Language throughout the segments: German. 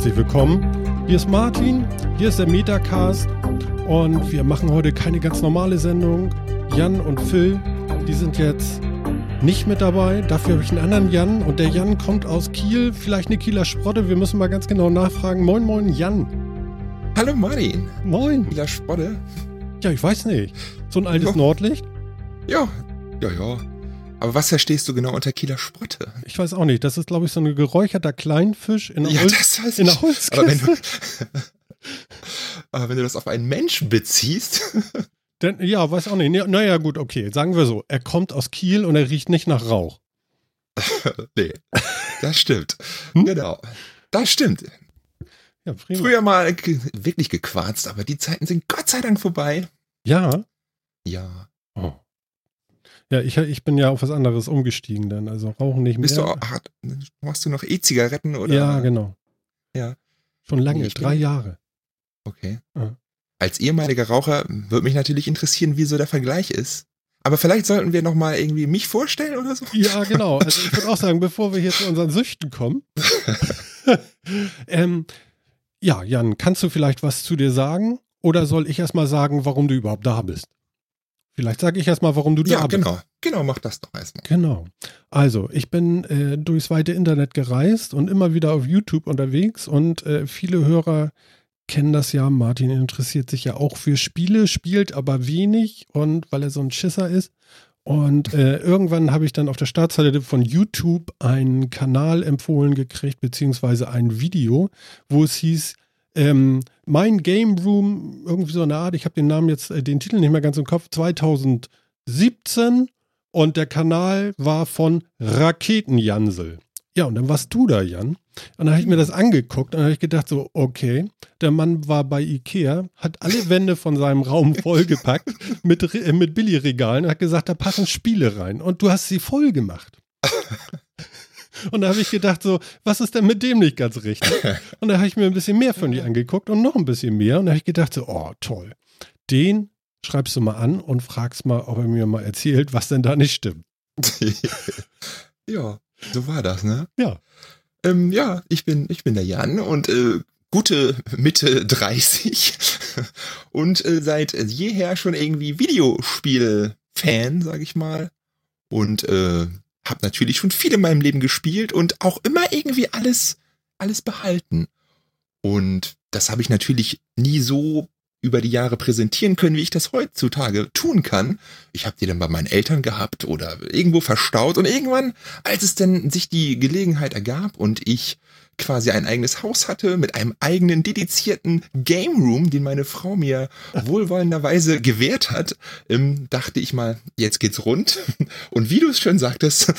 Herzlich willkommen. Hier ist Martin, hier ist der Metacast und wir machen heute keine ganz normale Sendung. Jan und Phil, die sind jetzt nicht mit dabei. Dafür habe ich einen anderen Jan und der Jan kommt aus Kiel, vielleicht eine Kieler Sprotte. Wir müssen mal ganz genau nachfragen. Moin, moin, Jan. Hallo Martin. Moin. Kieler Sprotte. Ja, ich weiß nicht. So ein altes Ja. Nordlicht? Ja, ja, ja. Aber was verstehst du genau unter Kieler Sprotte? Ich weiß auch nicht. Das ist, glaube ich, so ein geräucherter Kleinfisch in der, Ja, Holz, das weiß in ich. Holzkiste. Aber wenn du, aber wenn du das auf einen Menschen beziehst, Denn, ja, weiß auch nicht. Naja, gut, okay. Sagen wir so. Er kommt aus Kiel und er riecht nicht nach Rauch. nee, das stimmt. Hm? Genau. Das stimmt. Ja. Früher mal wirklich gequarzt, aber die Zeiten sind Gott sei Dank vorbei. Ja. Ja. Ja, ich, ich bin ja auf was anderes umgestiegen dann. Also rauchen nicht mehr. Bist du auch, hat, machst du noch E-Zigaretten oder? Ja, genau. Ja. Schon lange, ich drei bin- Jahre. Okay. Ja. Als ehemaliger Raucher würde mich natürlich interessieren, wie so der Vergleich ist. Aber vielleicht sollten wir noch mal irgendwie mich vorstellen oder so. Ja, genau. Also ich würde auch sagen, bevor wir hier zu unseren Süchten kommen. ähm, ja, Jan, kannst du vielleicht was zu dir sagen? Oder soll ich erstmal sagen, warum du überhaupt da bist? Vielleicht sage ich erstmal, warum du da Ja, bist. genau. Genau, mach das doch erstmal. Genau. Also, ich bin äh, durchs weite Internet gereist und immer wieder auf YouTube unterwegs und äh, viele Hörer kennen das ja. Martin interessiert sich ja auch für Spiele, spielt aber wenig und weil er so ein Schisser ist. Und äh, irgendwann habe ich dann auf der Startseite von YouTube einen Kanal empfohlen gekriegt, beziehungsweise ein Video, wo es hieß, ähm, mein Game Room, irgendwie so eine Art, ich habe den Namen jetzt, äh, den Titel nicht mehr ganz im Kopf, 2017 und der Kanal war von Raketenjansel. Ja, und dann warst du da, Jan. Und dann habe ich mir das angeguckt und dann habe ich gedacht so, okay, der Mann war bei Ikea, hat alle Wände von seinem Raum vollgepackt mit, äh, mit Billigregalen und hat gesagt, da passen Spiele rein. Und du hast sie voll gemacht. Und da habe ich gedacht so, was ist denn mit dem nicht ganz richtig? Und da habe ich mir ein bisschen mehr von dir angeguckt und noch ein bisschen mehr. Und da habe ich gedacht so, oh toll, den schreibst du mal an und fragst mal, ob er mir mal erzählt, was denn da nicht stimmt. ja, so war das, ne? Ja. Ähm, ja, ich bin, ich bin der Jan und äh, gute Mitte 30 und äh, seit jeher schon irgendwie Videospiel-Fan, sag ich mal. Und äh, habe natürlich schon viel in meinem Leben gespielt und auch immer irgendwie alles, alles behalten. Und das habe ich natürlich nie so über die Jahre präsentieren können, wie ich das heutzutage tun kann. Ich habe die dann bei meinen Eltern gehabt oder irgendwo verstaut und irgendwann, als es denn sich die Gelegenheit ergab und ich quasi ein eigenes Haus hatte mit einem eigenen dedizierten Game Room, den meine Frau mir wohlwollenderweise gewährt hat, ähm, dachte ich mal, jetzt geht's rund. Und wie du es schon sagtest,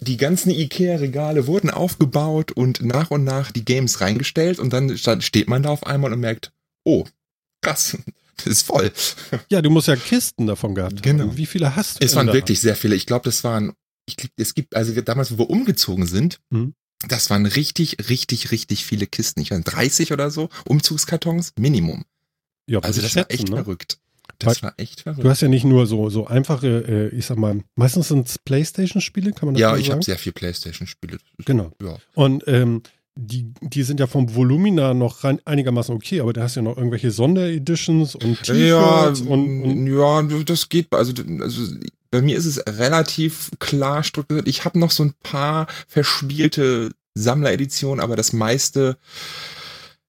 die ganzen Ikea-Regale wurden aufgebaut und nach und nach die Games reingestellt und dann steht man da auf einmal und merkt, oh, krass, das ist voll. Ja, du musst ja Kisten davon gehabt haben. Genau. Wie viele hast du? Es waren wirklich sehr viele. Ich glaube, das waren, ich es gibt, also damals, wo wir umgezogen sind, Mhm. Das waren richtig, richtig, richtig viele Kisten. Ich weiß, 30 oder so Umzugskartons, Minimum. Ja, Also das ich war echt ne? verrückt. Das war echt Du verrückt. hast ja nicht nur so, so einfache, äh, ich sag mal, meistens sind es Playstation-Spiele, kann man das Ja, so ich sagen? habe sehr viel Playstation-Spiele. Genau. Ja. Und ähm, die, die sind ja vom Volumina noch rein, einigermaßen okay, aber da hast du ja noch irgendwelche Sondereditions und Ja, T-Shirts und, und ja, das geht. Also, also bei mir ist es relativ klar strukturiert. Ich habe noch so ein paar verspielte Sammlereditionen, aber das meiste,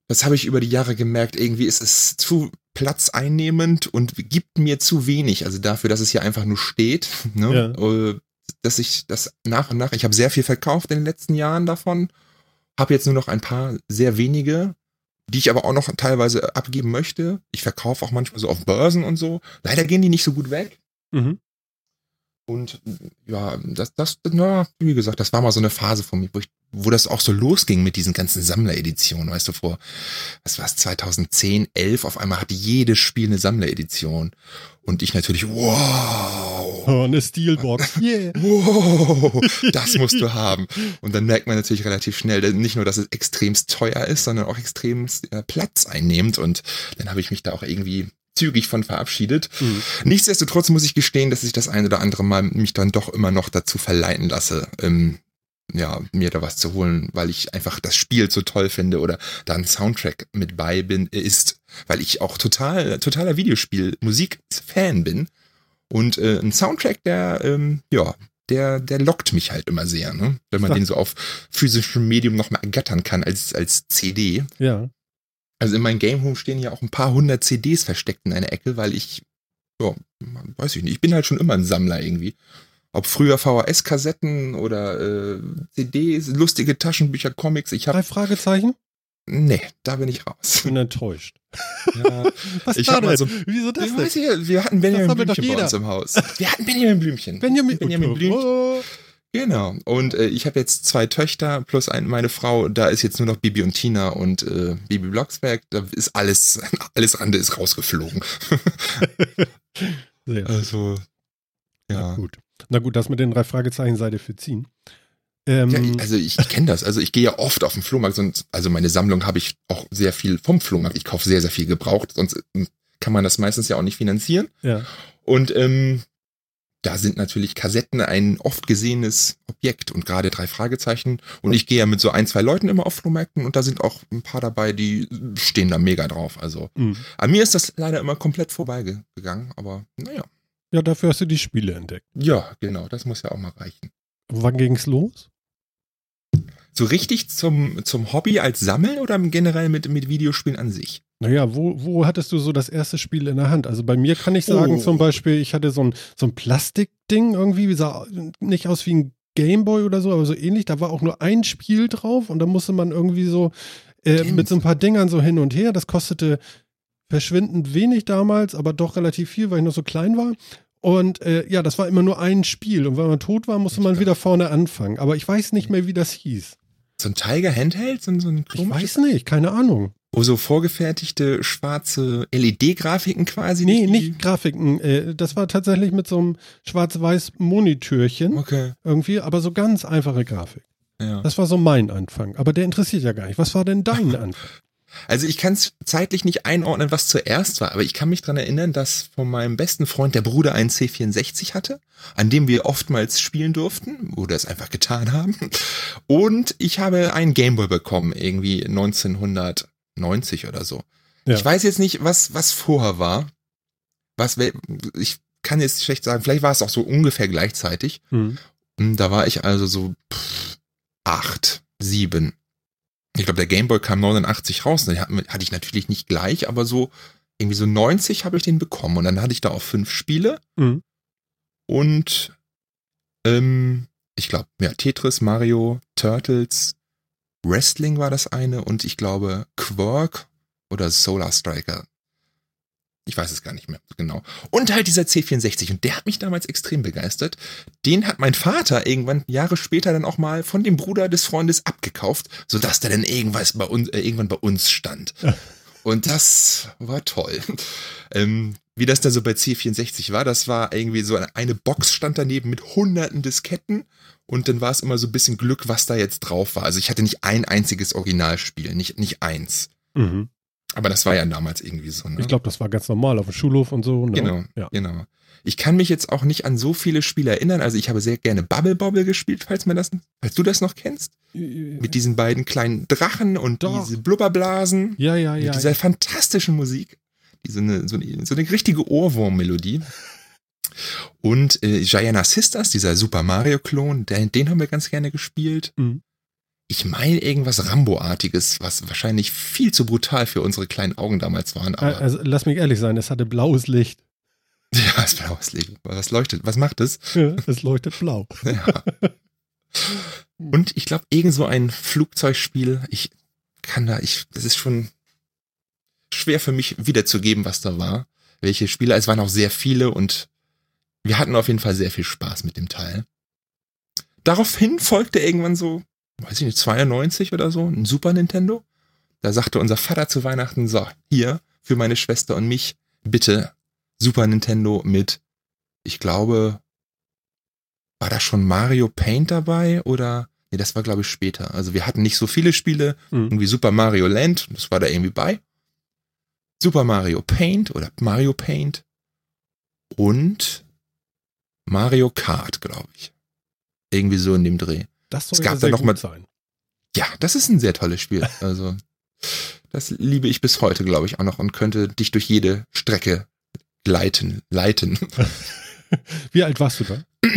das habe ich über die Jahre gemerkt, irgendwie ist es zu platzeinnehmend und gibt mir zu wenig. Also dafür, dass es hier einfach nur steht. Ne? Äh, Dass ich das nach und nach, ich habe sehr viel verkauft in den letzten Jahren davon, habe jetzt nur noch ein paar sehr wenige, die ich aber auch noch teilweise abgeben möchte. Ich verkaufe auch manchmal so auf Börsen und so. Leider gehen die nicht so gut weg. mhm. Und ja, das, das, na, wie gesagt, das war mal so eine Phase von mir, wo, ich, wo das auch so losging mit diesen ganzen Sammlereditionen, weißt du, vor, was war's, 2010, 11, auf einmal hatte jedes Spiel eine Sammleredition. Und ich natürlich, wow, oh, eine Steelbox. Yeah. wow, das musst du haben. Und dann merkt man natürlich relativ schnell, nicht nur, dass es extremst teuer ist, sondern auch extremst äh, Platz einnimmt. Und dann habe ich mich da auch irgendwie zügig von verabschiedet. Mhm. Nichtsdestotrotz muss ich gestehen, dass ich das ein oder andere Mal mich dann doch immer noch dazu verleiten lasse, ähm, ja, mir da was zu holen, weil ich einfach das Spiel so toll finde oder da ein Soundtrack mit bei bin, ist, weil ich auch total, totaler Videospiel-Musik-Fan bin. Und äh, ein Soundtrack, der, ähm, ja, der, der lockt mich halt immer sehr, ne? Wenn man den so auf physischem Medium nochmal ergattern kann als, als CD. Ja. Also in meinem Game Home stehen ja auch ein paar hundert CDs versteckt in einer Ecke, weil ich, ja, weiß ich nicht, ich bin halt schon immer ein Sammler irgendwie. Ob früher VHS-Kassetten oder äh, CDs, lustige Taschenbücher, Comics. Ich habe Drei Fragezeichen? Nee, da bin ich raus. Ich bin enttäuscht. Ja, Was ich war denn? so- Wieso das ich denn? weiß nicht, wir hatten Benjamin Blümchen bei uns im Haus. Wir hatten Benjamin Blümchen. Benjamin, Benjamin Blümchen. Oh. Genau. Und äh, ich habe jetzt zwei Töchter plus ein, meine Frau. Da ist jetzt nur noch Bibi und Tina und äh, Bibi Blocksberg. Da ist alles, alles andere ist rausgeflogen. Sehr. Also, Na ja. gut. Na gut, das mit den drei Fragezeichen sei dir verziehen. Ähm, Ja, ich- also ich, ich kenne das. Also ich gehe ja oft auf den Flohmarkt und also meine Sammlung habe ich auch sehr viel vom Flohmarkt. Ich kaufe sehr, sehr viel gebraucht, sonst ähm, kann man das meistens ja auch nicht finanzieren. ja. Und ähm, da sind natürlich Kassetten ein oft gesehenes Objekt und gerade drei Fragezeichen. Und ich gehe ja mit so ein, zwei Leuten immer auf Flohmärkten und da sind auch ein paar dabei, die stehen da mega drauf. Also Mhm. an mir ist das leider immer komplett vorbeigegangen, aber naja. ja, dafür hast du die Spiele entdeckt. Ja, genau, das muss ja auch mal reichen. Wann ging's los? So richtig zum, zum Hobby als Sammeln oder generell mit, mit Videospielen an sich? Naja, wo, wo hattest du so das erste Spiel in der Hand? Also bei mir kann ich sagen, Oh. zum Beispiel, ich hatte so ein, so ein Plastikding irgendwie, wie sah nicht aus wie ein Gameboy oder so, aber so ähnlich. Da war auch nur ein Spiel drauf und da musste man irgendwie so äh, mit so ein paar Dingern so hin und her. Das kostete verschwindend wenig damals, aber doch relativ viel, weil ich noch so klein war. Und äh, ja, das war immer nur ein Spiel. Und wenn man tot war, musste man wieder vorne anfangen. Aber ich weiß nicht mehr, wie das hieß. So ein Tiger Handheld? So ein, so ein Ich weiß nicht, keine Ahnung. Wo so vorgefertigte schwarze LED-Grafiken quasi? Nee, die- nicht Grafiken. Äh, das war tatsächlich mit so einem schwarz-weiß Monitörchen Okay, irgendwie, aber so ganz einfache Grafik. ja. Das war so mein Anfang. Aber der interessiert ja gar nicht. Was war denn dein Anfang? Also ich kann es zeitlich nicht einordnen, was zuerst war, aber ich kann mich dran erinnern, dass von meinem besten Freund der Bruder einen C64 hatte, an dem wir oftmals spielen durften oder es einfach getan haben. Und ich habe einen Gameboy bekommen, irgendwie 1990 oder so. Ja. Ich weiß jetzt nicht, was, was vorher war. Was, ich kann jetzt schlecht sagen, vielleicht war es auch so ungefähr gleichzeitig. Hm. Und Da war ich also so pff, acht, sieben. Ich glaube, der Gameboy kam 89 raus. Den hatte hatte ich natürlich nicht gleich, aber so irgendwie so 90 habe ich den bekommen. Und dann hatte ich da auch fünf Spiele. Mhm. Und ähm, ich glaube, ja, Tetris, Mario, Turtles, Wrestling war das eine und ich glaube Quark oder Solar Striker. Ich weiß es gar nicht mehr genau. Und halt dieser C64 und der hat mich damals extrem begeistert. Den hat mein Vater irgendwann Jahre später dann auch mal von dem Bruder des Freundes abgekauft, sodass der dann irgendwas bei uns, äh, irgendwann bei uns stand. Und das war toll. Ähm, wie das da so bei C64 war, das war irgendwie so eine, eine Box stand daneben mit hunderten Disketten und dann war es immer so ein bisschen Glück, was da jetzt drauf war. Also ich hatte nicht ein einziges Originalspiel, nicht, nicht eins. Mhm. Aber das war ja damals irgendwie so. Ne? Ich glaube, das war ganz normal auf dem Schulhof und so. Ne? Genau, Ja. genau. Ich kann mich jetzt auch nicht an so viele Spiele erinnern. Also ich habe sehr gerne Bubble Bobble gespielt, falls man das, falls du das noch kennst. Mit diesen beiden kleinen Drachen und Doch. diese Blubberblasen. Ja, ja, mit ja. dieser fantastischen Musik. Die so, eine, so, eine, so eine richtige Ohrwurm-Melodie. Und äh, Gianna Sisters, dieser Super Mario-Klon, den, den haben wir ganz gerne gespielt. Mhm. Ich meine irgendwas Rambo-artiges, was wahrscheinlich viel zu brutal für unsere kleinen Augen damals waren. Aber Also, lass mich ehrlich sein, es hatte blaues Licht. ja, es blaues Licht. Was leuchtet? Was macht es? Ja, es leuchtet blau. Ja. Und ich glaube, irgend so ein Flugzeugspiel, ich kann da, ich, das ist schon schwer für mich wiederzugeben, was da war. Welche Spiele, es waren auch sehr viele und wir hatten auf jeden Fall sehr viel Spaß mit dem Teil. Daraufhin folgte irgendwann so, weiß ich nicht, 92 oder so, ein Super Nintendo. Da sagte unser Vater zu Weihnachten, so, hier, für meine Schwester und mich, bitte Super Nintendo mit, ich glaube, war da schon Mario Paint dabei oder? Nee, das war glaube ich später. Also wir hatten nicht so viele Spiele, Mhm. irgendwie Super Mario Land, das war da irgendwie bei. Super Mario Paint oder Mario Paint und Mario Kart, glaube ich. Irgendwie so in dem Dreh. Das soll Es gab ja da sehr noch gut mal- sein. Ja, das ist ein sehr tolles Spiel. Also, das liebe ich bis heute, glaube ich, auch noch und könnte dich durch jede Strecke leiten, leiten. Wie alt warst du da?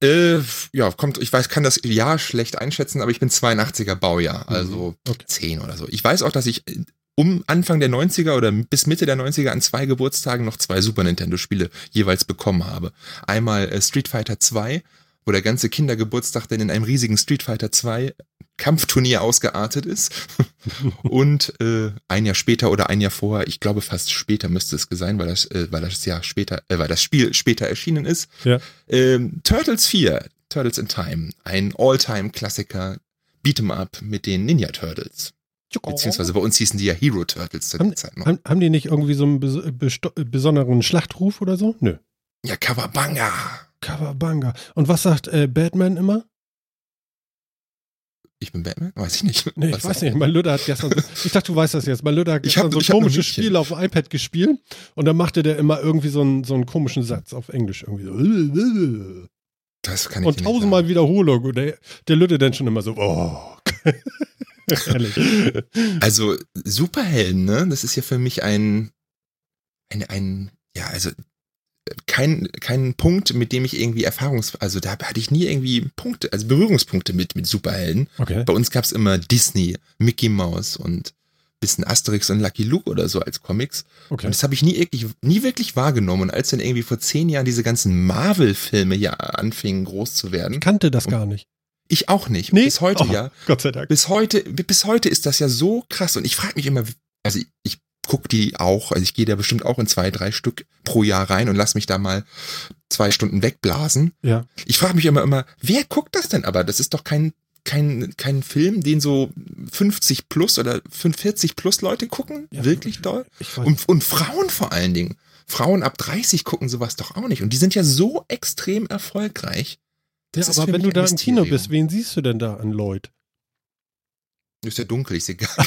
Äh, ja, kommt, ich weiß, kann das Jahr schlecht einschätzen, aber ich bin 82er Baujahr, also Mhm, okay. 10 oder so. Ich weiß auch, dass ich um Anfang der 90er oder bis Mitte der 90er an zwei Geburtstagen noch zwei Super Nintendo Spiele jeweils bekommen habe. Einmal äh, Street Fighter 2, wo der ganze Kindergeburtstag dann in einem riesigen Street Fighter 2 Kampfturnier ausgeartet ist. Und äh, ein Jahr später oder ein Jahr vorher, ich glaube fast später müsste es sein, weil das, äh, weil das Jahr später, äh, weil das Spiel später erschienen ist. Ja. Ähm, Turtles 4, Turtles in Time, ein All-Time-Klassiker, Beat'em Up mit den Ninja Turtles. Beziehungsweise bei uns hießen die ja Hero Turtles zu Haben- der Zeit noch. Haben, haben die nicht irgendwie so einen bes besonderen Schlachtruf oder so? Nö. Ja, Kawabanga. Kawabanga. Und was sagt äh, Batman immer? Ich bin Batman? Weiß ich nicht. Nee, ich Was weiß nicht. Mein Lüder hat gestern, so, ich dachte, du weißt das jetzt. Mein Lüder hat Ich gestern hab- so ein komisches. Spiel auf dem iPad gespielt und dann machte der immer irgendwie so einen, so einen komischen Satz auf Englisch. Irgendwie so. Das kann ich Und tausendmal Wiederholung. Und der, der Lütte dann schon immer so, oh. Also, Superhelden, ne? Das ist ja für mich ein, ein, ein, ja, also, kein, kein Punkt, mit dem ich irgendwie Erfahrungs, also da hatte ich nie irgendwie Punkte, also Berührungspunkte mit, mit Superhelden. Okay. Bei uns gab's immer Disney, Mickey Mouse und bisschen Asterix und Lucky Luke oder so als Comics. okay. Und das habe ich nie wirklich, nie wirklich wahrgenommen. Und als dann irgendwie vor zehn Jahren diese ganzen Marvel-Filme ja anfingen groß zu werden, Ich kannte das gar nicht. Ich auch nicht. Nee? Bis heute Oh, ja. Gott sei Dank. Bis heute, bis heute ist das ja so krass. Und ich frage mich immer, also ich, ich gucke die auch, also ich gehe da bestimmt auch in zwei, drei Stück pro Jahr rein und lass mich da mal zwei Stunden wegblasen. Ja. Ich frage mich immer, immer, wer guckt das denn aber? Das ist doch kein, kein, kein Film, den so 50 plus oder 45 plus Leute gucken. Ja. Wirklich doll. Und, und Frauen vor allen Dingen. Frauen ab 30 gucken sowas doch auch nicht. Und die sind ja so extrem erfolgreich. Ja, aber wenn du da im Kino bist, wen siehst du denn da an Lloyd? Ist ja dunkel, ist egal.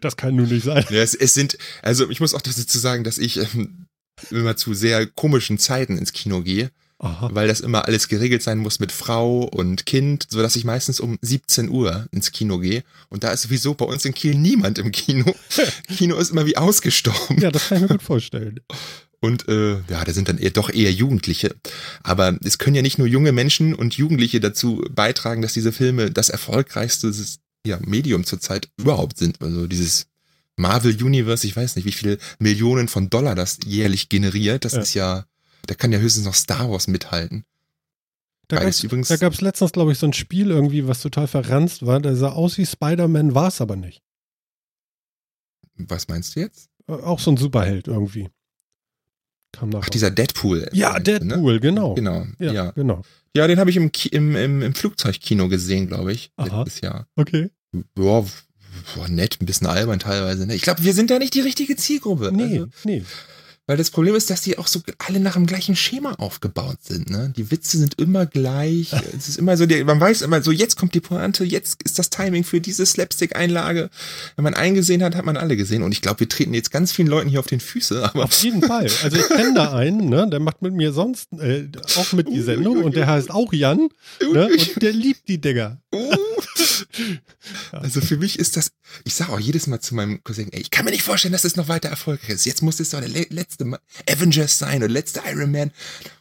Das kann nun nicht sein. ja, es, es sind, also ich muss auch dazu sagen, dass ich ähm, immer zu sehr komischen Zeiten ins Kino gehe, Aha. weil das immer alles geregelt sein muss mit Frau und Kind, so dass ich meistens um 17 Uhr ins Kino gehe. Und da ist sowieso bei uns in Kiel niemand im Kino. Kino ist immer wie ausgestorben. Ja, das kann ich mir gut vorstellen. Und äh, ja, da sind dann eher doch eher Jugendliche. Aber es können ja nicht nur junge Menschen und Jugendliche dazu beitragen, dass diese Filme das erfolgreichste ja, Medium zurzeit überhaupt sind. Also dieses Marvel Universe, ich weiß nicht, wie viele Millionen von Dollar das jährlich generiert. Das Ja. ist ja, da kann ja höchstens noch Star Wars mithalten. Da da gab's letztens, glaube ich, so ein Spiel irgendwie, was total verranzt war. Der sah aus wie Spider-Man, war es aber nicht. Was meinst du jetzt? Äh, Auch so ein Superheld irgendwie. Kam nach. Ach, dieser Deadpool. ja, Ne? Deadpool, genau. Genau, Ja, ja. genau. Ja, den habe ich im, im, im, im Flugzeugkino gesehen, glaube ich, Aha. letztes Jahr. Okay. W- boah, nett, ein bisschen albern teilweise. Ne? Ich glaube, wir sind da nicht die richtige Zielgruppe. Nee, Also, nee. Weil das Problem ist, dass die auch so alle nach dem gleichen Schema aufgebaut sind. Ne? Die Witze sind immer gleich. es ist immer so, man weiß immer so, jetzt kommt die Pointe, jetzt ist das Timing für diese Slapstick-Einlage. Wenn man einen gesehen hat, hat man alle gesehen. Und ich glaube, wir treten jetzt ganz vielen Leuten hier auf den Füße. Aber Auf jeden Fall. Also ich kenne da einen, ne, der macht mit mir sonst äh, auch mit die Sendung und der heißt auch Jan ne, und der liebt die Dinger. Uh. Also für mich ist das, ich sage auch jedes Mal zu meinem Cousin, ey, ich kann mir nicht vorstellen, dass es noch weiter erfolgreich ist. Jetzt muss es doch der le letzte Avengers sein oder letzte Iron Man.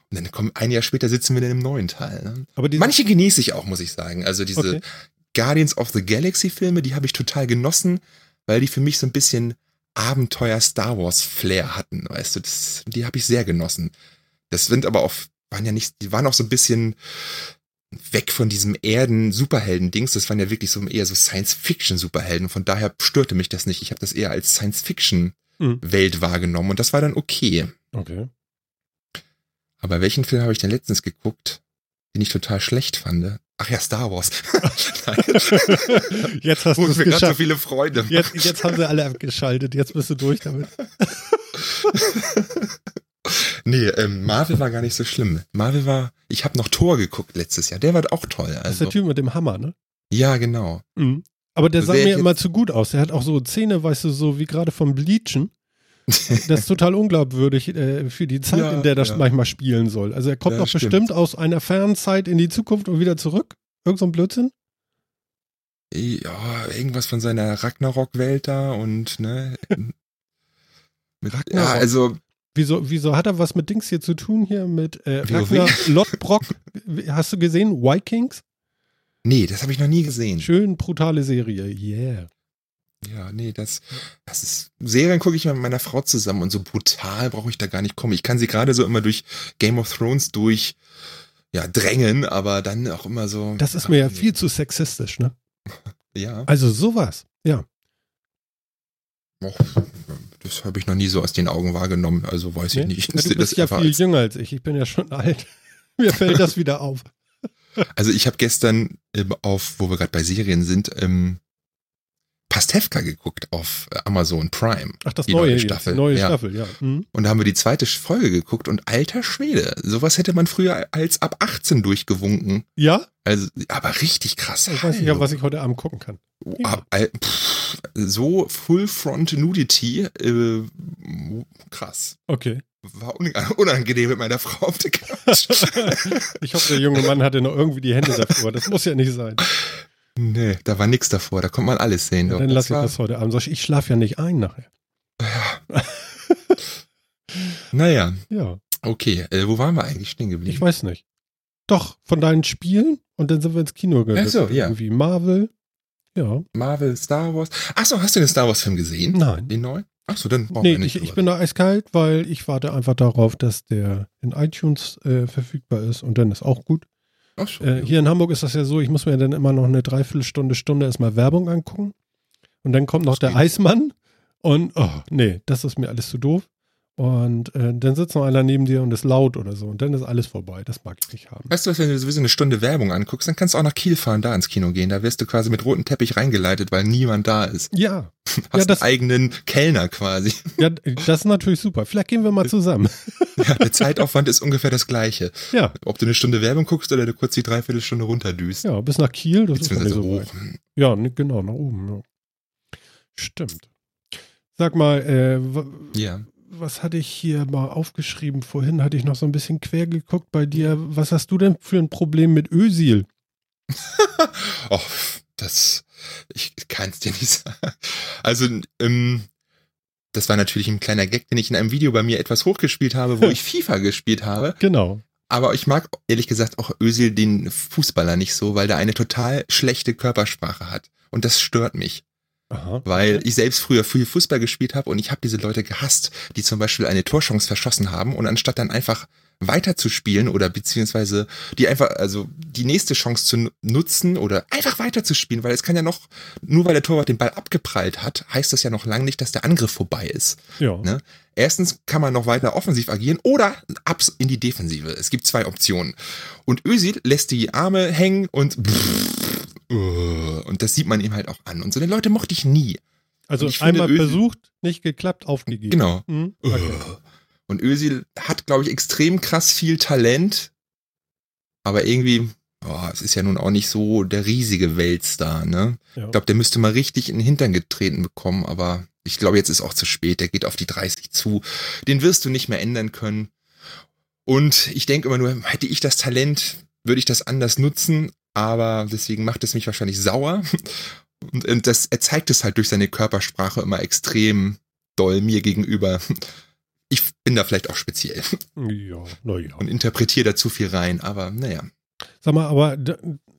Und dann kommen ein Jahr später sitzen wir dann im neuen Teil. Ne? Aber Manche genieße ich auch, muss ich sagen. Also diese Okay. Guardians of the Galaxy Filme, die habe ich total genossen, weil die für mich so ein bisschen Abenteuer Star Wars Flair hatten, weißt du, das, die habe ich sehr genossen. Das sind aber auch, waren ja nicht, die waren auch so ein bisschen weg von diesem Erden-Superhelden-Dings. Das waren ja wirklich so eher so Science-Fiction-Superhelden. Von daher störte mich das nicht. Ich habe das eher als Science-Fiction-Welt Hm. wahrgenommen und das war dann okay. okay. Aber welchen Film habe ich denn letztens geguckt, den ich total schlecht fand? Ach ja, Star Wars. Jetzt hast du es gerade so geschafft. viele Freunde. Jetzt, jetzt haben sie alle abgeschaltet. Jetzt bist du durch damit. Nee, ähm, Marvel war gar nicht so schlimm. Marvel war, ich habe noch Thor geguckt letztes Jahr. Der war auch toll. Das ist Also, der Typ mit dem Hammer, ne? ja, genau. Mhm. Aber der sah Wär ich mir immer zu gut aus. Der hat auch so Zähne, weißt du, so wie gerade vom Bleachen. Das ist total unglaubwürdig äh, für die Zeit, Ja, in der das ja. manchmal spielen soll. Also er kommt Ja, doch stimmt. bestimmt aus einer fernen Zeit in die Zukunft und wieder zurück. Irgend so ein Blödsinn? Ja, irgendwas von seiner Ragnarok-Welt da und, ne. Mit, ja, Ragnarok. also, Wieso, wieso hat er was mit Dings hier zu tun hier mit äh? Ragnar Lodbrok? Hast du gesehen? Vikings? nee, das habe ich noch nie gesehen. Schön brutale Serie. Yeah. Ja, nee, das, das ist, Serien gucke ich mit meiner Frau zusammen und so brutal brauche ich da gar nicht kommen. Ich kann sie gerade so immer durch Game of Thrones durch, ja, drängen, aber dann auch immer so. Das ist mir ja viel zu sexistisch, ne? Ja, Also sowas. Ja. och, das habe ich noch nie so aus den Augen wahrgenommen, also weiß ich Ne? nicht. Ja, Ich du bist das ja viel als- jünger als ich. Ich bin ja schon alt. Mir fällt das wieder auf. Also ich habe gestern ähm, auf, wo wir gerade bei Serien sind, ähm, Pastewka geguckt auf äh, Amazon Prime. Ach, das Die neue, neue jetzt, Staffel, Die neue ja. Staffel, ja. Mhm. Und da haben wir die zweite Folge geguckt und alter Schwede, sowas hätte man früher als ab 18 durchgewunken. Ja? Also, aber richtig krass. Ich weiß nicht, was ich heute Abend gucken kann. Al- pff, so Full Front Nudity, äh, krass. Okay. War un unangenehm mit meiner Frau auf der Couch. Ich hoffe, der junge Mann hatte noch irgendwie die Hände davor. Das muss ja nicht sein. Nee, da war nix davor, da konnte man alles sehen. Ja, dann lasse ich war- das heute Abend. Ich schlafe ja nicht ein nachher. Naja, Ja, okay. Äh, wo waren wir eigentlich stehen geblieben? ich weiß nicht. Doch, von deinen Spielen und dann sind wir ins Kino gegangen. Ach so, ja. Irgendwie Marvel. Ja. Marvel, Star Wars. Achso, hast du den Star Wars Film gesehen? Nein. Den neuen? Achso, dann brauchen Nee, wir nicht. ich, ich bin da eiskalt, weil ich warte einfach darauf, dass der in iTunes äh, verfügbar ist und dann ist auch gut. Ach so, Äh, hier in Hamburg ist das ja so, ich muss mir dann immer noch eine Dreiviertelstunde, Stunde erstmal Werbung angucken. Und dann kommt noch der geht. Eismann und, oh, nee, das ist mir alles zu doof. Und äh, dann sitzt noch einer neben dir und ist laut oder so. Und dann ist alles vorbei. Das mag ich nicht haben. Weißt du was, wenn du sowieso eine Stunde Werbung anguckst, dann kannst du auch nach Kiel fahren, da ins Kino gehen. Da wirst du quasi mit rotem Teppich reingeleitet, weil niemand da ist. Ja, Hast das- einen eigenen Kellner quasi. ja, das ist natürlich super. Vielleicht gehen wir mal zusammen. Ja, der Zeitaufwand ist ungefähr das gleiche. Ja, Ob du eine Stunde Werbung guckst oder du kurz die Dreiviertelstunde runterdüst. ja, bis nach Kiel, das ist ja nicht Beziehungsweise so hoch. weit. Ja, ne, genau, nach oben. Ja. Stimmt. Sag mal, äh, Ja. was hatte ich hier mal aufgeschrieben? Vorhin hatte ich noch so ein bisschen quer geguckt bei dir. Was hast du denn für ein Problem mit Ösil? Oh, das, ich kann es dir nicht sagen. Also, ähm, das war natürlich ein kleiner Gag, den ich in einem Video bei mir etwas hochgespielt habe, wo ich FIFA gespielt habe. Genau. Aber ich mag ehrlich gesagt auch Özil den Fußballer nicht so, weil der eine total schlechte Körpersprache hat. Und das stört mich, Aha. weil ich selbst früher viel Fußball gespielt habe und ich habe diese Leute gehasst, die zum Beispiel eine Torchance verschossen haben und anstatt dann einfach weiter zu spielen oder beziehungsweise die einfach, also die nächste Chance zu nu- nutzen oder einfach weiter zu spielen, weil es kann ja noch, nur weil der Torwart den Ball abgeprallt hat, heißt das ja noch lange nicht, dass der Angriff vorbei ist. Ja. Ne? Erstens kann man noch weiter offensiv agieren oder ab in die Defensive. Es gibt zwei Optionen. Und Özil lässt die Arme hängen und und das sieht man ihm halt auch an. Und so eine Leute mochte ich nie. Also ich finde, einmal Özil- versucht, nicht geklappt, aufgegeben. Genau. Mhm. Okay. Und Özil hat, glaube ich, extrem krass viel Talent, aber irgendwie, oh, es ist ja nun auch nicht so der riesige Weltstar, ne? Ja. Ich glaube, der müsste mal richtig in den Hintern getreten bekommen, aber ich glaube, jetzt ist auch zu spät. Der geht auf die 30 zu. Den wirst du nicht mehr ändern können. Und ich denke immer nur, hätte ich das Talent, würde ich das anders nutzen, aber deswegen macht es mich wahrscheinlich sauer. Und, und das, er zeigt es halt durch seine Körpersprache immer extrem doll mir gegenüber. Ich bin da vielleicht auch speziell ja, naja. und interpretiere da zu viel rein, aber naja. Sag mal, aber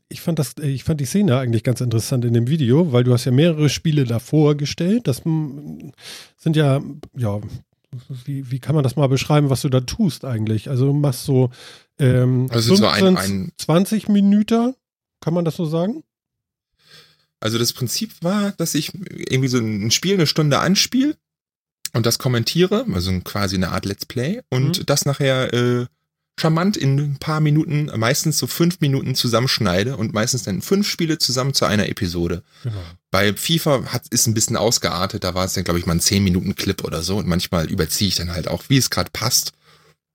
ich fand das, ich fand die Szene eigentlich ganz interessant in dem Video, weil du hast ja mehrere Spiele davor gestellt. Das mm, sind ja, ja, wie, wie kann man das mal beschreiben, was du da tust eigentlich? Also du machst so, ähm, Also so ein, 15, ein 20 Minuten, kann man das so sagen? Also das Prinzip war, dass ich irgendwie so ein Spiel eine Stunde anspiele und das kommentiere, also quasi eine Art Let's Play und Mhm. das nachher äh, charmant in ein paar Minuten, meistens so fünf Minuten zusammenschneide und meistens dann fünf Spiele zusammen zu einer Episode. Genau. Bei FIFA hat, ist ein bisschen ausgeartet, da war es dann glaube ich mal ein 10 Minuten Clip oder so und manchmal überziehe ich dann halt auch, wie es gerade passt.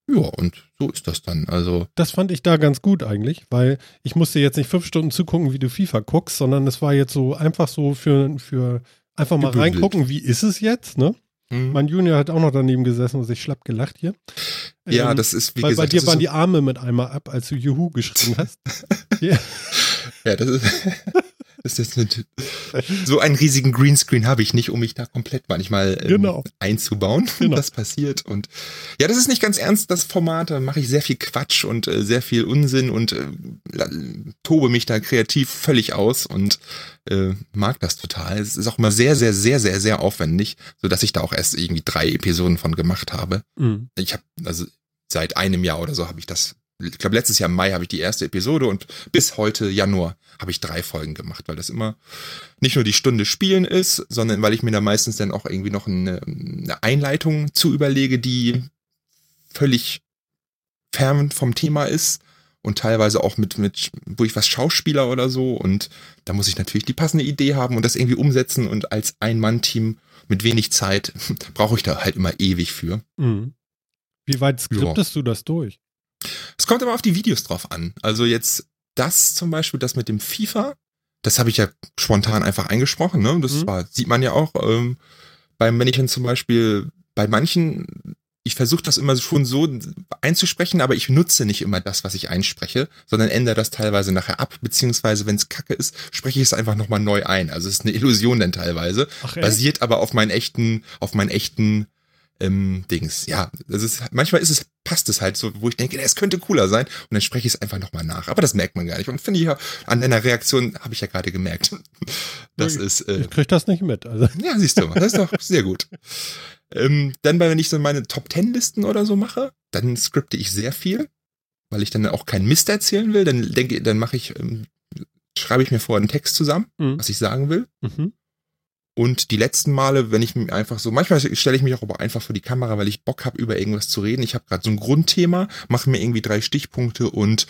Ja, und so ist das dann. Also Das fand ich da ganz gut eigentlich, weil ich musste jetzt nicht fünf Stunden zugucken, wie du FIFA guckst, sondern es war jetzt so einfach so für, für einfach mal Gebündelt. reingucken, wie ist es jetzt, ne? Hm. Mein Junior hat auch noch daneben gesessen und sich schlapp gelacht hier. ja, Ähm, das ist wie weil gesagt, bei dir waren so- die Arme mit einmal ab, als du Juhu geschrien hast. ja. Ja, das ist, das ist nicht, so einen riesigen Greenscreen habe ich nicht, um mich da komplett manchmal ähm, Genau. einzubauen. Genau. Das passiert und ja, das ist nicht ganz ernst, das Format. Da mache ich sehr viel Quatsch und äh, sehr viel Unsinn und äh, tobe mich da kreativ völlig aus und äh, mag das total. Es ist auch immer sehr, sehr, sehr, sehr, sehr aufwendig, so dass ich da auch erst irgendwie drei Episoden von gemacht habe. Mhm. Ich habe also seit einem Jahr oder so habe ich das. Ich glaube, letztes Jahr im Mai habe ich die erste Episode und bis heute Januar habe ich drei Folgen gemacht, weil das immer nicht nur die Stunde Spielen ist, sondern weil ich mir da meistens dann auch irgendwie noch eine, eine Einleitung zu überlege, die völlig fern vom Thema ist und teilweise auch mit, mit, wo ich was Schauspieler oder so und da muss ich natürlich die passende Idee haben und das irgendwie umsetzen und als Ein-Mann-Team mit wenig Zeit brauche ich da halt immer ewig für. Mhm. Wie weit skriptest du das durch? Es kommt aber auf die Videos drauf an. Also jetzt das zum Beispiel, das mit dem FIFA, das habe ich ja spontan einfach eingesprochen. Ne? Das Mhm. war, sieht man ja auch ähm, beim, dann zum Beispiel bei manchen, ich versuche das immer schon so einzusprechen, aber ich nutze nicht immer das, was ich einspreche, sondern ändere das teilweise nachher ab, beziehungsweise wenn es kacke ist, spreche ich es einfach nochmal neu ein. Also es ist eine Illusion dann teilweise Ach, basiert aber auf meinen echten, auf meinen echten ähm, Dings. Ja, das ist manchmal ist es passt es halt so, wo ich denke, es könnte cooler sein und dann spreche ich es einfach nochmal nach. Aber das merkt man gar nicht und finde ich ja an deiner Reaktion habe ich ja gerade gemerkt. Das Okay. ist äh, Ich krieg das nicht mit. Also, ja, siehst du mal, das ist doch sehr gut. Ähm, dann, wenn ich so meine Top Ten Listen oder so mache, dann skripte ich sehr viel, weil ich dann auch keinen Mist erzählen will. Dann denke, dann mache ich, ähm, schreibe ich mir vorher einen Text zusammen, Mhm. was ich sagen will. mhm. Und die letzten Male, wenn ich mir einfach so, manchmal stelle ich mich auch aber einfach vor die Kamera, weil ich Bock habe, über irgendwas zu reden. Ich habe gerade so ein Grundthema, mache mir irgendwie drei Stichpunkte und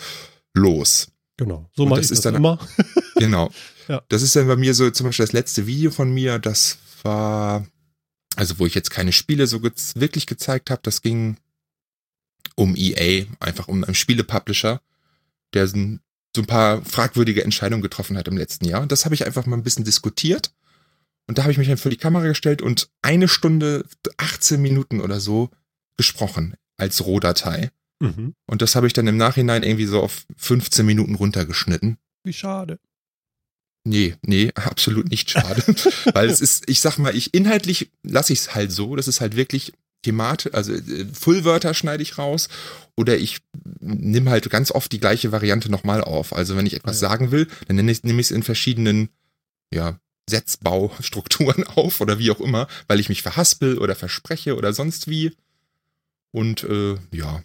los. Genau. So mache das ich ist das dann- immer. Genau. Ja. Das ist dann bei mir so, zum Beispiel das letzte Video von mir, das war, also wo ich jetzt keine Spiele so gez wirklich gezeigt habe, das ging um EA, einfach um einen Spielepublisher, der so ein, so ein paar fragwürdige Entscheidungen getroffen hat im letzten Jahr. Und das habe ich einfach mal ein bisschen diskutiert. Und da habe ich mich dann vor die Kamera gestellt und eine Stunde, 18 Minuten oder so gesprochen als Rohdatei. Mhm. Und das habe ich dann im Nachhinein irgendwie so auf 15 Minuten runtergeschnitten. Wie schade. Nee, nee, absolut nicht schade. Weil es ist, ich sag mal, ich inhaltlich lasse ich es halt so, das ist halt wirklich Thematisch, also äh, Fullwörter schneide ich raus oder ich nehme halt ganz oft die gleiche Variante nochmal auf. Also wenn ich etwas ja. sagen will, dann nenne ich, nehme ich es in verschiedenen, ja, Setzbaustrukturen auf oder wie auch immer, weil ich mich verhaspel oder verspreche oder sonst wie. Und äh, ja,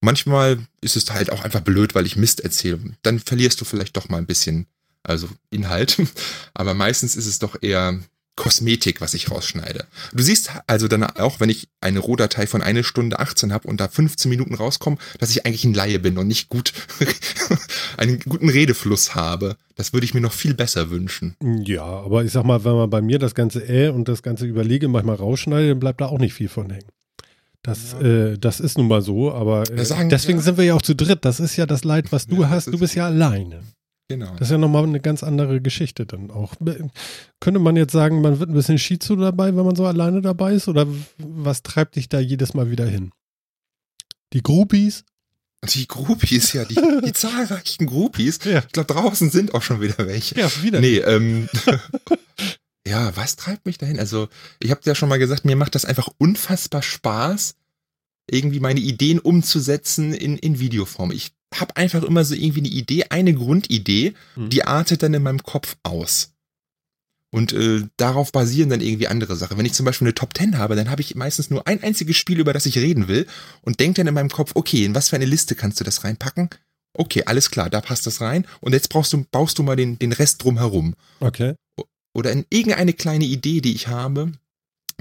manchmal ist es halt auch einfach blöd, weil ich Mist erzähle. Dann verlierst du vielleicht doch mal ein bisschen, also Inhalt. Aber meistens ist es doch eher Kosmetik, was ich rausschneide. Du siehst also dann auch, wenn ich eine Rohdatei von eine Stunde 18 habe und da 15 Minuten rauskommen, dass ich eigentlich ein Laie bin und nicht gut einen guten Redefluss habe. Das würde ich mir noch viel besser wünschen. Ja, aber ich sag mal, wenn man bei mir das ganze Äh und das ganze Überlege manchmal rausschneidet, dann bleibt da auch nicht viel von hängen. Das, Ja. äh, das ist nun mal so, aber äh, sagen, deswegen ja. sind wir ja auch zu dritt. Das ist ja das Leid, was du Ja, hast. Du ist- bist ja alleine. Genau. Das ist ja nochmal eine ganz andere Geschichte dann auch. Könnte man jetzt sagen, man wird ein bisschen Shizu dabei, wenn man so alleine dabei ist? Oder was treibt dich da jedes Mal wieder hin? Die Groupies? Die Groupies, ja, die, die zahlreichen Groupies. Ja. Ich glaube, draußen sind auch schon wieder welche. Ja, wieder. Nee, ähm, ja, was treibt mich dahin? Also, ich habe ja schon mal gesagt, mir macht das einfach unfassbar Spaß, irgendwie meine Ideen umzusetzen in, in Videoform. Ich habe einfach immer so irgendwie eine Idee, eine Grundidee, Hm. die artet dann in meinem Kopf aus. Und äh, darauf basieren dann irgendwie andere Sachen. Wenn ich zum Beispiel eine Top 10 habe, dann habe ich meistens nur ein einziges Spiel, über das ich reden will und denke dann in meinem Kopf, okay, in was für eine Liste kannst du das reinpacken? Okay, alles klar, da passt das rein. Und jetzt brauchst du, baust du mal den, den Rest drumherum Okay. oder in irgendeine kleine Idee, die ich habe,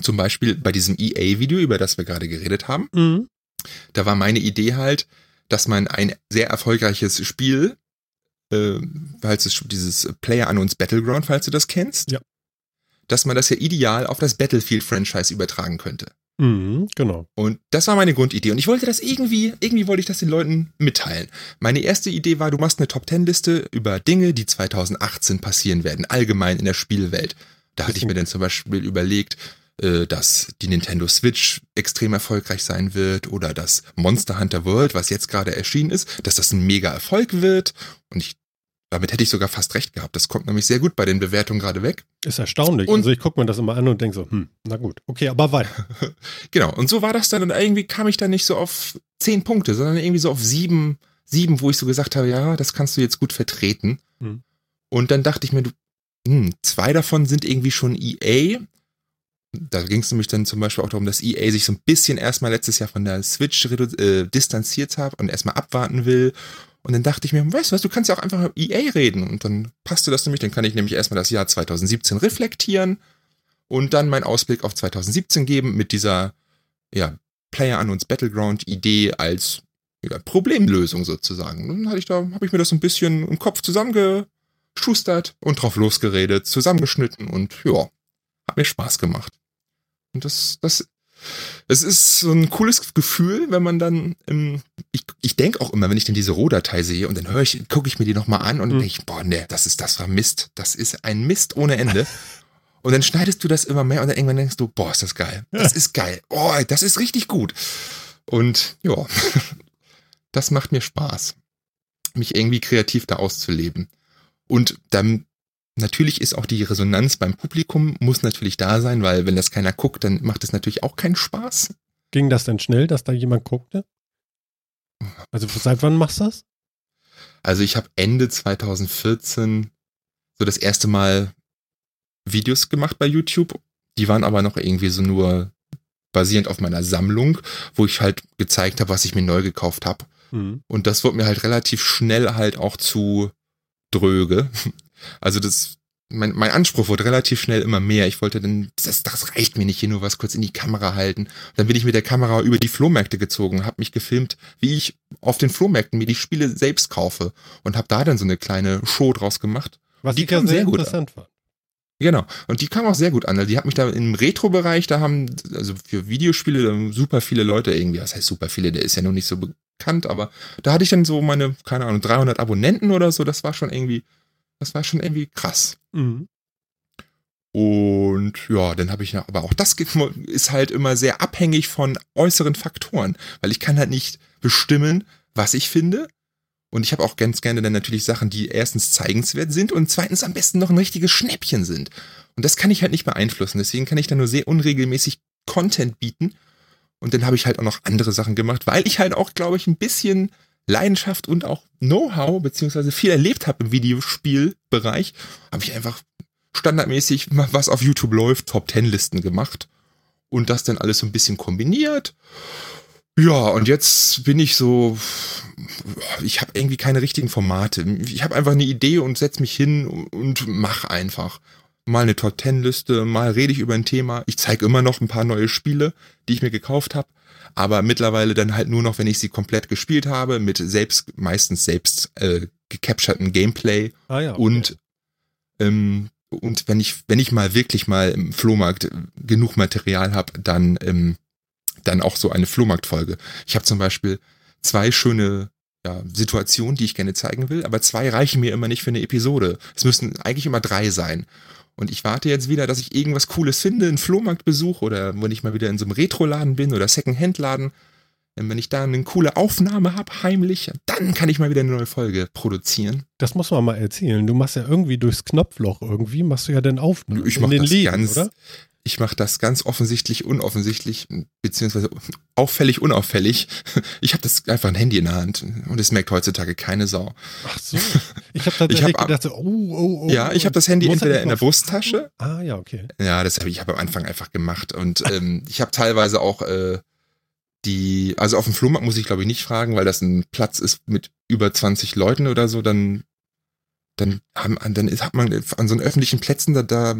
zum Beispiel bei diesem EA-Video, über das wir gerade geredet haben, Mhm. da war meine Idee halt, dass man ein sehr erfolgreiches Spiel, äh, falls es dieses Player Unknowns Battleground, falls du das kennst, Ja. dass man das ja ideal auf das Battlefield-Franchise übertragen könnte. Mhm, genau. Und das war meine Grundidee. Und ich wollte das irgendwie, irgendwie wollte ich das den Leuten mitteilen. Meine erste Idee war, du machst eine Top-10-Liste über Dinge, die 2018 passieren werden, allgemein in der Spielwelt. Da hatte ich mir dann zum Beispiel überlegt, dass die Nintendo Switch extrem erfolgreich sein wird oder dass Monster Hunter World, was jetzt gerade erschienen ist, dass das ein mega Erfolg wird. Und ich damit hätte ich sogar fast recht gehabt. Das kommt nämlich sehr gut bei den Bewertungen gerade weg. Ist erstaunlich. Und- also ich gucke mir das immer an und denke so, hm, na gut. Okay, aber weiter. Genau, und so war das dann und irgendwie kam ich dann nicht so auf zehn Punkte, sondern irgendwie so auf sieben, sieben, wo ich so gesagt habe, ja, das kannst du jetzt gut vertreten. Mhm. Und dann dachte ich mir, du, hm, zwei davon sind irgendwie schon EA. Da ging es nämlich dann zum Beispiel auch darum, dass EA sich so ein bisschen erstmal letztes Jahr von der Switch äh, distanziert hat und erstmal abwarten will. Und dann dachte ich mir, weißt du was, du kannst ja auch einfach über EA reden. Und dann passte das nämlich, dann kann ich nämlich erstmal das Jahr 2017 reflektieren und dann meinen Ausblick auf 2017 geben mit dieser ja, Player Unknowns Battleground Idee als ja, Problemlösung sozusagen. Und dann hatte ich da, habe ich mir das so ein bisschen im Kopf zusammengeschustert und drauf losgeredet, zusammengeschnitten und ja, hat mir Spaß gemacht. Und das, das, es ist so ein cooles Gefühl, wenn man dann, ähm, ich, ich denke auch immer, wenn ich denn diese Rohdatei sehe und dann höre ich, gucke ich mir die nochmal an und dann Mhm. denke ich, boah, ne, das ist, das war Mist. Das ist ein Mist ohne Ende. Und dann schneidest du das immer mehr und dann irgendwann denkst du, boah, ist das geil. Das ist geil. Oh, das ist richtig gut. Und ja, das macht mir Spaß, mich irgendwie kreativ da auszuleben. Und dann natürlich ist auch die Resonanz beim Publikum muss natürlich da sein, weil wenn das keiner guckt, dann macht es natürlich auch keinen Spaß. Ging das denn schnell, dass da jemand guckte? Also seit wann machst du das? Also ich habe Ende 2014 so das erste Mal Videos gemacht bei YouTube. Die waren aber noch irgendwie so nur basierend auf meiner Sammlung, wo ich halt gezeigt habe, was ich mir neu gekauft habe. Hm. Und das wurde mir halt relativ schnell halt auch zu dröge. Also das, mein, mein Anspruch wurde relativ schnell immer mehr. Ich wollte dann, das, das reicht mir nicht hier nur was kurz in die Kamera halten. Dann bin ich mit der Kamera über die Flohmärkte gezogen, habe mich gefilmt, wie ich auf den Flohmärkten mir die Spiele selbst kaufe und habe da dann so eine kleine Show draus gemacht. Was Die ich ja kam sehr interessant fand. Genau. Und die kam auch sehr gut an. Also die hat mich da im Retro-Bereich, da haben, also für Videospiele super viele Leute irgendwie, das heißt super viele, der ist ja noch nicht so bekannt, aber da hatte ich dann so meine, keine Ahnung, 300 Abonnenten oder so, das war schon irgendwie, das war schon irgendwie krass. Mhm. Und ja, dann habe ich noch, aber auch das ist halt immer sehr abhängig von äußeren Faktoren, weil ich kann halt nicht bestimmen, was ich finde. Und ich habe auch ganz gerne dann natürlich Sachen, die erstens zeigenswert sind und zweitens am besten noch ein richtiges Schnäppchen sind. Und das kann ich halt nicht beeinflussen. Deswegen kann ich dann nur sehr unregelmäßig Content bieten. Und dann habe ich halt auch noch andere Sachen gemacht, weil ich halt auch, glaube ich, ein bisschen Leidenschaft und auch Know-how beziehungsweise viel erlebt habe im Videospielbereich, habe ich einfach standardmäßig, was auf YouTube läuft, Top 10 Listen gemacht und das dann alles so ein bisschen kombiniert. Ja, und jetzt bin ich so, ich habe irgendwie keine richtigen Formate. Ich habe einfach eine Idee und setz mich hin und mach einfach. Mal eine Top 10 Liste, mal rede ich über ein Thema. Ich zeige immer noch ein paar neue Spiele, die ich mir gekauft habe, aber mittlerweile dann halt nur noch, wenn ich sie komplett gespielt habe, mit selbst, meistens selbst äh, gecapturten Gameplay Ah ja. okay. und ähm, und wenn ich wenn ich mal wirklich mal im Flohmarkt genug Material habe, dann ähm, dann auch so eine Flohmarktfolge. Ich habe zum Beispiel zwei schöne ja, Situationen, die ich gerne zeigen will, aber zwei reichen mir immer nicht für eine Episode. Es müssen eigentlich immer drei sein. Und ich warte jetzt wieder, dass ich irgendwas Cooles finde, einen Flohmarktbesuch oder wenn ich mal wieder in so einem Retro-Laden bin oder Second-Hand-Laden. Wenn ich da eine coole Aufnahme habe, heimlich, dann kann ich mal wieder eine neue Folge produzieren. Das muss man mal erzählen. Du machst ja irgendwie durchs Knopfloch irgendwie, machst du ja dann Aufnahmen. Ich den das Läden, ganz, oder? Ich mache das ganz offensichtlich, unoffensichtlich, beziehungsweise auffällig, unauffällig. Ich habe das einfach ein Handy in der Hand und es merkt heutzutage keine Sau. Ach so. Ich habe tatsächlich hab- gedacht, oh, oh, oh. ja, ich habe das Handy entweder er in der Brusttasche. Ah ja, okay. Ja, das habe ich habe am Anfang einfach gemacht und ähm, ich habe teilweise auch äh, die, also auf dem Flohmarkt muss ich glaube ich nicht fragen, weil das ein Platz ist mit über 20 Leuten oder so, dann dann, haben, dann ist, hat man an so öffentlichen Plätzen, da, da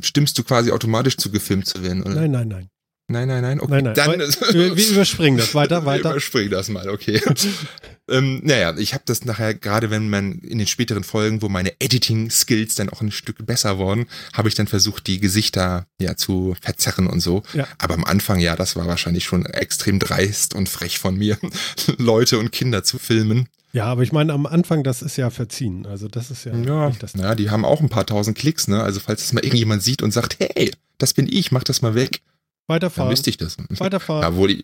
stimmst du quasi automatisch zu gefilmt zu werden. Oder? Nein, nein, nein. Nein, nein, nein. Okay, Nein, nein. dann Wir, wir überspringen das. Weiter, Wir weiter. überspringen das mal, okay. ähm, naja, ich habe das nachher, gerade wenn man in den späteren Folgen, wo meine Editing-Skills dann auch ein Stück besser wurden, habe ich dann versucht, die Gesichter ja zu verzerren und so. Ja. Aber am Anfang, ja, das war wahrscheinlich schon extrem dreist und frech von mir, Leute und Kinder zu filmen. Ja, aber ich meine, am Anfang, das ist ja verziehen. Also das ist ja, Ja, nicht das. naja, die haben auch ein paar tausend Klicks, ne? Also falls es mal irgendjemand sieht und sagt, hey, das bin ich, mach das mal weg, dann Weiterfahren. wüsste ich das. Weiterfahren. Ja, wohl.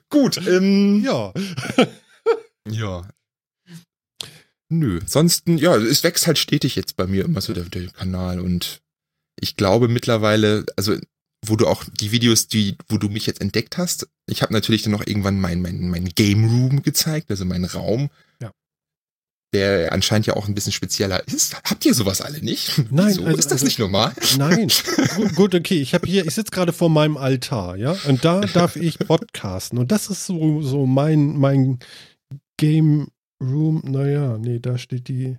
Gut, ähm, ja. Ja. Nö, sonst, ja, es wächst halt stetig jetzt bei mir immer so der, der Kanal und ich glaube mittlerweile, also wo du auch die Videos, die, wo du mich jetzt entdeckt hast, ich habe natürlich dann noch irgendwann mein, mein, mein Game Room gezeigt, also mein Raum, Ja. der anscheinend ja auch ein bisschen spezieller ist. Habt ihr sowas alle nicht? Nein, Wieso? also- ist das also- nicht normal? Nein. gut, okay. Ich habe hier, ich sitze gerade vor meinem Altar, ja, und da darf ich podcasten. Und das ist so, so mein, mein Game Room. Naja, nee, da steht die.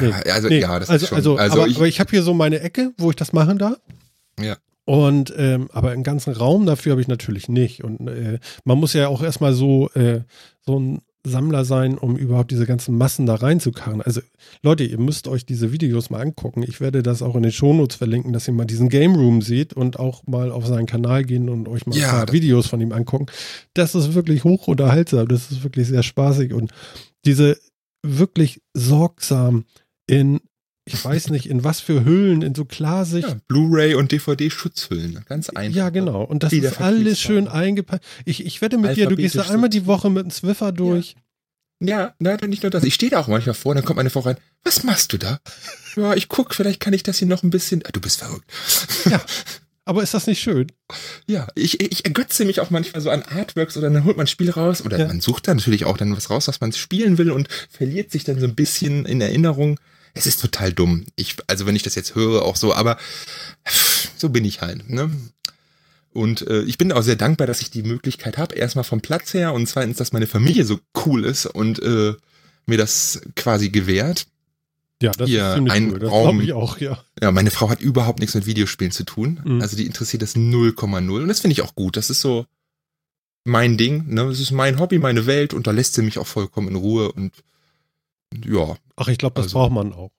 Nee, Ja, also Nee, ja, das also, ist schon. also, Also, aber, ich, aber ich habe hier so meine Ecke, wo ich das machen darf. Ja. Und ähm, aber einen ganzen Raum dafür habe ich natürlich nicht. Und äh, man muss ja auch erstmal so, äh, so ein Sammler sein, um überhaupt diese ganzen Massen da reinzukarren. Also Leute, ihr müsst euch diese Videos mal angucken. Ich werde das auch in den Shownotes verlinken, dass ihr mal diesen Game Room seht und auch mal auf seinen Kanal gehen und euch mal Ja, Videos von ihm angucken. Das ist wirklich hoch unterhaltsam. Das ist wirklich sehr spaßig und diese wirklich sorgsam in, ich weiß nicht, in was für Hüllen, in so Klarsicht. ja, Blu-ray und DVD-Schutzhüllen, ganz einfach. Ja, genau. Und das ist alles schön eingepackt. Ich, ich wette mit dir, du gehst da einmal die Woche mit einem Zwiffer durch. Ja, nein, nicht nur das. Ich stehe da auch manchmal vor, dann kommt meine Frau rein. Was machst du da? Ja, ich guck, vielleicht kann ich das hier noch ein bisschen. Ah, du bist verrückt. Ja. Aber ist das nicht schön? Ja, ich, ich ergötze mich auch manchmal so an Artworks oder dann holt man ein Spiel raus oder Ja. man sucht da natürlich auch dann was raus, was man spielen will und verliert sich dann so ein bisschen in Erinnerung. Es ist total dumm. Ich, also wenn ich das jetzt höre, auch so, aber so bin ich halt, ne? Und äh, ich bin auch sehr dankbar, dass ich die Möglichkeit habe, erstmal vom Platz her und zweitens, dass meine Familie so cool ist und äh, mir das quasi gewährt. Ja, das Hier, ist ziemlich ein cool. Das Raum- ich auch, ja. Ja, meine Frau hat überhaupt nichts mit Videospielen zu tun. Mhm. Also die interessiert das 0,0 und das finde ich auch gut. Das ist so mein Ding, ne? Das ist mein Hobby, meine Welt und da lässt sie mich auch vollkommen in Ruhe und ja, Ach, ich glaube, das Also- braucht man auch.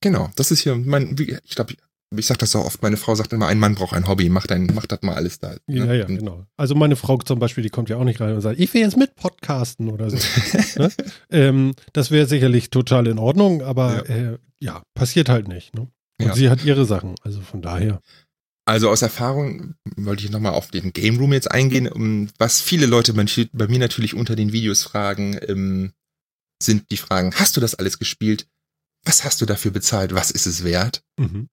genau. Das ist hier mein, wie- ich glaube, ich sag das auch oft, meine Frau sagt immer, ein Mann braucht ein Hobby, mach dein, mach das mal alles da. Ja, ne? ja, Und- genau. Also meine Frau zum Beispiel, die kommt ja auch nicht rein und sagt, ich will jetzt mit podcasten oder so. ne? ähm, das wäre sicherlich total in Ordnung, aber ja, äh, ja passiert halt nicht. Ne? Und Ja. sie hat ihre Sachen, also von daher. Also aus Erfahrung wollte ich nochmal auf den Game Room jetzt eingehen. Um, was viele Leute bei, bei mir natürlich unter den Videos fragen, ähm, sind die Fragen, hast du das alles gespielt? Was hast du dafür bezahlt? Was ist es wert? Mhm.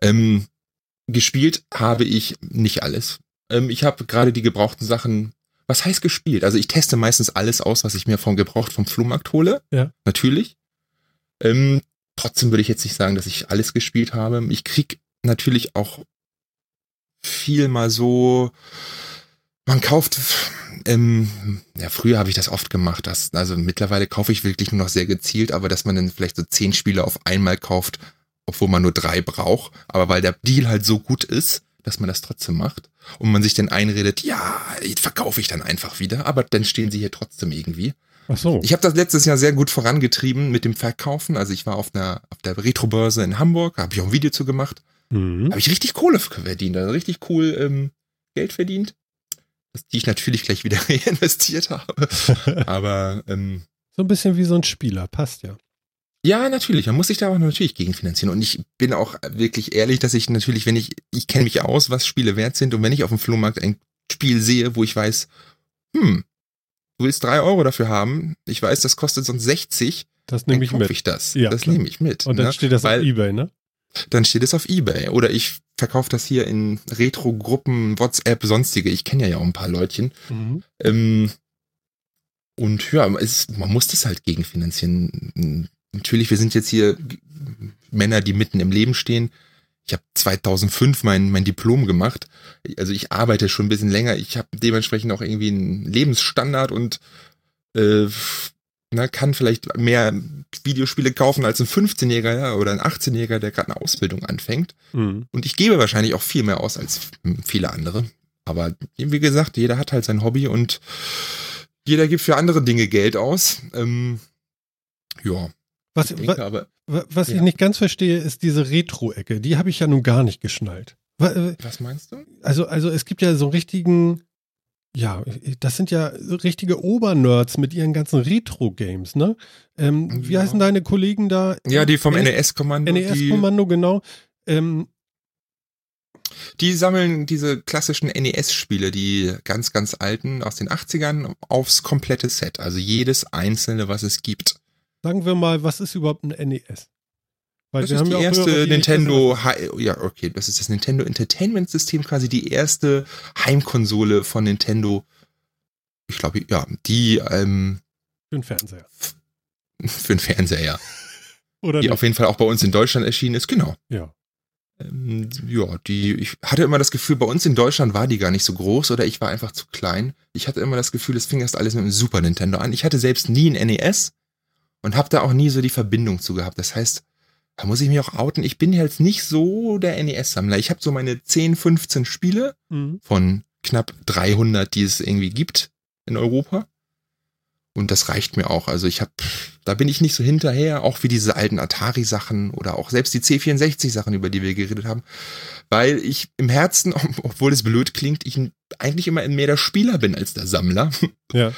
Ähm, gespielt habe ich nicht alles. Ähm, ich habe gerade die gebrauchten Sachen. Was heißt gespielt? Also ich teste meistens alles aus, was ich mir vom gebraucht vom Flohmarkt hole. Ja. Natürlich. Ähm, trotzdem würde ich jetzt nicht sagen, dass ich alles gespielt habe. Ich krieg natürlich auch viel mal so. Man kauft. Ähm, ja, früher habe ich das oft gemacht. Das, also mittlerweile kaufe ich wirklich nur noch sehr gezielt, aber dass man dann vielleicht so zehn Spiele auf einmal kauft, obwohl man nur drei braucht, aber weil der Deal halt so gut ist, dass man das trotzdem macht und man sich dann einredet, ja, verkaufe ich dann einfach wieder, aber dann stehen sie hier trotzdem irgendwie. Ach so. Ich habe das letztes Jahr sehr gut vorangetrieben mit dem Verkaufen. Also ich war auf einer auf der Retrobörse in Hamburg, habe ich auch ein Video zu gemacht. mhm. Habe ich richtig Kohle verdient, also richtig cool ähm, Geld verdient, die ich natürlich gleich wieder reinvestiert habe. Aber ähm, So ein bisschen wie so ein Spieler, passt ja. Ja, natürlich. Man muss sich da auch natürlich gegenfinanzieren. Und ich bin auch wirklich ehrlich, dass ich natürlich, wenn ich, ich kenne mich aus, was Spiele wert sind. Und wenn ich auf dem Flohmarkt ein Spiel sehe, wo ich weiß, hm, du willst drei Euro dafür haben, ich weiß, das kostet sonst 60, Das nehme ich mit. ich das. Ja, das nehme ich mit. Und dann ne? steht das Weil, auf Ebay, ne? Dann steht es auf Ebay. Oder ich verkaufe das hier in Retro-Gruppen, WhatsApp, sonstige. Ich kenne ja ja auch ein paar Leutchen. Mhm. Ähm, und ja, es, man muss das halt gegenfinanzieren. Natürlich, wir sind jetzt hier Männer, die mitten im Leben stehen. Ich habe 2005 mein, mein Diplom gemacht. Also ich arbeite schon ein bisschen länger. Ich habe dementsprechend auch irgendwie einen Lebensstandard und äh, na, kann vielleicht mehr Videospiele kaufen als ein 15-Jähriger ja, oder ein 18-Jähriger, der gerade eine Ausbildung anfängt. Mhm. Und ich gebe wahrscheinlich auch viel mehr aus als viele andere. Aber wie gesagt, jeder hat halt sein Hobby und jeder gibt für andere Dinge Geld aus. Ähm, ja, Was, ich wa, denke aber. wa, was ich ja. nicht ganz verstehe, ist diese Retro-Ecke. Die habe ich ja nun gar nicht geschnallt. Äh, Was meinst du? Also, also es gibt ja so richtigen, ja, das sind ja richtige Obernerds mit ihren ganzen Retro-Games, ne? Ähm, wie Ja. heißen deine Kollegen da? Ja, die vom NES-Kommando, NES-Kommando, genau. Ähm, die sammeln diese klassischen NES-Spiele, die ganz, ganz alten aus den 80ern, aufs komplette Set. Also jedes einzelne, was es gibt. sagen wir mal, was ist überhaupt ein NES? Weil das wir ist haben die erste Hörer, Nintendo, ja, okay, das ist das Nintendo Entertainment System, quasi die erste Heimkonsole von Nintendo. Ich glaube, ja, die, ähm, Für den Fernseher. Für den Fernseher, ja. Oder die nicht? auf jeden Fall auch bei uns in Deutschland erschienen ist, genau. Ja. Ähm, ja, die, ich hatte immer das Gefühl, bei uns in Deutschland war die gar nicht so groß oder ich war einfach zu klein. Ich hatte immer das Gefühl, es fing erst alles mit dem Super Nintendo an. Ich hatte selbst nie ein NES und habe da auch nie so die Verbindung zu gehabt. Das heißt, da muss ich mich auch outen, ich bin jetzt nicht so der NES-Sammler. Ich habe so meine 10, 15 Spiele mhm. von knapp 300, die es irgendwie gibt in Europa. Und das reicht mir auch. Also ich habe, da bin ich nicht so hinterher, auch wie diese alten Atari-Sachen oder auch selbst die C64-Sachen, über die wir geredet haben, weil ich im Herzen, obwohl es blöd klingt, ich eigentlich immer mehr der Spieler bin als der Sammler. Ja.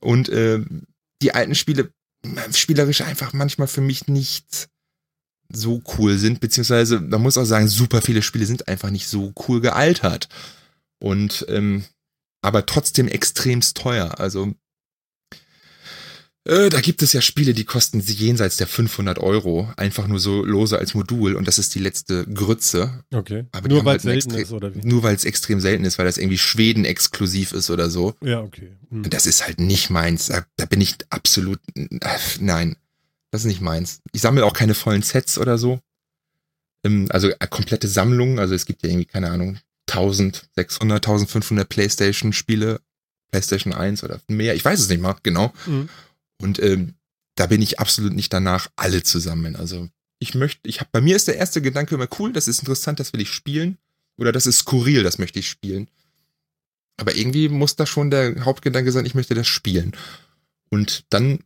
Und äh, die alten Spiele spielerisch einfach manchmal für mich nicht so cool sind, beziehungsweise man muss auch sagen, super viele Spiele sind einfach nicht so cool gealtert. Und ähm, aber trotzdem extremst teuer. Also äh, da gibt es ja Spiele, die kosten jenseits der 500 Euro, einfach nur so lose als Modul und das ist die letzte Grütze. Okay. Aber nur weil es halt selten ist oder wie? Nur weil es extrem selten ist, weil das irgendwie Schweden exklusiv ist oder so. Ja, okay. Hm. Das ist halt nicht meins. Da, da bin ich absolut, nein, das ist nicht meins. Ich sammle auch keine vollen Sets oder so. Ähm, also äh, komplette Sammlungen, also es gibt ja irgendwie, keine Ahnung, 1600, 1500 Playstation Spiele, Playstation 1 oder mehr, ich weiß es nicht mal, genau. Mhm. Und ähm, da bin ich absolut nicht danach, alle zu sammeln. Also ich möchte, ich habe, bei mir ist der erste Gedanke immer cool, das ist interessant, das will ich spielen. Oder das ist skurril, das möchte ich spielen. Aber irgendwie muss da schon der Hauptgedanke sein, ich möchte das spielen. Und dann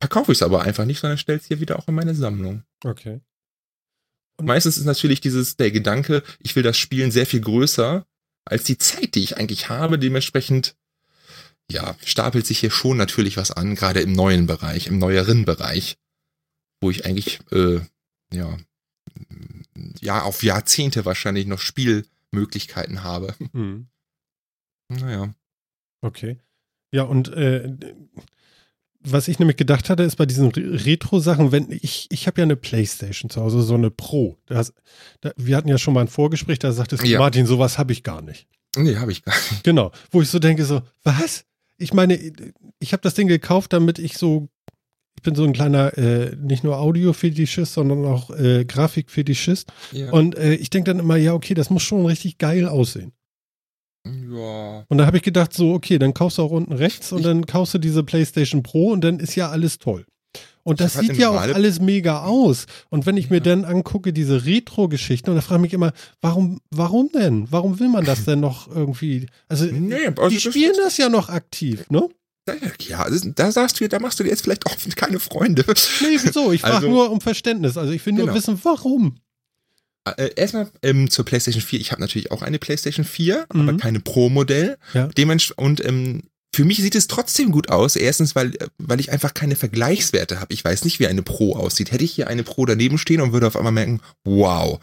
verkaufe ich es aber einfach nicht, sondern stelle es hier wieder auch in meine Sammlung. Okay. Und meistens ist natürlich dieses, der Gedanke, ich will das Spielen sehr viel größer als die Zeit, die ich eigentlich habe. Dementsprechend ja, stapelt sich hier schon natürlich was an, gerade im neuen Bereich, im neueren Bereich, wo ich eigentlich, äh, ja, ja, auf Jahrzehnte wahrscheinlich noch Spielmöglichkeiten habe. Hm. Naja. Okay. Ja, und äh, was ich nämlich gedacht hatte, ist bei diesen Retro-Sachen, wenn ich, ich habe ja eine Playstation zu Hause, so eine Pro. Das, da, wir hatten ja schon mal ein Vorgespräch, da sagtest du, ja. Martin, sowas habe ich gar nicht. Nee, habe ich gar nicht. Genau, wo ich so denke, so, was? ich meine, ich habe das Ding gekauft, damit ich so, ich bin so ein kleiner, äh, nicht nur Audio-Fetischist, sondern auch äh, Grafik-Fetischist. Ja. Und äh, ich denke dann immer, ja, okay, das muss schon richtig geil aussehen. Ja. Und da habe ich gedacht, so, okay, dann kaufst du auch unten rechts und dann kaufst du diese PlayStation Pro und dann ist ja alles toll. Und das sieht ja auch alles mega aus. Und wenn ich mir dann angucke, diese Retro-Geschichten, und da frage ich mich immer, warum, warum denn? Warum will man das denn noch irgendwie? Also, nee, also die spielen das, das ja noch aktiv, ne? Ja, da sagst du, da machst du dir jetzt vielleicht auch keine Freunde. Nee, wieso? Ich frage also, nur um Verständnis. Also ich will nur genau. wissen, warum. Äh, erstmal ähm, zur PlayStation 4. Ich habe natürlich auch eine PlayStation 4, mhm. aber keine Pro-Modell. Ja. Dementsprechend, und ähm, für mich sieht es trotzdem gut aus. Erstens, weil, weil ich einfach keine Vergleichswerte habe. Ich weiß nicht, wie eine Pro aussieht. Hätte ich hier eine Pro daneben stehen und würde auf einmal merken, wow,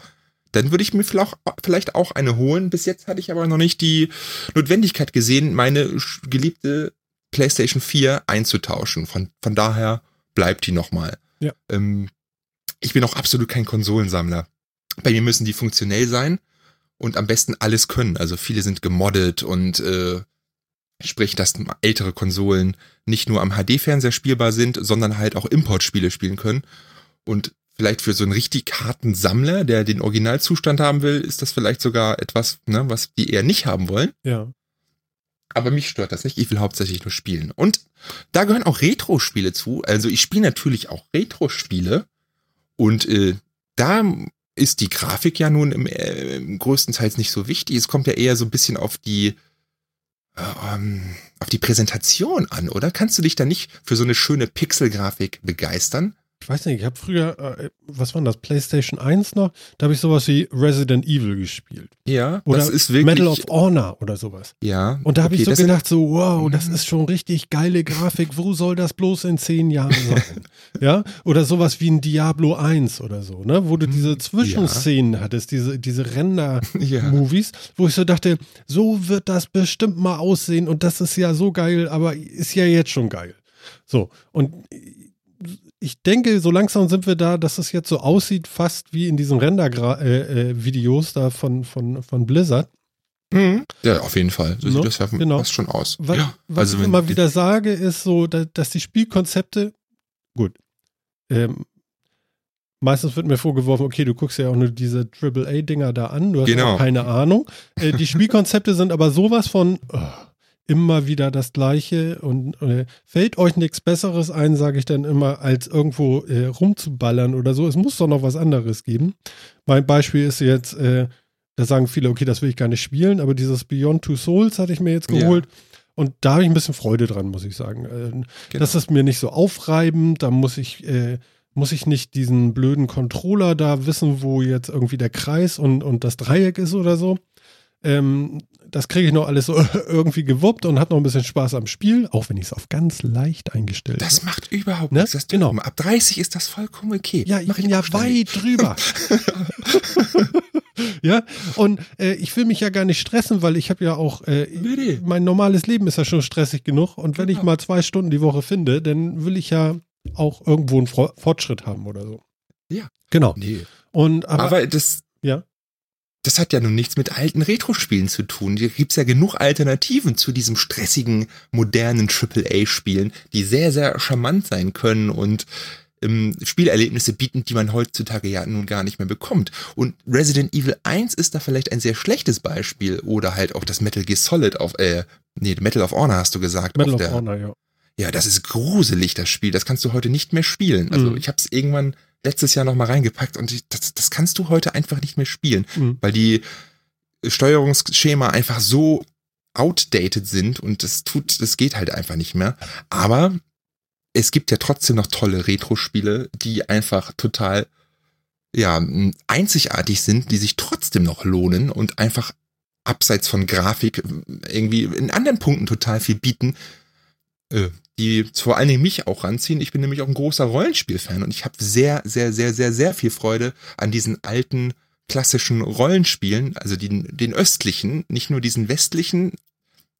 dann würde ich mir vielleicht auch eine holen. Bis jetzt hatte ich aber noch nicht die Notwendigkeit gesehen, meine geliebte PlayStation 4 einzutauschen. Von, von daher bleibt die nochmal. Ja. Ähm, ich bin auch absolut kein Konsolensammler. Bei mir müssen die funktionell sein und am besten alles können. Also viele sind gemoddet und äh, Sprich, dass ältere Konsolen nicht nur am HD-Fernseher spielbar sind, sondern halt auch Importspiele spielen können. Und vielleicht für so einen richtig harten Sammler, der den Originalzustand haben will, ist das vielleicht sogar etwas, ne, was die eher nicht haben wollen. Ja. Aber mich stört das nicht. Ich will hauptsächlich nur spielen. Und da gehören auch Retro-Spiele zu. Also ich spiele natürlich auch Retro-Spiele. Und äh, da ist die Grafik ja nun im, äh, größtenteils nicht so wichtig. Es kommt ja eher so ein bisschen auf die ähm, auf die Präsentation an, oder? Kannst du dich da nicht für so eine schöne Pixelgrafik begeistern? Ich weiß nicht, ich habe früher, äh, was war das, PlayStation 1 noch? Da habe ich sowas wie Resident Evil gespielt. Ja, oder das ist wirklich. Medal of Honor oder sowas. Ja. Und da habe okay, ich so gedacht, so, wow, das mhm. ist schon richtig geile Grafik. Wo soll das bloß in zehn Jahren sein? ja? Oder sowas wie ein Diablo 1 oder so, ne? Wo du mhm. diese Zwischenszenen ja. hattest, diese, diese Render-Movies, ja. wo ich so dachte, so wird das bestimmt mal aussehen und das ist ja so geil, aber ist ja jetzt schon geil. So, und ich denke, so langsam sind wir da, dass es jetzt so aussieht, fast wie in diesen Render-Videos äh, da von, von, von Blizzard. Mhm. Ja, auf jeden Fall. So no? sieht das ja genau. fast schon aus. Was, ja, was also ich immer wieder sage, ist so, dass die Spielkonzepte, gut, ähm, meistens wird mir vorgeworfen, okay, du guckst ja auch nur diese AAA-Dinger da an, du hast genau. keine Ahnung. Äh, die Spielkonzepte sind aber sowas von oh, immer wieder das Gleiche und äh, fällt euch nichts Besseres ein, sage ich dann immer, als irgendwo äh, rumzuballern oder so. Es muss doch noch was anderes geben. Mein Beispiel ist jetzt, äh, da sagen viele, okay, das will ich gar nicht spielen, aber dieses Beyond Two Souls hatte ich mir jetzt geholt. Ja. Und da habe ich ein bisschen Freude dran, muss ich sagen. Äh, genau. Das ist mir nicht so aufreibend, da muss ich, äh, muss ich nicht diesen blöden Controller da wissen, wo jetzt irgendwie der Kreis und, und das Dreieck ist oder so. Ähm, das kriege ich noch alles so irgendwie gewuppt und hat noch ein bisschen Spaß am Spiel, auch wenn ich es auf ganz leicht eingestellt habe. Das macht überhaupt ne? nichts. Das genau. Ab 30 ist das vollkommen okay. Ja, ich bin ja weit drüber. ja, und äh, ich will mich ja gar nicht stressen, weil ich habe ja auch, äh, nee. mein normales Leben ist ja schon stressig genug und genau. wenn ich genau. mal zwei Stunden die Woche finde, dann will ich ja auch irgendwo einen Fortschritt haben oder so. Ja. Genau. Nee. Und, aber, aber das. Das hat ja nun nichts mit alten Retro-Spielen zu tun. Hier gibt's ja genug Alternativen zu diesem stressigen, modernen AAA-Spielen, die sehr, sehr charmant sein können und ähm, Spielerlebnisse bieten, die man heutzutage ja nun gar nicht mehr bekommt. Und Resident Evil 1 ist da vielleicht ein sehr schlechtes Beispiel oder halt auch das Metal Gear Solid auf, äh, nee, Metal of Honor hast du gesagt. Metal of Honor, ja. Ja, das ist gruselig, das Spiel. Das kannst du heute nicht mehr spielen. Also mhm. ich habe es irgendwann letztes Jahr nochmal reingepackt und ich, das, das kannst du heute einfach nicht mehr spielen, mhm. weil die Steuerungsschema einfach so outdated sind und das tut, das geht halt einfach nicht mehr. Aber es gibt ja trotzdem noch tolle Retro-Spiele, die einfach total ja, einzigartig sind, die sich trotzdem noch lohnen und einfach abseits von Grafik irgendwie in anderen Punkten total viel bieten, die vor allen Dingen mich auch ranziehen. Ich bin nämlich auch ein großer Rollenspiel-Fan und ich habe sehr, sehr, sehr, sehr, sehr viel Freude an diesen alten klassischen Rollenspielen, also den, den östlichen, nicht nur diesen westlichen,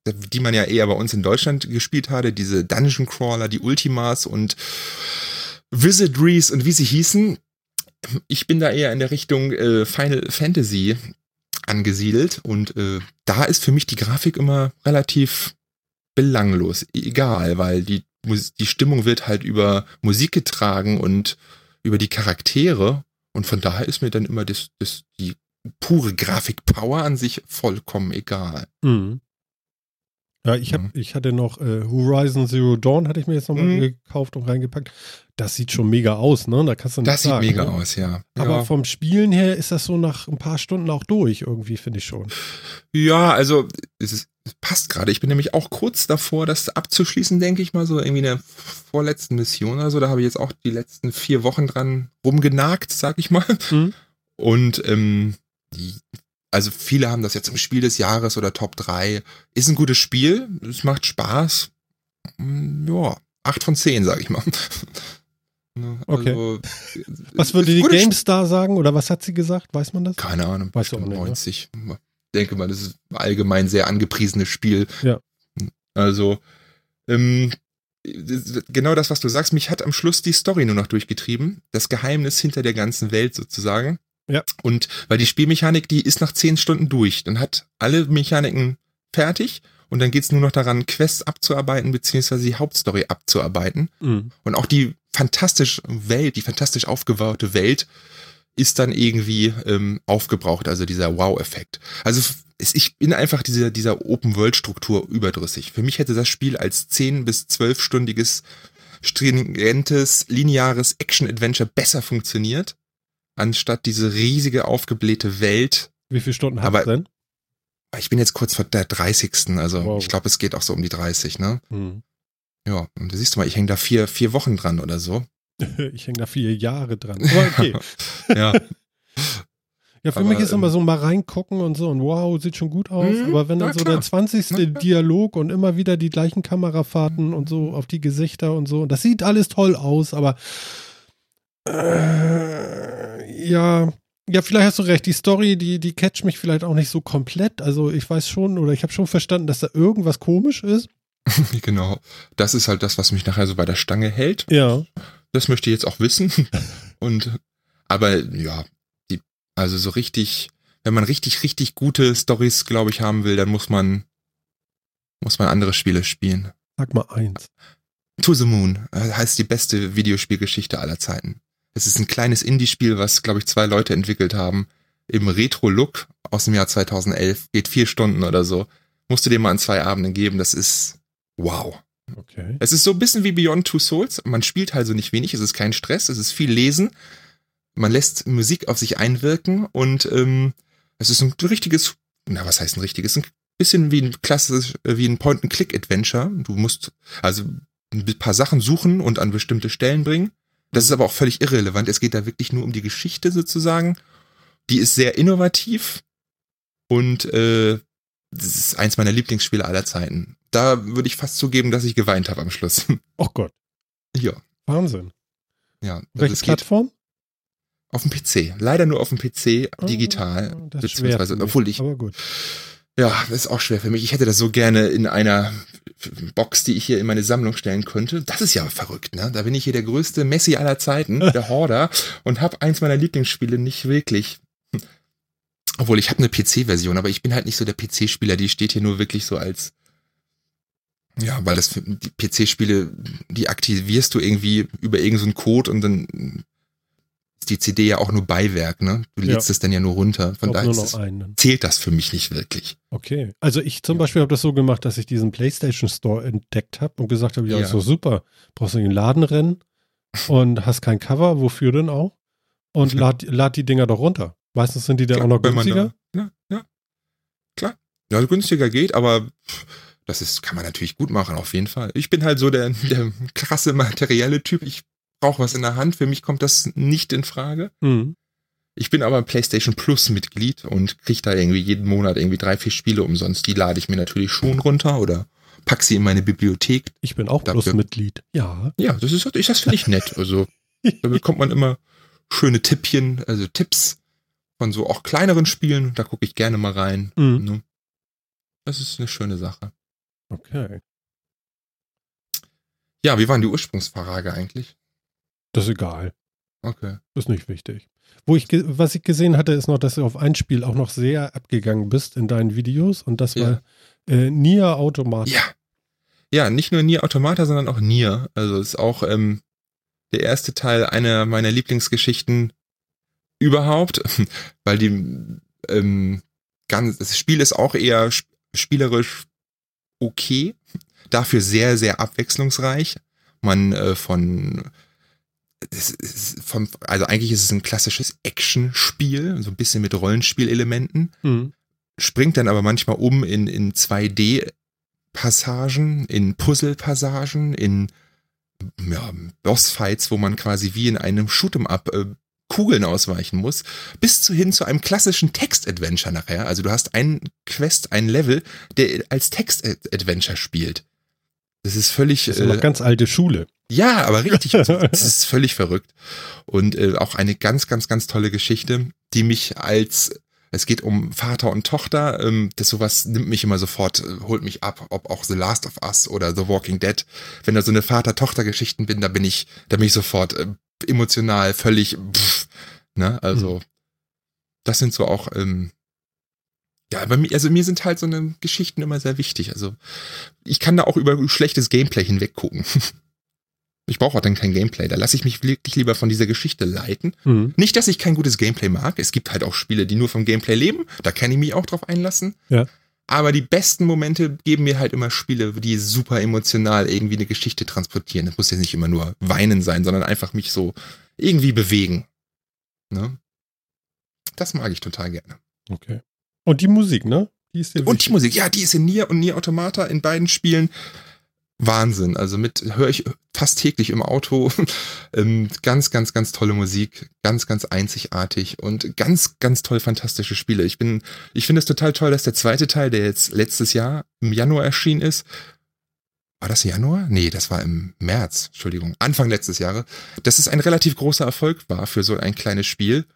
die man ja eher bei uns in Deutschland gespielt hatte, diese Dungeon Crawler, die Ultimas und Wizardries und wie sie hießen. Ich bin da eher in der Richtung äh, Final Fantasy angesiedelt und äh, da ist für mich die Grafik immer relativ belanglos, egal, weil die, die Stimmung wird halt über Musik getragen und über die Charaktere und von daher ist mir dann immer das, das, die pure Grafik-Power an sich vollkommen egal. Mhm. Ja, ich, hab, mhm. ich hatte noch äh, Horizon Zero Dawn, hatte ich mir jetzt nochmal mhm. gekauft und reingepackt. Das sieht schon mega aus, ne? Da kannst du Das sieht sagen, mega ne? aus, ja. Aber ja. vom Spielen her ist das so nach ein paar Stunden auch durch, irgendwie, finde ich schon. Ja, also es, ist, passt gerade. Ich bin nämlich auch kurz davor, das abzuschließen, denke ich mal, so irgendwie in der vorletzten Mission oder so. Da habe ich jetzt auch die letzten vier Wochen dran rumgenagt, sag ich mal. Mhm. Und ähm, also viele haben das jetzt im Spiel des Jahres oder Top 3. Ist ein gutes Spiel, es macht Spaß. Mm, ja, 8 von 10, sag ich mal. Ne, okay. Also, was würde die GameStar sagen oder was hat sie gesagt? Weiß man das? Keine Ahnung. Weißt du auch nicht, 90. Ne? Denke mal, das ist allgemein sehr angepriesenes Spiel. Ja. Also, ähm, genau das, was du sagst, mich hat am Schluss die Story nur noch durchgetrieben. Das Geheimnis hinter der ganzen Welt sozusagen. Ja. Und weil die Spielmechanik, die ist nach zehn Stunden durch. Dann hat alle Mechaniken fertig und dann geht's nur noch daran, Quests abzuarbeiten, beziehungsweise die Hauptstory abzuarbeiten. Mhm. Und auch die fantastische Welt, die fantastisch aufgebaute Welt ist dann irgendwie ähm, aufgebraucht, also dieser Wow-Effekt. Also ich bin einfach dieser, dieser Open-World-Struktur überdrüssig. Für mich hätte das Spiel als 10- bis 12-stündiges, stringentes, lineares Action-Adventure besser funktioniert anstatt diese riesige aufgeblähte Welt. Wie viele Stunden hat es denn? Ich bin jetzt kurz vor der 30. Also wow. ich glaube, es geht auch so um die 30, ne? Hm. Ja, und du siehst mal, ich hänge da vier, vier Wochen dran oder so. ich hänge da vier Jahre dran. Aber okay. ja. Ja, für aber, mich ist immer ähm, so mal reingucken und so und wow, sieht schon gut aus. Mhm, aber wenn dann so klar. der 20. Dialog und immer wieder die gleichen Kamerafahrten und so auf die Gesichter und so, und das sieht alles toll aus, aber äh, ja, ja, vielleicht hast du recht. Die Story, die, die catcht mich vielleicht auch nicht so komplett. Also ich weiß schon oder ich habe schon verstanden, dass da irgendwas komisch ist. genau. Das ist halt das, was mich nachher so bei der Stange hält. Ja. Das möchte ich jetzt auch wissen. Und aber ja, die, also so richtig, wenn man richtig, richtig gute Stories, glaube ich, haben will, dann muss man, muss man andere Spiele spielen. Sag mal eins. To the Moon äh, heißt die beste Videospielgeschichte aller Zeiten. Es ist ein kleines Indie-Spiel, was, glaube ich, zwei Leute entwickelt haben. Im Retro-Look aus dem Jahr 2011. Geht vier Stunden oder so. Musst du dir mal an zwei Abenden geben. Das ist wow. Okay. Es ist so ein bisschen wie Beyond Two Souls. Man spielt halt so nicht wenig. Es ist kein Stress. Es ist viel Lesen. Man lässt Musik auf sich einwirken und ähm, es ist ein richtiges, na was heißt ein richtiges? Ein bisschen wie ein klassisch, wie ein Point-and-Click-Adventure. Du musst also ein paar Sachen suchen und an bestimmte Stellen bringen. Das ist aber auch völlig irrelevant. Es geht da wirklich nur um die Geschichte sozusagen. Die ist sehr innovativ und äh, das ist eins meiner Lieblingsspiele aller Zeiten. Da würde ich fast zugeben, dass ich geweint habe am Schluss. Oh Gott. Ja. Wahnsinn. Ja. Welche es geht Plattform? auf dem PC. Leider nur auf dem PC, digital. Oh, das ist beziehungsweise, mich, obwohl ich, Aber gut. ja, das ist auch schwer für mich. Ich hätte das so gerne in einer Box, die ich hier in meine Sammlung stellen könnte. Das ist ja verrückt, ne? Da bin ich hier der größte Messi aller Zeiten, der Horder, und habe eins meiner Lieblingsspiele nicht wirklich. Obwohl ich habe eine PC-Version, aber ich bin halt nicht so der PC-Spieler. Die steht hier nur wirklich so als ja, weil das PC-Spiele, die aktivierst du irgendwie über irgendeinen so Code und dann ist die CD ja auch nur Beiwerk, ne? Du Ja. lädst es dann ja nur runter. Von daher das, dann. zählt das für mich nicht wirklich. Okay. Also ich zum Ja. Beispiel habe das so gemacht, dass ich diesen PlayStation Store entdeckt habe und gesagt habe, ja, Ja. doch super. Brauchst du in den Laden rennen und hast kein Cover, wofür denn auch? Und lad, lad die Dinger doch runter. Meistens sind die dann auch noch günstiger. Da, ja, ja, klar. Ja, günstiger geht, aber pff, das ist, kann man natürlich gut machen, auf jeden Fall. Ich bin halt so der, der krasse materielle Typ. Ich brauche was in der Hand. Für mich kommt das nicht in Frage. Hm. Ich bin aber PlayStation Plus Mitglied und kriege da irgendwie jeden Monat irgendwie drei, vier Spiele umsonst. Die lade ich mir natürlich schon runter oder pack sie in meine Bibliothek. Ich bin auch Dafür- Plus-Mitglied. Ja. Ja, das ist, das finde ich nett. Also da bekommt man immer schöne Tippchen, also Tipps von so auch kleineren Spielen. Da gucke ich gerne mal rein. Mhm. Ne? Das ist eine schöne Sache. Okay. Ja, wie war denn die Ursprungsfrage eigentlich? Das ist egal. Okay. Das ist nicht wichtig. Wo ich, was ich gesehen hatte, ist noch, dass du auf ein Spiel auch noch sehr abgegangen bist in deinen Videos und das war äh, Nier Automat. Ja. Ja, nicht nur Nier Automata, sondern auch Nier. Also ist auch ähm, der erste Teil einer meiner Lieblingsgeschichten überhaupt, weil die ähm, ganz, das Spiel ist auch eher sp- spielerisch okay, dafür sehr, sehr abwechslungsreich. Man äh, von vom, also eigentlich ist es ein klassisches Action-Spiel, so ein bisschen mit Rollenspielelementen Hm. springt dann aber manchmal um in, in 2D-Passagen, in Puzzle-Passagen, in ja, Bossfights, wo man quasi wie in einem Shoot'em-up äh, Kugeln ausweichen muss, bis zu hin zu einem klassischen Text-Adventure nachher. Also du hast einen Quest, einen Level, der als Text-Adventure spielt. Das ist völlig. Das ist noch äh, ganz alte Schule. ja, aber richtig. Das ist völlig verrückt. Und äh, auch eine ganz, ganz, ganz tolle Geschichte, die mich als, es geht um Vater und Tochter, ähm, das sowas nimmt mich immer sofort, äh, holt mich ab, ob auch The Last of Us oder The Walking Dead. Wenn da so eine Vater-Tochter-Geschichten bin, da bin ich, da bin ich sofort äh, emotional völlig, pff, ne, also, das sind so auch, ähm, ja, bei mir, also mir sind halt so eine Geschichten immer sehr wichtig. Also ich kann da auch über schlechtes Gameplay hinweg gucken. Ich brauche auch dann kein Gameplay. Da lasse ich mich wirklich lieber von dieser Geschichte leiten. Hm. Nicht, dass ich kein gutes Gameplay mag. Es gibt halt auch Spiele, die nur vom Gameplay leben. Da kann ich mich auch drauf einlassen. Ja. Aber die besten Momente geben mir halt immer Spiele, die super emotional irgendwie eine Geschichte transportieren. Das muss jetzt nicht immer nur weinen sein, sondern einfach mich so irgendwie bewegen. Ne? Das mag ich total gerne. Okay. Und die Musik, ne? Die ist dir Und die. Musik, ja, die ist in Nier und Nier Automata in beiden Spielen Wahnsinn. Also mit höre ich fast täglich im Auto. ähm, ganz, ganz, ganz tolle Musik, ganz, ganz einzigartig und ganz, ganz toll fantastische Spiele. Ich bin, ich finde es total toll, dass der zweite Teil, der jetzt letztes Jahr im Januar erschienen ist, war das Januar? Nee, das war im März, Entschuldigung, Anfang letztes Jahres, dass es ein relativ großer Erfolg war für so ein kleines Spiel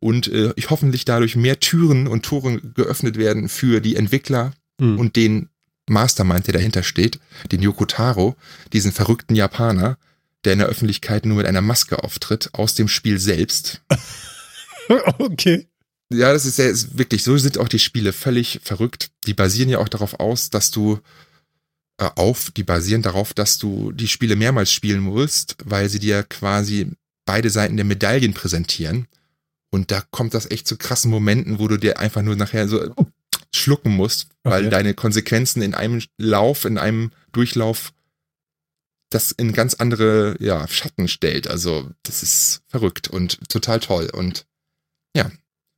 und äh, ich hoffentlich dadurch mehr Türen und Tore geöffnet werden für die Entwickler Hm. und den Mastermind, der dahinter steht, den Yoko Taro, diesen verrückten Japaner, der in der Öffentlichkeit nur mit einer Maske auftritt, aus dem Spiel selbst. okay. Ja, das ist, sehr, ist wirklich, so sind auch die Spiele völlig verrückt. Die basieren ja auch darauf aus, dass du äh, auf, die basieren darauf, dass du die Spiele mehrmals spielen musst, weil sie dir quasi beide Seiten der Medaillen präsentieren. Und da kommt das echt zu krassen Momenten, wo du dir einfach nur nachher so schlucken musst, weil Okay. deine Konsequenzen in einem Lauf, in einem Durchlauf das in ganz andere ja, Schatten stellt. Also das ist verrückt und total toll. Und ja,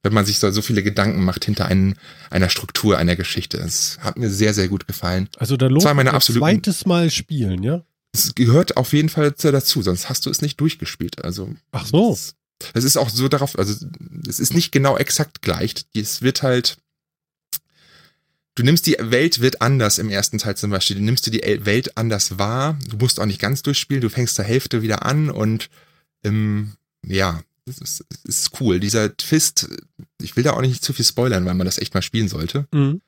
wenn man sich so, so viele Gedanken macht hinter einen, einer Struktur, einer Geschichte. Das hat mir sehr, sehr gut gefallen. Also da lohnt ein absoluten- zweites Mal spielen, ja? Es gehört auf jeden Fall dazu, sonst hast du es nicht durchgespielt. Also Ach so. es, es ist auch so darauf, also es ist nicht genau exakt gleich. Es wird halt, du nimmst die Welt wird anders im ersten Teil zum Beispiel. Du nimmst du die El- Welt anders wahr. Du musst auch nicht ganz durchspielen. Du fängst zur Hälfte wieder an und ähm, ja, es ist, es ist cool. Dieser Twist, ich will da auch nicht zu viel spoilern, weil man das echt mal spielen sollte. Mhm.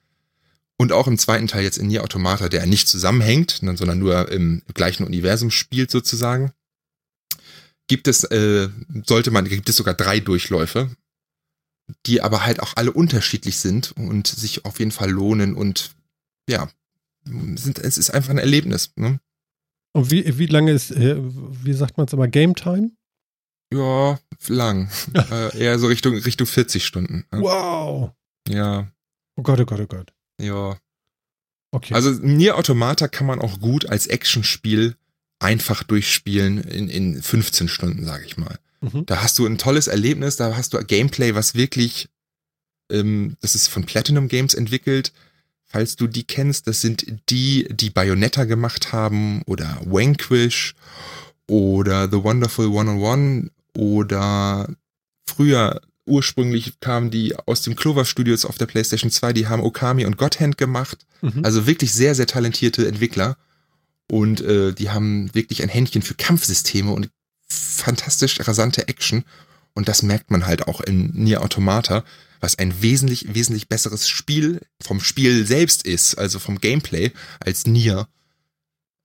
Und auch im zweiten Teil jetzt in Nier Automata, der nicht zusammenhängt, ne, sondern nur im gleichen Universum spielt sozusagen, gibt es, äh, sollte man, gibt es sogar drei Durchläufe, die aber halt auch alle unterschiedlich sind und sich auf jeden Fall lohnen und ja, sind, es ist einfach ein Erlebnis. Ne? Und wie, wie lange ist, äh, wie sagt man es immer, Game Time? Ja, lang. äh, eher so Richtung, Richtung 40 Stunden. Ne? Wow. Ja, Oh Gott, oh Gott, oh Gott. ja. Okay. Also Nier Automata kann man auch gut als Actionspiel einfach durchspielen in, in 15 Stunden, sage ich mal. Mhm. Da hast du ein tolles Erlebnis, da hast du Gameplay, was wirklich, ähm, das ist von Platinum Games entwickelt. Falls du die kennst, das sind die, die Bayonetta gemacht haben oder Vanquish oder The Wonderful 101 oder früher ursprünglich kamen die aus dem Clover Studios auf der PlayStation 2, die haben Okami und Godhand gemacht. Mhm. Also wirklich sehr, sehr talentierte Entwickler. Und äh, die haben wirklich ein Händchen für Kampfsysteme und fantastisch rasante Action. Und das merkt man halt auch in Nier Automata, was ein wesentlich, wesentlich besseres Spiel vom Spiel selbst ist, also vom Gameplay, als Nier.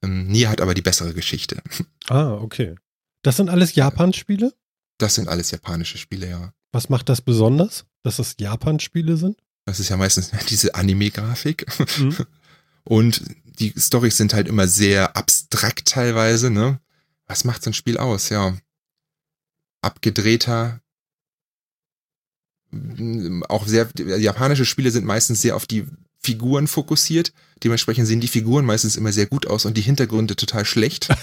Ähm, Nier hat aber die bessere Geschichte. ah, okay. Das sind alles Japan-Spiele? Das sind alles japanische Spiele, ja. Was macht das besonders, dass das Japan-Spiele sind? Das ist ja meistens diese Anime-Grafik. Mhm. Und die Storys sind halt immer sehr abstrakt teilweise, ne? Was macht so ein Spiel aus? Ja. Abgedrehter. Auch sehr, japanische Spiele sind meistens sehr auf die Figuren fokussiert. Dementsprechend sehen die Figuren meistens immer sehr gut aus und die Hintergründe total schlecht.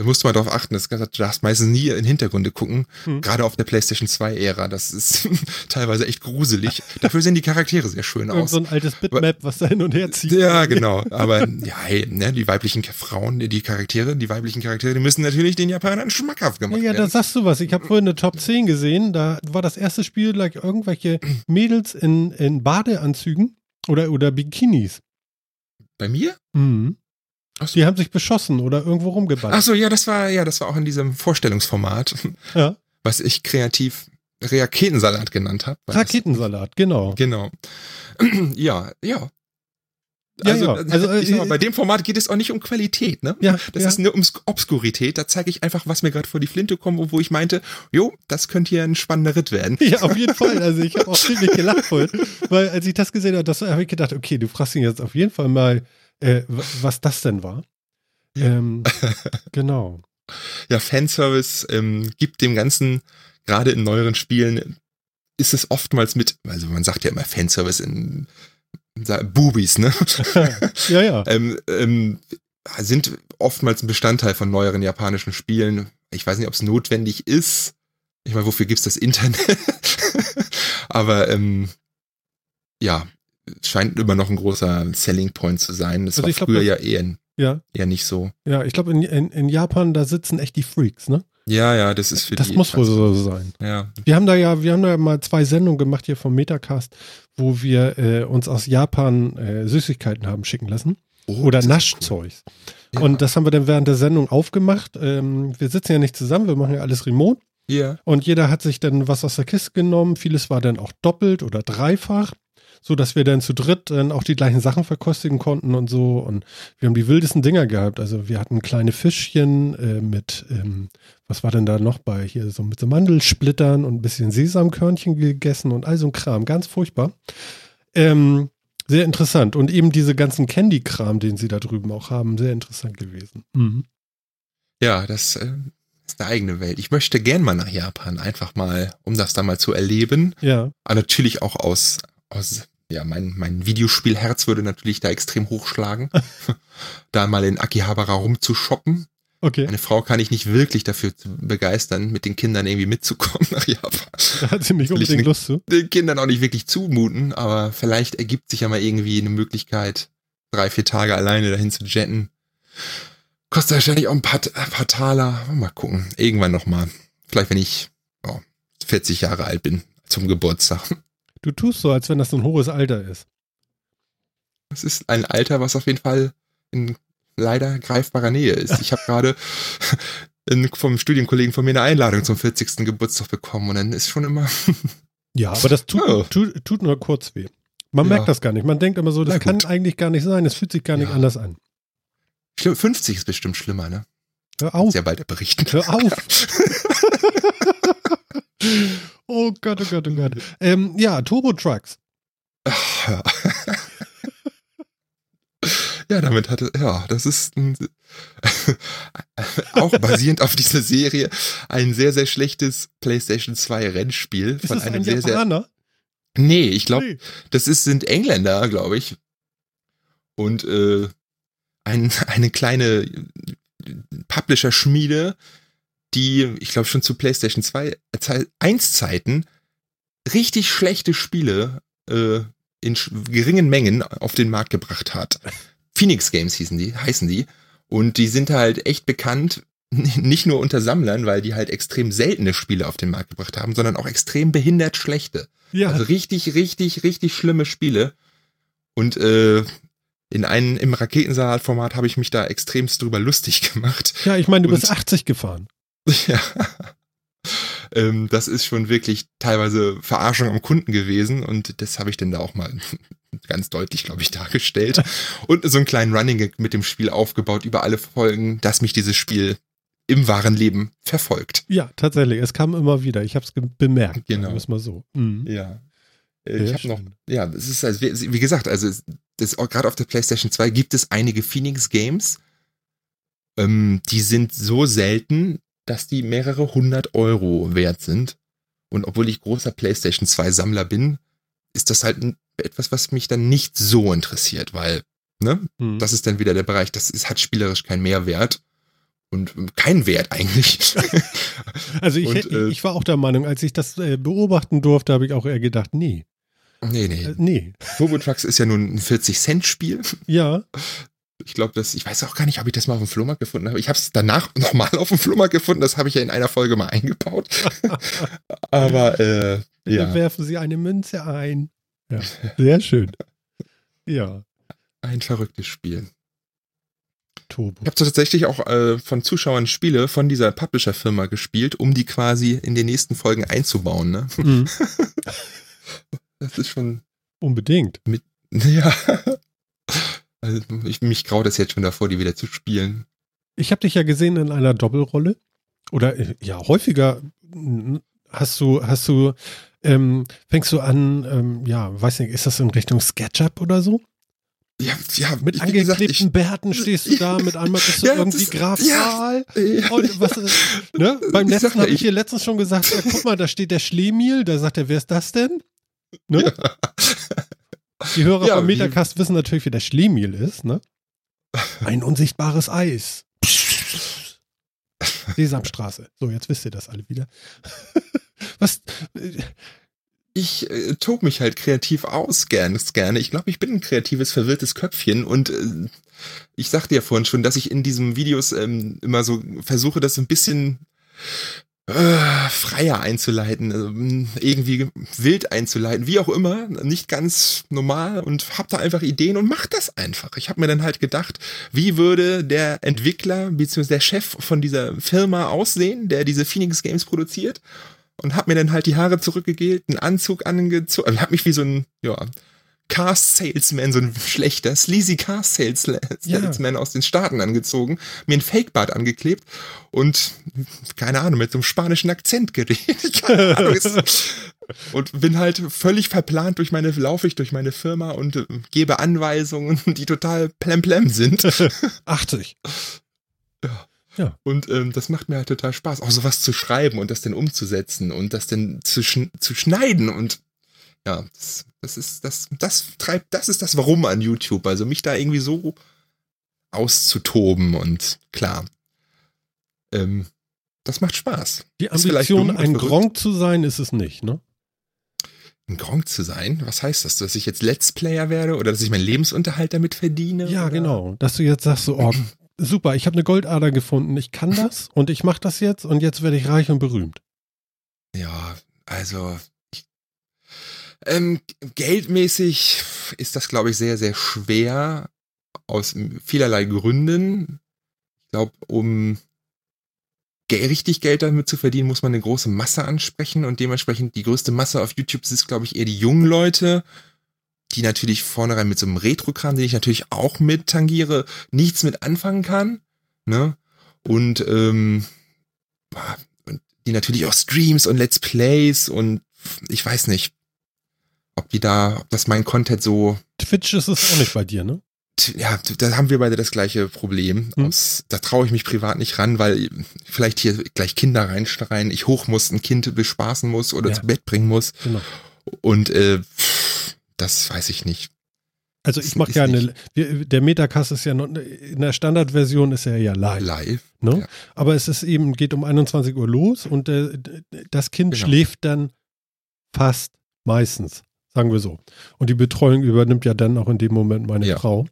Da musst du mal drauf achten, das, du darfst meistens nie in Hintergründe gucken. Hm. Gerade auf der PlayStation 2-Ära. Das ist teilweise echt gruselig. Dafür sehen die Charaktere sehr schön Irgend aus. so ein altes Bitmap, was da hin und her zieht. Ja, genau. Aber ja, hey, ne, die weiblichen Frauen, die Charaktere, die weiblichen Charaktere, die müssen natürlich den Japanern schmackhaft Ja, gemacht ja, da werden. sagst du was. Ich habe vorhin eine Top 10 gesehen. Da war das erste Spiel like irgendwelche Mädels in, in Badeanzügen oder, oder Bikinis. Bei mir? Mhm. Ach so. Die haben sich beschossen oder irgendwo rumgeballert. Ach so, ja, das war ja, das war auch in diesem Vorstellungsformat, Ja. was ich kreativ Raketensalat genannt habe. Raketensalat, genau. Genau. ja, ja. Ja, Also, ja. Also, ich sag mal, äh, bei dem Format geht es auch nicht um Qualität, ne? Ja, Das ja. ist eine Obs- Obskurität. Da zeige ich einfach, was mir gerade vor die Flinte kommt wo ich meinte, jo, das könnte hier ein spannender Ritt werden. Ja, auf jeden Fall. Also ich habe auch ziemlich gelacht vorhin, weil als ich das gesehen habe, das habe ich gedacht, okay, du fragst ihn jetzt auf jeden Fall mal, äh, was das denn war. Ähm, genau. Ja, Fanservice ähm, gibt dem Ganzen, gerade in neueren Spielen, ist es oftmals mit, also man sagt ja immer Fanservice in Boobies, ne? Ja, ja. ähm, ähm, sind oftmals ein Bestandteil von neueren japanischen Spielen. Ich weiß nicht, ob es notwendig ist. Ich meine, wofür gibt's das Internet? Aber ähm, ja, scheint immer noch ein großer Selling Point zu sein. Das Also war glaub, früher ja eher, Ja, eher nicht so. ja. Ich glaube, in, in, in Japan, da sitzen echt die Freaks, ne? Ja, ja, das ist für Das die. muss wohl so sein. Ja, Wir haben da ja, wir haben da mal zwei Sendungen gemacht hier vom Metacast, wo wir äh, uns aus Japan äh, Süßigkeiten haben schicken lassen. Oh, Oder Naschzeugs. Ja. Und das haben wir dann während der Sendung aufgemacht. Ähm, wir sitzen ja nicht zusammen, wir machen ja alles remote. Ja. Und jeder hat sich dann was aus der Kiste genommen. Vieles war dann auch doppelt oder dreifach. So dass wir dann zu dritt dann auch die gleichen Sachen verkostigen konnten und so. Und wir haben die wildesten Dinger gehabt. Also wir hatten kleine Fischchen äh, mit, ähm, was war denn da noch bei? Hier so mit so Mandelsplittern und ein bisschen Sesamkörnchen gegessen und all so ein Kram. Ganz furchtbar. Ähm, sehr interessant. Und eben diese ganzen Candy-Kram, den sie da drüben auch haben, sehr interessant gewesen. Mhm. Ja, das äh, ist eine eigene Welt. Ich möchte gern mal nach Japan, einfach mal, um das da mal zu erleben. Ja. Aber natürlich auch aus, aus ja, mein, mein Videospielherz würde natürlich da extrem hochschlagen, da mal in Akihabara rumzushoppen. Okay. Meine Frau kann ich nicht wirklich dafür begeistern, mit den Kindern irgendwie mitzukommen nach Japan. Da hat sie nicht unbedingt den- Lust zu. Den Kindern auch nicht wirklich zumuten, aber vielleicht ergibt sich ja mal irgendwie eine Möglichkeit, drei, vier Tage alleine dahin zu jetten. Kostet wahrscheinlich auch ein paar, ein paar Taler. Mal gucken. Irgendwann nochmal. Vielleicht, wenn ich oh, 40 Jahre alt bin, zum Geburtstag. Du tust so, als wenn das so ein hohes Alter ist. Das ist ein Alter, was auf jeden Fall in leider greifbarer Nähe ist. Ich habe gerade vom Studienkollegen von mir eine Einladung zum 40. Geburtstag bekommen und dann ist schon immer, Ja, aber das tut, Oh. tut, tut nur kurz weh. Man Ja. merkt das gar nicht. Man denkt immer so, das kann eigentlich gar nicht sein. Es fühlt sich gar nicht Ja. anders an. Schlimm, 50 ist bestimmt schlimmer, ne? Hör auf. Sehr bald berichten. Hör auf. oh Gott, oh Gott, oh Gott. Ähm, ja, Turbo Trucks. Ach, ja. ja, damit hatte, ja, das ist ein, auch basierend auf dieser Serie ein sehr, sehr schlechtes PlayStation 2 Rennspiel Ist von das einem ein sehr, sehr, Japaner? nee, ich glaube, Nee. das ist, sind Engländer, glaube ich. Und, äh, ein, eine kleine Publisher-Schmiede, die, ich glaube, schon zu PlayStation 2 Zei- 1 Zeiten richtig schlechte Spiele äh, in geringen Mengen auf den Markt gebracht hat. Phoenix Games hießen die, heißen die. Und die sind halt echt bekannt, nicht nur unter Sammlern, weil die halt extrem seltene Spiele auf den Markt gebracht haben, sondern auch extrem behindert schlechte. Ja, Also richtig, richtig, richtig schlimme Spiele. Und äh, in einem im Raketensalat-Format habe ich mich da extremst drüber lustig gemacht. ja, ich meine, du und- bist 80 gefahren. Ja. ähm, das ist schon wirklich teilweise Verarschung am Kunden gewesen und das habe ich dann da auch mal ganz deutlich, glaube ich, dargestellt. Und so einen kleinen Running Gag mit dem Spiel aufgebaut über alle Folgen, dass mich dieses Spiel im wahren Leben verfolgt. Ja, tatsächlich. Es kam immer wieder. Ich habe es bemerkt. Genau. Sagen mal so. Mhm. Ja. Äh, Sehr Ich habe noch, ja, es ist also, wie wie gesagt, also gerade auf der PlayStation 2 gibt es einige Phoenix Games, ähm, die sind so selten, dass die mehrere hundert Euro wert sind. Und obwohl ich großer PlayStation 2 Sammler bin, ist das halt etwas, was mich dann nicht so interessiert, weil, ne, Mhm. das ist dann wieder der Bereich, das ist, hat spielerisch keinen Mehrwert und ähm, keinen Wert eigentlich. also ich, und, hätte- äh, ich war auch der Meinung, als ich das äh, beobachten durfte, habe ich auch eher gedacht, nee. nee, nee. Äh, nee. Turbo Trucks ist ja nun ein 40-Cent-Spiel. Ja, Ich glaube, das, ich weiß auch gar nicht, ob ich das mal auf dem Flohmarkt gefunden habe. Ich habe es danach nochmal auf dem Flohmarkt gefunden. Das habe ich ja in einer Folge mal eingebaut. Aber äh, ja, werfen Sie eine Münze ein. Ja, sehr schön. Ja, ein verrücktes Spiel. Turbo. Ich habe tatsächlich auch äh, von Zuschauern Spiele von dieser Publisher-Firma gespielt, um die quasi in den nächsten Folgen einzubauen. Ne? Mhm. Das ist schon, Unbedingt. ja. Also ich, mich graut es jetzt schon davor, die wieder zu spielen. Ich habe dich ja gesehen in einer Doppelrolle. Oder äh, ja, häufiger hast du, hast du, ähm, fängst du an, ähm, ja, weiß nicht, ist das in Richtung SketchUp oder so? Ja, ja, Mit angeklebten Bärten stehst du da, mit einmal bist du Ja, irgendwie das- Graf ja. Ja, Und was, ist- ne? Beim letzten habe ich hier letztens schon gesagt, guck mal, da steht der Schlemiel, da sagt er, wer ist das denn? Ne? Die Hörer Ja, vom Metacast wissen natürlich, wie der Schlemiel ist, ne? Ein unsichtbares Eis. Sesamstraße. So, jetzt wisst ihr das alle wieder. Was? ich äh, tob mich halt kreativ aus, gerne, gerne. Ich glaube, ich bin ein kreatives, verwirrtes Köpfchen und äh, ich sagte ja vorhin schon, dass ich in diesen Videos ähm, immer so versuche, das so ein bisschen äh, freier einzuleiten, ähm, irgendwie wild einzuleiten, wie auch immer, nicht ganz normal und hab da einfach Ideen und mach das einfach. Ich habe mir dann halt gedacht, wie würde der Entwickler bzw. der Chef von dieser Firma aussehen, der diese Phoenix Games produziert und hab mir dann halt die Haare zurückgegelt, einen Anzug angezogen, also hab mich wie so ein, ja, Car Salesman, so ein schlechter, sleazy Car Salesman ja. aus den Staaten angezogen, mir ein Fake-Bart angeklebt und, keine Ahnung, mit so einem spanischen Akzent geredet. Keine Ahnung, und bin halt völlig verplant durch meine, laufe ich durch meine Firma und äh, gebe Anweisungen, die total plemplem sind. 80. Ja. Ja. Und ähm, das macht mir halt total Spaß, auch sowas zu schreiben und das dann umzusetzen und das dann zu, schn zu schneiden und ja, das, das ist das, das treibt, das ist das Warum an YouTube. Also mich da irgendwie so auszutoben und klar, ähm, das macht Spaß. Die Ambition, ein Gronk zu sein, ist es nicht, ne? Ein Gronk zu sein? Was heißt das? Dass ich jetzt Let's Player werde oder dass ich meinen Lebensunterhalt damit verdiene? Ja, oder? genau. Dass du jetzt sagst so, oh, super, ich habe eine Goldader gefunden, ich kann das und ich mache das jetzt und jetzt werde ich reich und berühmt. Ja, also ähm, geldmäßig ist das, glaube ich, sehr, sehr schwer aus vielerlei Gründen. Ich glaube, um richtig Geld damit zu verdienen, muss man eine große Masse ansprechen und dementsprechend die größte Masse auf YouTube ist, glaube ich, eher die jungen Leute, die natürlich vornherein mit so einem Retro-Kram, den ich natürlich auch mit tangiere, nichts mit anfangen kann. Ne? Und, ähm, die natürlich auch Streams und Let's Plays und ich weiß nicht, ob die da, ob das mein Content so. Twitch ist es auch nicht bei dir, ne? Ja, da haben wir beide das gleiche Problem. Hm. Aus, da traue ich mich privat nicht ran, weil vielleicht hier gleich Kinder reinschreien, ich hoch muss, ein Kind bespaßen muss oder ja. zu Bett bringen muss. Genau. Und äh, das weiß ich nicht. Also ich mache ja eine, der Metacast ist ja noch, in der Standardversion ist er ja live. Live. Ne? Ja. Aber es ist eben, geht um 21 Uhr los und äh, das Kind genau. schläft dann fast meistens, sagen wir so. Und die Betreuung übernimmt ja dann auch in dem Moment meine ja. Frau,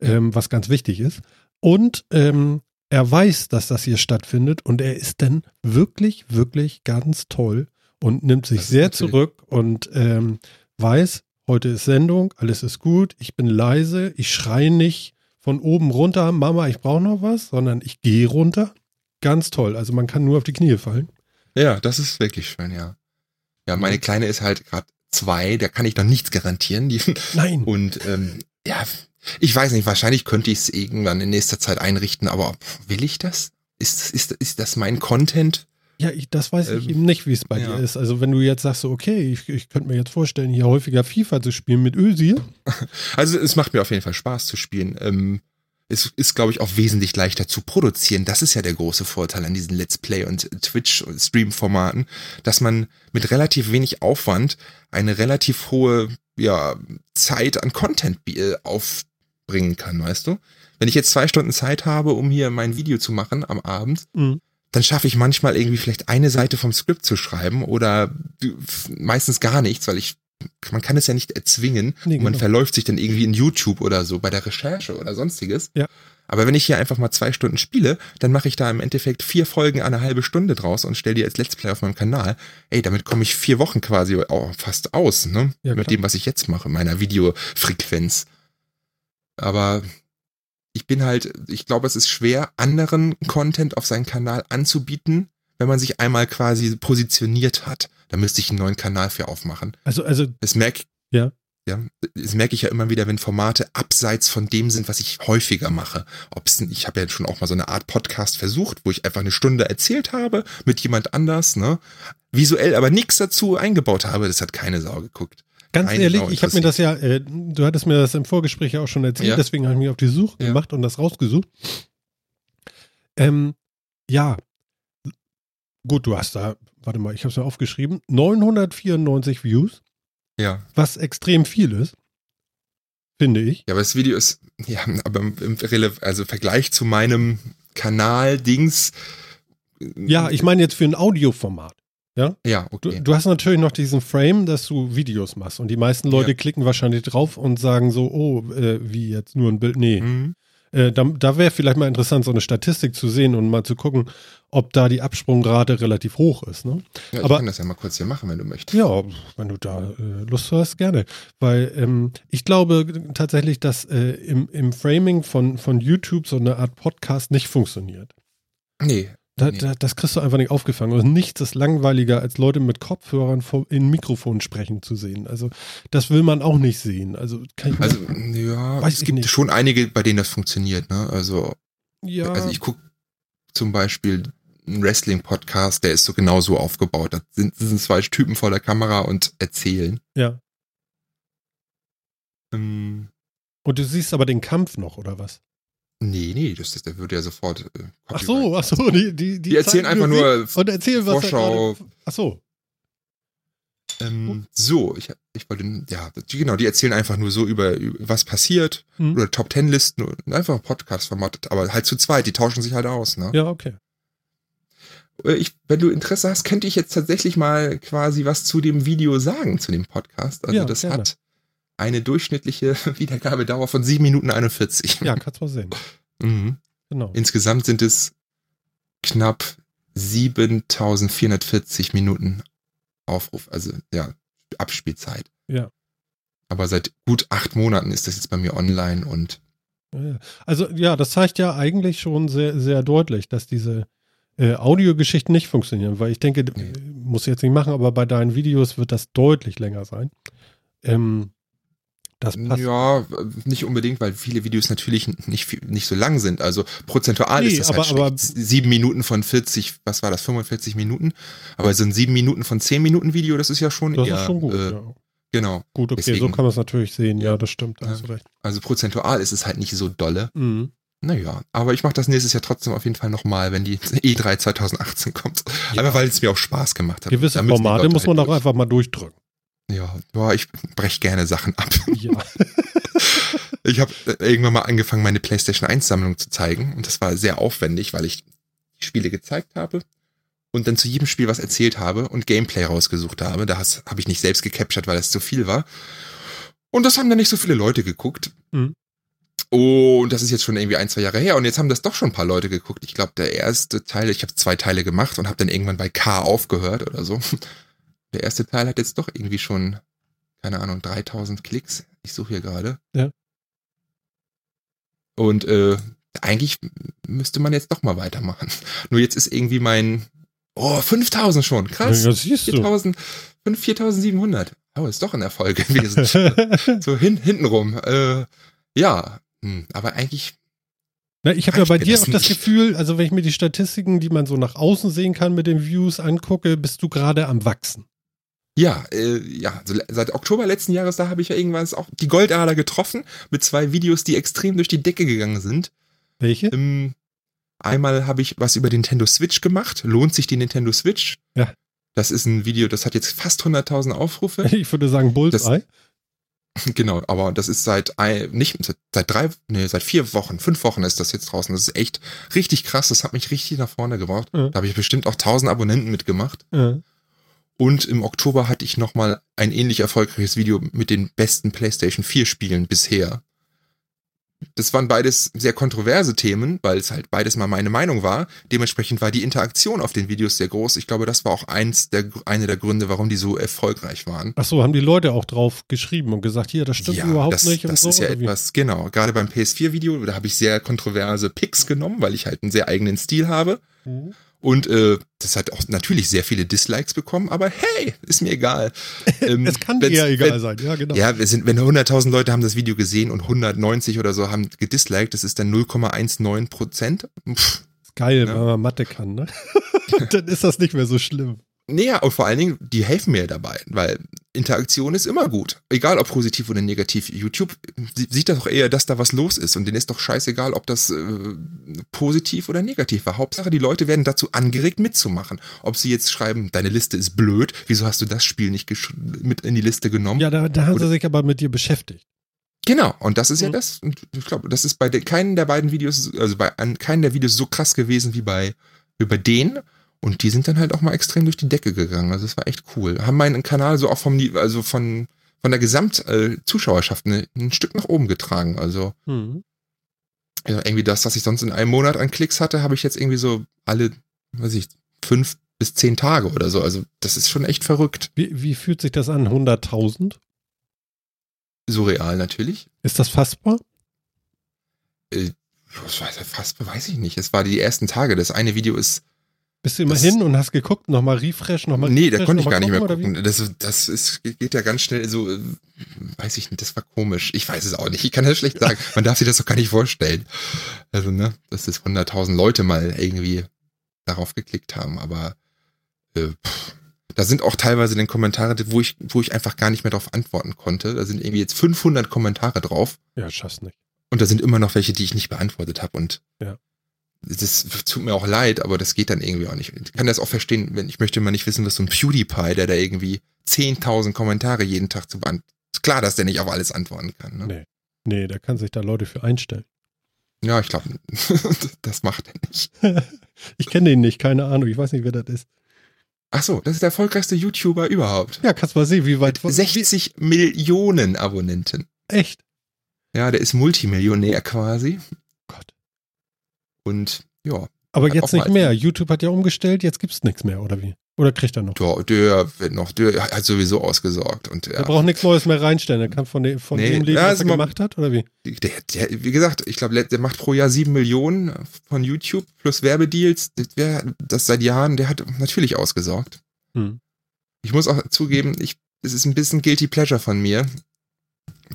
ähm, was ganz wichtig ist. Und ähm, er weiß, dass das hier stattfindet und er ist dann wirklich, wirklich ganz toll und nimmt sich sehr zurück und ähm, weiß, heute ist Sendung, alles ist gut, ich bin leise, ich schreie nicht von oben runter, Mama, ich brauche noch was, sondern ich gehe runter. Ganz toll. Also man kann nur auf die Knie fallen. Ja, das ist wirklich schön, ja. Ja, meine Kleine ist halt gerade zwei, da kann ich noch nichts garantieren. Die, Nein. Und ähm, ja, ich weiß nicht, wahrscheinlich könnte ich es irgendwann in nächster Zeit einrichten, aber will ich das? Ist, ist, ist das mein Content? Ja, ich, das weiß ich ähm, eben nicht, wie es bei ja. dir ist. Also wenn du jetzt sagst, so, okay, ich, ich könnte mir jetzt vorstellen, hier häufiger FIFA zu spielen mit Özil. Also es macht mir auf jeden Fall Spaß zu spielen. Ähm, es ist, glaube ich, auch wesentlich leichter zu produzieren. Das ist ja der große Vorteil an diesen Let's Play und Twitch-Stream-Formaten, dass man mit relativ wenig Aufwand eine relativ hohe ja, Zeit an Content äh, aufbringen kann, weißt du? Wenn ich jetzt zwei Stunden Zeit habe, um hier mein Video zu machen am Abend, mhm dann schaffe ich manchmal irgendwie vielleicht eine Seite vom Skript zu schreiben oder meistens gar nichts, weil ich man kann es ja nicht erzwingen nee, genau. man verläuft sich dann irgendwie in YouTube oder so bei der Recherche oder sonstiges. Ja. Aber wenn ich hier einfach mal zwei Stunden spiele, dann mache ich da im Endeffekt vier Folgen eine halbe Stunde draus und stelle die als Let's Play auf meinem Kanal. Ey, damit komme ich vier Wochen quasi auch fast aus, ne? Ja, Mit dem, was ich jetzt mache, meiner Videofrequenz. Aber ich bin halt, ich glaube, es ist schwer, anderen Content auf seinen Kanal anzubieten, wenn man sich einmal quasi positioniert hat. Da müsste ich einen neuen Kanal für aufmachen. Also, also. Das merke ja. ja, das merke ich ja immer wieder, wenn Formate abseits von dem sind, was ich häufiger mache. Ob's, ich habe ja schon auch mal so eine Art Podcast versucht, wo ich einfach eine Stunde erzählt habe mit jemand anders, ne? Visuell aber nichts dazu eingebaut habe. Das hat keine Sau geguckt. Ganz ehrlich, ich habe mir das ja, äh, du hattest mir das im Vorgespräch ja auch schon erzählt, ja. deswegen habe ich mich auf die Suche ja. gemacht und das rausgesucht. Ähm, ja, gut, du hast da, warte mal, ich habe es mir aufgeschrieben, 994 Views. Ja. Was extrem viel ist, finde ich. Ja, aber das Video ist, ja, aber im also Vergleich zu meinem Kanal-Dings. Ja, ich meine jetzt für ein Audioformat. Ja? Ja, okay. Du, du, hast natürlich noch diesen Frame, dass du Videos machst. Und die meisten Leute ja. klicken wahrscheinlich drauf und sagen so, oh, äh, wie jetzt nur ein Bild. Nee. Mhm. Äh, da, da wäre vielleicht mal interessant, so eine Statistik zu sehen und mal zu gucken, ob da die Absprungrate relativ hoch ist. Ne? Ja, ich Aber, kann das ja mal kurz hier machen, wenn du möchtest. Ja, wenn du da äh, Lust hast, gerne. Weil ähm, ich glaube tatsächlich, dass äh, im, im Framing von, von YouTube so eine Art Podcast nicht funktioniert. Nee, Da, da, das kriegst du einfach nicht aufgefangen. Und nichts ist langweiliger, als Leute mit Kopfhörern vor, in Mikrofon sprechen zu sehen. Also das will man auch nicht sehen. Also, kann ich Also, ja, Weiß es gibt nicht. schon einige, bei denen das funktioniert, ne? Also, ja, also ich gucke zum Beispiel einen Wrestling-Podcast, der ist so genau so aufgebaut. Da sind, sind zwei Typen vor der Kamera und erzählen. ja. Ähm, Und du siehst aber den Kampf noch, oder was? Nee, nee, das, das, der würde ja sofort. Äh, Ach so, ach so, die, die, Die erzählen zeigen einfach nur und erzählen, was Vorschau. gerade- Ach so, Ähm, so, ich, ich wollte, ja, die, genau, die erzählen einfach nur so über, über was passiert Hm. oder Top Ten Listen und einfach ein Podcast vermattet, aber halt zu zweit, die tauschen sich halt aus, ne? ja, okay. Äh, Ich, wenn du Interesse hast, könnte ich jetzt tatsächlich mal quasi was zu dem Video sagen, zu dem Podcast. Also Ja, das gerne. hat eine durchschnittliche Wiedergabedauer von 7 Minuten 41. Ja, kannst mal sehen. Mhm. Genau. Insgesamt sind es knapp 7440 Minuten Aufruf, also ja, Abspielzeit. Ja. Aber seit gut acht Monaten ist das jetzt bei mir online und. Also ja, das zeigt ja eigentlich schon sehr, sehr deutlich, dass diese äh, Audiogeschichten nicht funktionieren, weil ich denke, Nee. muss jetzt nicht machen, aber bei deinen Videos wird das deutlich länger sein. Ähm, das passt. ja, nicht unbedingt, weil viele Videos natürlich nicht, nicht so lang sind. Also prozentual Nee, ist das aber- halt aber-. Sieben Minuten von 40, was war das, 45 Minuten? Aber so ein sieben Minuten von 10 Minuten Video, das ist ja schon Das eher, ist schon gut. Äh, ja. Genau. Gut, okay, so deswegen- kann man es natürlich sehen. Ja, das stimmt. Ja. Also prozentual ist es halt nicht so dolle. Mhm. Naja, aber ich mache das nächstes Jahr trotzdem auf jeden Fall nochmal, wenn die E3 2018 kommt. Ja. Einfach weil es mir auch Spaß gemacht hat. Gewisse Formate muss man halt doch einfach mal durchdrücken. Ja, boah, ich brech gerne Sachen ab. Ja. Ich habe irgendwann mal angefangen, meine PlayStation 1 Sammlung zu zeigen und das war sehr aufwendig, weil ich die Spiele gezeigt habe und dann zu jedem Spiel was erzählt habe und Gameplay rausgesucht habe. Das habe ich nicht selbst gecaptured, weil es zu viel war. Und das haben dann nicht so viele Leute geguckt. Mhm. Und das ist jetzt schon irgendwie ein, zwei Jahre her und jetzt haben das doch schon ein paar Leute geguckt. Ich glaube, der erste Teil, ich habe zwei Teile gemacht und habe dann irgendwann bei K aufgehört oder so. Der erste Teil hat jetzt doch irgendwie schon, keine Ahnung, 3000 Klicks. Ich suche hier gerade. Ja. Und äh, eigentlich müsste man jetzt doch mal weitermachen. Nur jetzt ist irgendwie mein, oh, 5000 schon, krass. Ja, siehst du. 4000, 5 4700. Oh, ist doch ein Erfolg gewesen. so hin, hintenrum. Äh, ja, hm, aber eigentlich, Na, ich habe ja bei dir das auch das? Gefühl, also wenn ich mir die Statistiken, die man so nach außen sehen kann mit den Views angucke, bist du gerade am Wachsen. Ja, äh, ja, also seit Oktober letzten Jahres, da habe ich ja irgendwann auch die Goldader getroffen mit zwei Videos, die extrem durch die Decke gegangen sind. Welche? Ähm, einmal habe ich was über Nintendo Switch gemacht. Lohnt sich die Nintendo Switch? Ja. Das ist ein Video, das hat jetzt fast 100.000 Aufrufe. Ich würde sagen Bullseye. Genau, aber das ist seit nicht seit, seit drei, nee, seit vier Wochen, fünf Wochen ist das jetzt draußen. Das ist echt richtig krass. Das hat mich richtig nach vorne gebracht. Ja. Da habe ich bestimmt auch 1000 Abonnenten mitgemacht. Ja. Und im Oktober hatte ich nochmal ein ähnlich erfolgreiches Video mit den besten PlayStation 4 Spielen bisher. Das waren beides sehr kontroverse Themen, weil es halt beides mal meine Meinung war. Dementsprechend war die Interaktion auf den Videos sehr groß. Ich glaube, das war auch eins der, eine der Gründe, warum die so erfolgreich waren. Ach so, haben die Leute auch drauf geschrieben und gesagt, hier, das stimmt überhaupt das, nicht und das so. ist ja oder wie? etwas, genau. Gerade beim PS4-Video, da habe ich sehr kontroverse Picks genommen, weil ich halt einen sehr eigenen Stil habe. Mhm. Und äh, das hat auch natürlich sehr viele Dislikes bekommen, aber hey, ist mir egal. Ähm, Es kann wenn's- eher egal wenn, sein, ja, genau. Ja, wir sind, wenn 100.000 Leute haben das Video gesehen und 190 oder so haben gedisliked, das ist dann 0,19 Prozent. Geil, Ja. wenn man Mathe kann, ne? Dann ist das nicht mehr so schlimm. Naja, und vor allen Dingen, die helfen mir dabei, weil Interaktion ist immer gut. Egal ob positiv oder negativ. YouTube sie- sieht doch eher, dass da was los ist und denen ist doch scheißegal, ob das äh, positiv oder negativ war. Hauptsache, die Leute werden dazu angeregt mitzumachen. Ob sie jetzt schreiben, deine Liste ist blöd, wieso hast du das Spiel nicht mit in die Liste genommen? Ja, da, da haben Oder- sie sich aber mit dir beschäftigt. Genau, und das ist ja Mhm. das, und ich glaube, das ist bei de, keinen der beiden Videos, also bei an, keinen der Videos so krass gewesen wie bei, wie bei denen. Und die sind dann halt auch mal extrem durch die Decke gegangen. Also das war echt cool. Haben meinen Kanal so auch vom, also von, von der Gesamt-Zuschauerschaft ein, ein Stück nach oben getragen. Also Mhm. ja, irgendwie das, was ich sonst in einem Monat an Klicks hatte, habe ich jetzt irgendwie so alle, weiß ich, fünf bis zehn Tage oder so. Also das ist schon echt verrückt. Wie, wie fühlt sich das an? 100.000? Surreal natürlich. Ist das fassbar? äh, fast weiß ich nicht. Es war die ersten Tage. Das eine Video ist Bist du immer Das- hin und hast geguckt, nochmal Refresh, nochmal Nee, da Refresh, konnte ich gar nicht mehr gucken. Das, das ist, geht ja ganz schnell so, äh, weiß ich nicht, das war komisch. Ich weiß es auch nicht. Ich kann das schlecht sagen. Man darf sich das doch gar nicht vorstellen. Also, ne, dass das 100.000 Leute mal irgendwie darauf geklickt haben, aber äh, pff, da sind auch teilweise dann Kommentare, wo ich, wo ich einfach gar nicht mehr darauf antworten konnte. Da sind irgendwie jetzt 500 Kommentare drauf? Ja, schaff's nicht. und da sind immer noch welche, die ich nicht beantwortet habe und Ja. Das tut mir auch leid, aber das geht dann irgendwie auch nicht. Ich kann das auch verstehen, wenn ich möchte mal nicht wissen, was so ein PewDiePie, der da irgendwie 10.000 Kommentare jeden Tag zu beantworten. Ist klar, dass der nicht auf alles antworten kann. Ne? Nee. Nee, da kann sich da Leute für einstellen. Ja, ich glaube, das macht er nicht. Ich kenne den nicht, keine Ahnung, ich weiß nicht, wer das ist. Ach so, das ist der erfolgreichste YouTuber überhaupt. Ja, kannst mal sehen, wie weit. Mit 60 Millionen Abonnenten. Echt? Ja, der ist Multimillionär quasi. Und ja, Aber jetzt nicht mehr. YouTube hat ja umgestellt, jetzt gibt's nichts mehr, oder wie? Oder kriegt er noch? der, der wird noch, der hat sowieso ausgesorgt. Und Er ja, braucht nichts Neues mehr reinstellen. Er kann von dem, von Nee, dem leben, ja, was er mal- gemacht hat, oder wie? Der, der, wie gesagt, ich glaube, der macht pro Jahr sieben Millionen von YouTube plus Werbedeals. Das, wär, das seit Jahren, der hat natürlich ausgesorgt. Hm. Ich muss auch zugeben, ich, es ist ein bisschen Guilty Pleasure von mir,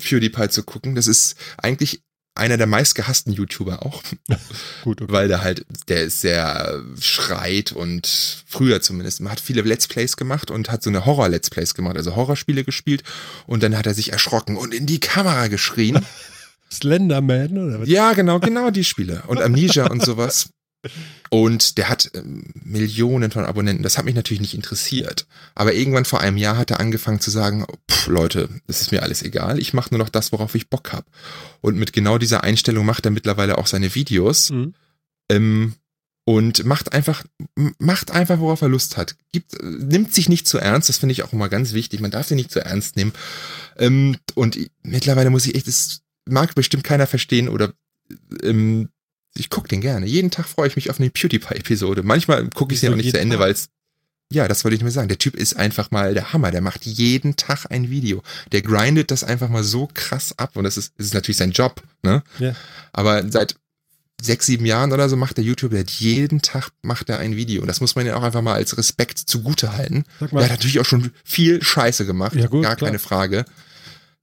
PewDiePie zu gucken. Das ist eigentlich einer der meistgehassten YouTuber auch, Gut, okay. weil der halt, der ist sehr schreit und früher zumindest, man hat viele Let's Plays gemacht und hat so eine Horror-Let's Plays gemacht, also Horrorspiele gespielt und dann hat er sich erschrocken und in die Kamera geschrien. Slenderman, oder was? Ja, genau, genau die Spiele. Und Amnesia und sowas. Und der hat ähm, Millionen von Abonnenten. Das hat mich natürlich nicht interessiert. Aber irgendwann vor einem Jahr hat er angefangen zu sagen, pff, Leute, das ist mir alles egal. Ich mache nur noch das, worauf ich Bock habe. Und mit genau dieser Einstellung macht er mittlerweile auch seine Videos. Hm. Ähm, und macht einfach, macht einfach, worauf er Lust hat. Gibt, äh, nimmt sich nicht zu ernst, das finde ich auch immer ganz wichtig. Man darf sie nicht zu ernst nehmen. Ähm, und mittlerweile muss ich echt, das mag bestimmt keiner verstehen oder ähm, ich gucke den gerne. Jeden Tag freue ich mich auf eine PewDiePie-Episode. Manchmal gucke ich sie auch nicht zu Ende, weil es ja, das wollte ich nur sagen. Der Typ ist einfach mal der Hammer. Der macht jeden Tag ein Video. Der grindet das einfach mal so krass ab. Und das ist, das ist natürlich sein Job, ne? Ja. Aber seit sechs, sieben Jahren oder so macht der YouTube, der hat jeden Tag macht er ein Video. Und das muss man ja auch einfach mal als Respekt zugute halten. Sag Der mal, hat natürlich auch schon viel Scheiße gemacht. Ja, gut, gar klar. keine Frage.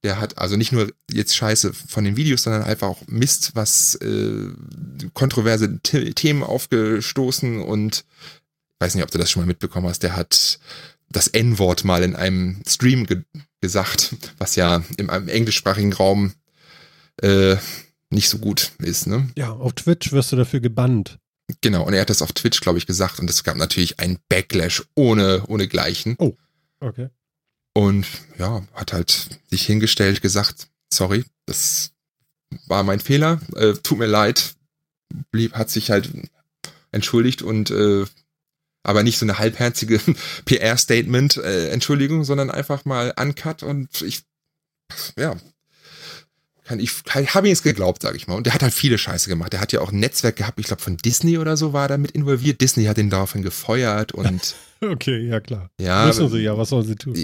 Der hat also nicht nur jetzt Scheiße von den Videos, sondern einfach auch Mist, was äh, kontroverse The Themen aufgestoßen und ich weiß nicht, ob du das schon mal mitbekommen hast, der hat das N-Wort mal in einem Stream ge gesagt, was ja im, im englischsprachigen Raum äh, nicht so gut ist, ne? ja, auf Twitch wirst du dafür gebannt. Genau, und er hat das auf Twitch, glaube ich, gesagt und es gab natürlich einen Backlash ohne, ohne Gleichen. Okay. Und ja, hat halt sich hingestellt, gesagt, sorry, das war mein Fehler, äh, tut mir leid, blieb, hat sich halt entschuldigt und äh, aber nicht so eine halbherzige PR-Statement, äh, Entschuldigung, sondern einfach mal uncut und ich, ja, kann ich kann, habe ihm jetzt geglaubt, sage ich mal. Und der hat halt viele Scheiße gemacht. Der hat ja auch ein Netzwerk gehabt, ich glaube von Disney oder so war da mit involviert. Disney hat ihn daraufhin gefeuert und Okay, ja klar. ja, Müssen sie ja, was sollen sie tun?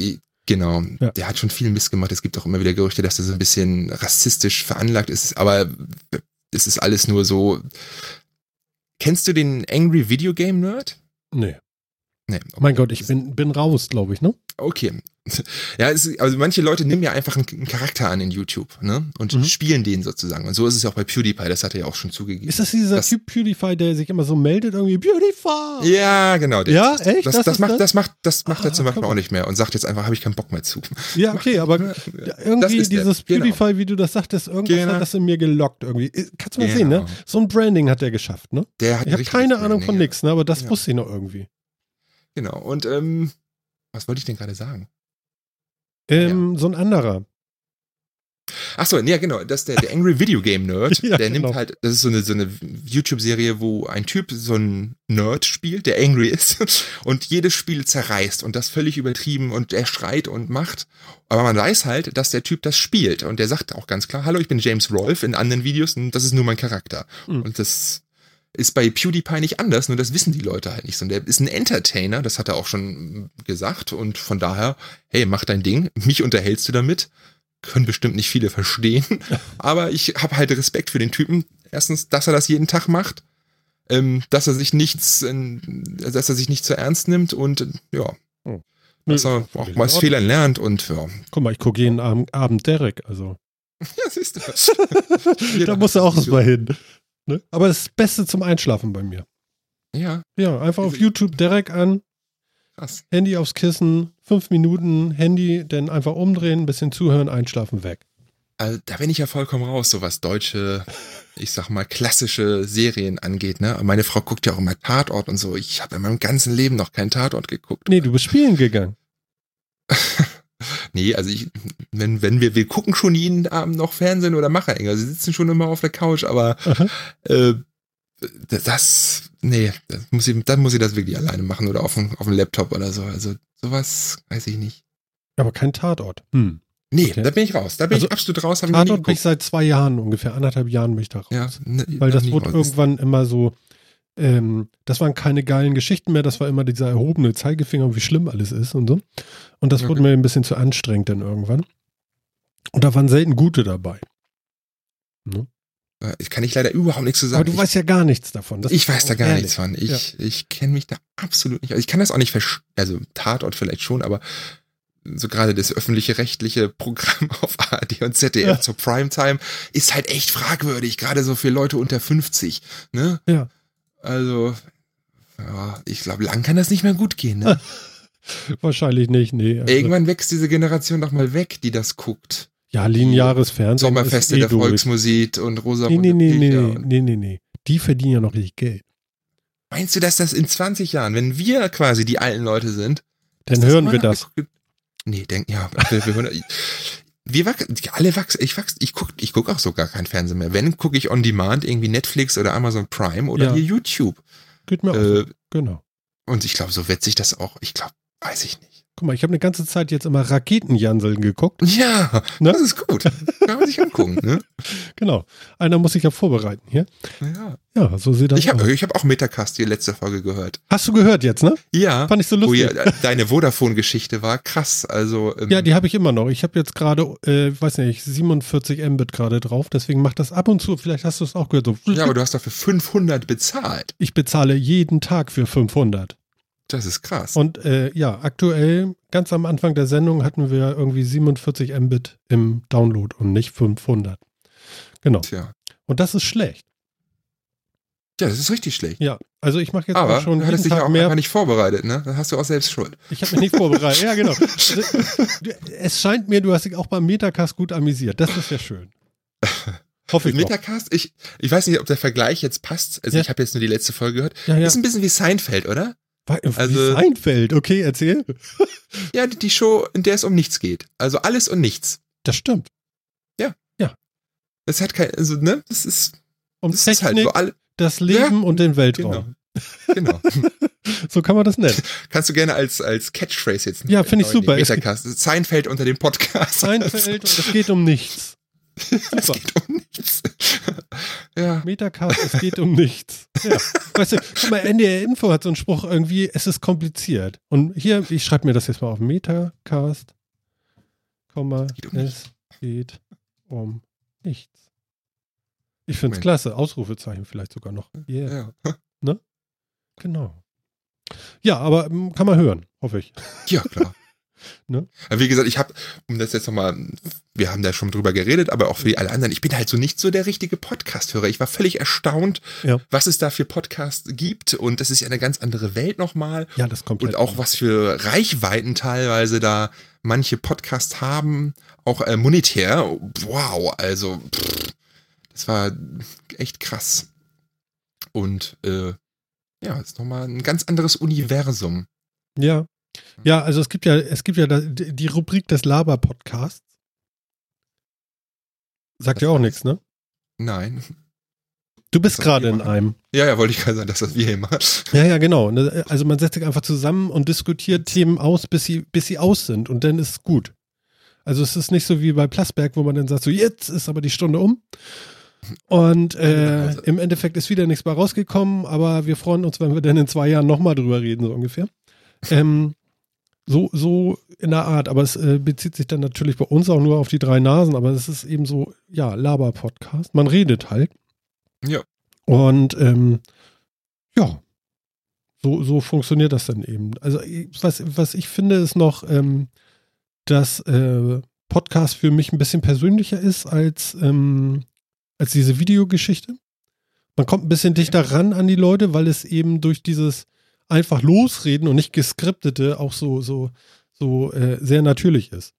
Genau, Ja. der hat schon viel Mist gemacht. Es gibt auch immer wieder Gerüchte, dass er so ein bisschen rassistisch veranlagt ist, aber es ist alles nur so. Kennst du den Angry Video Game Nerd? Nee. Nee. Mein Gott, ich bin, bin raus, glaube ich, ne? Okay. Ja, es also manche Leute nehmen ja einfach einen, Charakter an in YouTube, ne? Und Mhm. spielen den sozusagen. Und so ist es ja auch bei PewDiePie, das hat er ja auch schon zugegeben. Ist das dieser Das- Typ PewDiePie, der sich immer so meldet, irgendwie PewDiePie? ja, genau. der- Ja, echt? Das, Das das, macht, das? macht, das macht er Ah, zum Beispiel auch nicht mehr und sagt jetzt einfach, habe ich keinen Bock mehr zu. Ja, okay, aber irgendwie ist der, dieses genau. PewDiePie, wie du das sagtest, irgendwas Genau. hat das in mir gelockt irgendwie. Äh, Kannst du mal Genau. sehen, ne? So ein Branding hat der geschafft, ne? Der hat Ich habe keine das Ahnung von Branding, nix, ne? Aber das Ja. wusste ich noch irgendwie. Genau. Und ähm, was wollte ich denn gerade sagen? Ähm, so ein anderer. Ach so, ja genau, das der, der Angry Video Game Nerd. Ja, der genau. nimmt halt, das ist so eine, so eine YouTube-Serie, wo ein Typ so ein Nerd spielt, der angry ist und jedes Spiel zerreißt und das völlig übertrieben und er schreit und macht. Aber man weiß halt, dass der Typ das spielt und der sagt auch ganz klar, hallo, ich bin James Rolfe in anderen Videos und das ist nur mein Charakter. Mhm. Und das ist bei PewDiePie nicht anders, nur das wissen die Leute halt nicht. so. Und der ist ein Entertainer, das hat er auch schon gesagt und von daher, hey, mach dein Ding, mich unterhältst du damit können bestimmt nicht viele verstehen, aber ich habe halt Respekt für den Typen. Erstens, dass er das jeden Tag macht. ähm, dass er sich nichts, dass er sich nicht zu ernst nimmt und ja, Hm. dass er auch mal aus Fehlern lernt und ja. Guck mal, ich gucke jeden Abend, Derek, also. Ja, siehst du. da du hat auch so- mal hin. Ne? Aber das Beste zum Einschlafen bei mir. Ja, Ja, einfach auf YouTube Derek an, krass. Handy aufs Kissen, fünf Minuten Handy, dann einfach umdrehen, ein bisschen zuhören, einschlafen, weg. Also, da bin ich ja vollkommen raus, so was deutsche, ich sag mal, klassische Serien angeht, ne? Meine Frau guckt ja auch immer Tatort und so. Ich habe in meinem ganzen Leben noch keinen Tatort geguckt. Nee, du bist spielen gegangen. Nee, also ich, wenn, wenn wir, wir gucken schon jeden Abend noch Fernsehen oder Macher, also sie sitzen schon immer auf der Couch, aber äh, das, nee, das muss ich, dann muss ich das wirklich alleine machen oder auf dem, auf dem Laptop oder so. Also sowas weiß ich nicht. Aber kein Tatort. Hm. Nee, Okay. da bin ich raus. Da bin Also, ich absolut raus. Tatort bin ich seit zwei Jahren, ungefähr anderthalb Jahren bin ich da raus. Ja, ne, Weil das wurde raus. irgendwann immer so, ähm, das waren keine geilen Geschichten mehr, das war immer dieser erhobene Zeigefinger, wie schlimm alles ist und so. Und das Okay. wurde mir ein bisschen zu anstrengend dann irgendwann. Und da waren selten gute dabei. Äh, Ich kann ich leider überhaupt nichts zu sagen. Aber du ich, weißt ja gar nichts davon. Das ich weiß da gar ehrlich. nichts von. Ich, ich kenne mich da absolut nicht. aus. Ich kann das auch nicht verstehen. Also Tatort vielleicht schon, aber so gerade das öffentliche rechtliche Programm auf ARD und ZDF Ja. zur Primetime ist halt echt fragwürdig, gerade so für Leute unter 50. Ne? Ja. Also, ja, ich glaube, lang kann das nicht mehr gut gehen. Ne? Wahrscheinlich nicht, nee. Also, Irgendwann wächst diese Generation doch mal weg, die das guckt. ja, lineares Fernsehen. Sommerfeste eh der durch. Volksmusik und Rosamunde nee, nee, nee, nee, nee, nee, nee. Die verdienen ja noch richtig Geld. Meinst du, dass das in 20 Jahren, wenn wir quasi die alten Leute sind, Dann hören wir das. Nee, denk, ja, wir, wir hören, wir wachsen, alle wachsen, ich wachs, ich guck, ich guck auch so gar kein Fernsehen mehr. Wenn, gucke ich on demand, irgendwie Netflix oder Amazon Prime oder Ja. hier YouTube. Geht mir auch. Äh, so. Genau. und ich glaube, so wird sich das auch, ich glaube, weiß ich nicht. Guck mal, ich habe eine ganze Zeit jetzt immer Raketenjanseln geguckt. Ja, Ne? das ist gut. Kann man sich angucken, ne? Genau. Einer muss sich ja vorbereiten hier. Ja. Ja, so sieht das Ich aus. habe ich hab auch Metacast die letzte Folge gehört. Hast du gehört jetzt, ne? Ja. Fand ich so lustig. ja, deine Vodafone-Geschichte war krass. Also, ähm, Ja, die habe ich immer noch. Ich habe jetzt gerade, äh, weiß nicht, 47 Mbit gerade drauf. Deswegen macht das ab und zu. Vielleicht hast du es auch gehört. So, ja, aber du hast dafür 500 bezahlt. ich bezahle jeden Tag für 500. Das ist krass. Und äh, ja, aktuell, ganz am Anfang der Sendung hatten wir irgendwie 47 Mbit im Download und nicht 500. Genau. Tja. Und das ist schlecht. Ja, das ist richtig schlecht. Ja, also ich mache jetzt Aber auch schon du hattest dich ja Tag auch mehr. einfach nicht vorbereitet, ne? Da hast du auch selbst Schuld. Ich habe mich nicht vorbereitet. Ja, genau. Also, es scheint mir, du hast dich auch beim Metacast gut amüsiert. Das ist ja schön. Hoffe ich. Metacast, ich, ich weiß nicht, ob der Vergleich jetzt passt. Also Ja. ich habe jetzt nur die letzte Folge gehört. Ja, ja. Ist ein bisschen wie Seinfeld, oder? Also, also- Seinfeld, okay, erzähl. Ja, die Show, in der es um nichts geht. Also alles und nichts. Das stimmt. Das hat kein, also, ne? Das ist, Um das ist halt Technik, so alle, das Leben und den Weltraum. genau. So kann man das nennen. Kannst du gerne als, als Catchphrase jetzt Ja, finde ich super. Es Metacast. Seinfeld unter dem Podcast. Seinfeld und es geht um nichts. Es geht um nichts. ja. Metacast, es geht um nichts. Ja. Weißt du, guck mal, NDR Info hat so einen Spruch irgendwie, es ist kompliziert. Und hier, ich schreibe mir das jetzt mal auf Metacast, Komma, geht um es geht um nichts. Ich finde es klasse, Ausrufezeichen vielleicht sogar noch. Yeah, ja. genau. Ja, aber ähm, kann man hören, hoffe ich. Ja, klar. Ne? Wie gesagt, ich habe, um das jetzt nochmal, wir haben da schon drüber geredet, aber auch für alle anderen, ich bin halt so nicht so der richtige Podcast-Hörer. Ich war völlig erstaunt, Ja. was es da für Podcasts gibt und das ist ja eine ganz andere Welt nochmal Ja, das kommt und auch was für Reichweiten teilweise da manche Podcasts haben, auch äh, monetär. Wow, also pff, das war echt krass. Und äh, ja, ist nochmal ein ganz anderes Universum. Ja. Ja, also es gibt ja, es gibt ja die Rubrik des Laber-Podcasts. Sagt ja auch nichts, ne? Nein. Du bist gerade in einem. Ja, ja, wollte ich gerade sagen, dass das wir immer. Ja, ja, genau. Ne, Also man setzt sich einfach zusammen und diskutiert Themen aus, bis sie, bis sie aus sind und dann ist es gut. Also es ist nicht so wie bei Plasberg, wo man dann sagt, so jetzt ist aber die Stunde um. Und äh, im Endeffekt ist wieder nichts bei rausgekommen, aber wir freuen uns, wenn wir dann in zwei Jahren nochmal drüber reden, so ungefähr. Ähm, so, so in der Art, aber es äh, bezieht sich dann natürlich bei uns auch nur auf die drei Nasen, aber es ist eben so, ja, Laber-Podcast. Man redet halt. Ja. Und ähm, Ja. So, so funktioniert das dann eben. Also, was, was ich finde, ist noch, ähm, dass äh, Podcast für mich ein bisschen persönlicher ist als, ähm, als diese Videogeschichte. Man kommt ein bisschen dichter ran an die Leute, weil es eben durch dieses einfach losreden und nicht geskriptete auch so, so, so äh, sehr natürlich ist.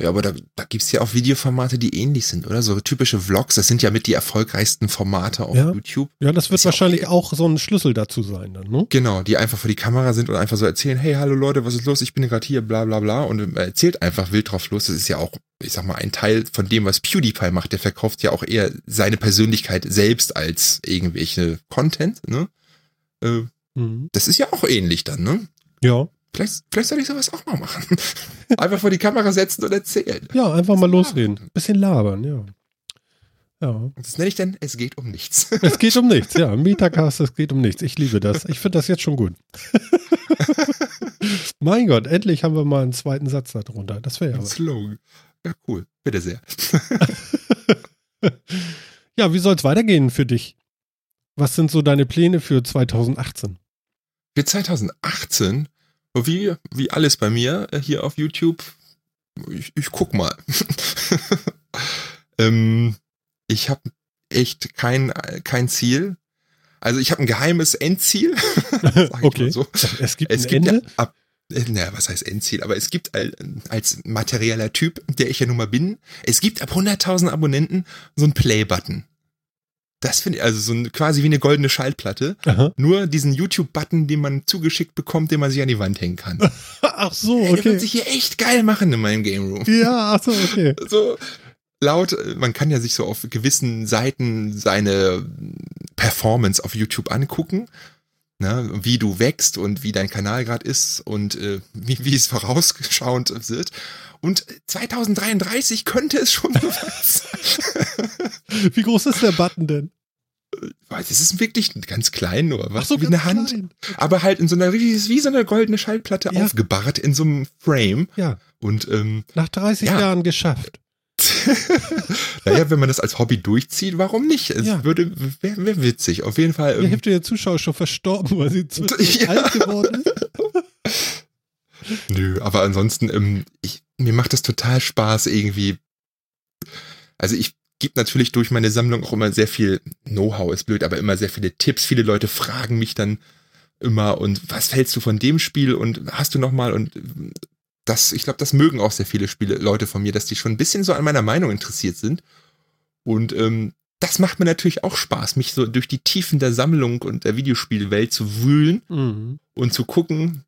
Ja, aber da, da gibt ja auch Videoformate, die ähnlich sind, oder? So typische Vlogs, das sind ja mit die erfolgreichsten Formate auf ja. YouTube. Ja, das wird wahrscheinlich auch, auch, so ein Schlüssel dazu sein dann, ne? Genau, die einfach vor die Kamera sind und einfach so erzählen, hey, hallo Leute, was ist los? Ich bin gerade hier, bla bla bla. Und er erzählt einfach wild drauf los. Das ist ja auch, ich sag mal, ein Teil von dem, was PewDiePie macht. Der verkauft ja auch eher seine Persönlichkeit selbst als irgendwelche Content, ne? Äh, mhm. Das ist ja auch ähnlich dann, ne? Ja. Vielleicht, vielleicht soll ich sowas auch mal machen. einfach vor die Kamera setzen und erzählen. Ja, einfach mal losreden. Bisschen labern, ja. Ja. Das nenne ich denn, es geht um nichts. Es geht um nichts, ja. Metacast, es geht um nichts. Ich liebe das. Ich finde das jetzt schon gut. mein Gott, endlich haben wir mal einen zweiten Satz darunter. Das wäre ja. Slogan. Ja, cool. Bitte sehr. ja, wie soll es weitergehen für dich? Was sind so deine Pläne für 2018? Für 2018 wie, wie alles bei mir äh, hier auf YouTube. Ich, ich guck mal. ähm, ich habe echt kein, kein Ziel. Also ich habe ein geheimes Endziel. okay. So. Es gibt es ein gibt Ende? Ja, ab, äh, naja, was heißt Endziel? Aber es gibt als materieller Typ, der ich ja nun mal bin, es gibt ab 100.000 Abonnenten so einen Play-Button. Das finde ich, also so ein, quasi wie eine goldene Schallplatte. Aha. Nur diesen YouTube-Button, den man zugeschickt bekommt, den man sich an die Wand hängen kann. ach so, okay. Der wird sich hier echt geil machen in meinem Game Room. Ja, ach so, okay. So laut, man kann ja sich so auf gewissen Seiten seine Performance auf YouTube angucken. Ne, wie du wächst und wie dein Kanal gerade ist und äh, wie, wie es vorausschauend wird. Und 2033 könnte es schon was. Wie groß ist der Button denn? Es ist wirklich ganz klein nur, was so, wie eine Hand, klein. aber halt in so einer wie, so eine goldene Schallplatte ja. aufgebahrt in so einem Frame. Ja. Und ähm, nach 30 ja. Jahren geschafft. naja, wenn man das als Hobby durchzieht, warum nicht? Es ja. würde wäre wär witzig. Auf jeden Fall. Ähm, Die Hälfte der Zuschauer schon verstorben, weil sie zu ja. alt geworden ist. Nö, aber ansonsten, ähm, ich, mir macht es total Spaß irgendwie. Also ich gebe natürlich durch meine Sammlung auch immer sehr viel Know-how, ist blöd, aber immer sehr viele Tipps. Viele Leute fragen mich dann immer und was hältst du von dem Spiel und hast du noch mal und das, ich glaube, das mögen auch sehr viele Spiele, Leute von mir, dass die schon ein bisschen so an meiner Meinung interessiert sind. Und ähm, das macht mir natürlich auch Spaß, mich so durch die Tiefen der Sammlung und der Videospielwelt zu wühlen mhm. und zu gucken,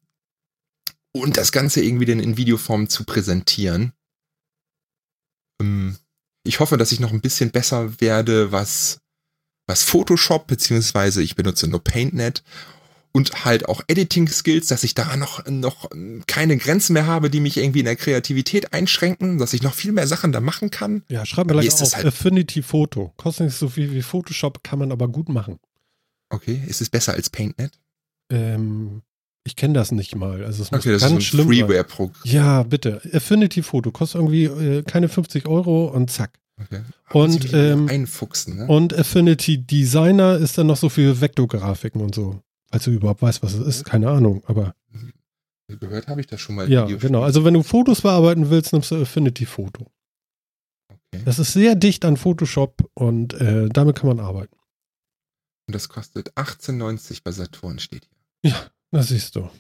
und das Ganze irgendwie dann in Videoform zu präsentieren. Ähm, ich hoffe, dass ich noch ein bisschen besser werde, was, was Photoshop, beziehungsweise ich benutze nur PaintNet und halt auch Editing-Skills, dass ich da noch, noch keine Grenzen mehr habe, die mich irgendwie in der Kreativität einschränken, dass ich noch viel mehr Sachen da machen kann. Ja, schreib mir gleich auf. Halt Affinity Photo. Kostet nicht so viel wie Photoshop, kann man aber gut machen. Okay, ist es besser als PaintNet? Ähm, ich kenne das nicht mal. Also es okay, muss das ganz ist ein Freeware-Programm. Ja, bitte. Affinity Photo kostet irgendwie äh, keine 50 Euro und zack. Okay. Und, ähm, einfuchsen, ne? und Affinity Designer ist dann noch so für Vektorgrafiken und so. Falls du überhaupt weißt, was es ist, keine Ahnung, aber. Gehört habe ich das schon mal. Ja, genau. Also wenn du Fotos bearbeiten willst, nimmst du Affinity Photo. Okay. Das ist sehr dicht an Photoshop und äh, damit kann man arbeiten. Und das kostet 18,90 bei Saturn, steht hier. Ja, das siehst du.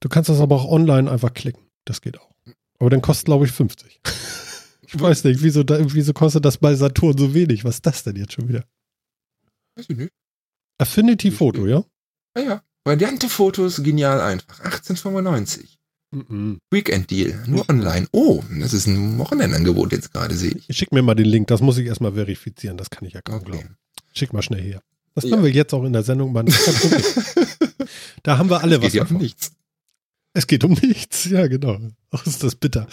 Du kannst das aber auch online einfach klicken. Das geht auch. Aber dann kostet, glaube ich, 50. ich weiß nicht, wieso, wieso kostet das bei Saturn so wenig? Was ist das denn jetzt schon wieder? Weiß ich nicht. Affinity Photo, ja? Ja, ja. Variante Fotos, genial einfach. 1895. Mm -mm. Weekend Deal, nur online. Oh, das ist ein Wochenendangebot jetzt gerade, sehe ich. Schick mir mal den Link, das muss ich erstmal verifizieren, das kann ich ja kaum okay. glauben. Schick mal schnell her. Das können ja. wir jetzt auch in der Sendung machen. da haben wir alle es was. Es geht um nichts. Es geht um nichts, ja, genau. Ach, ist das bitter.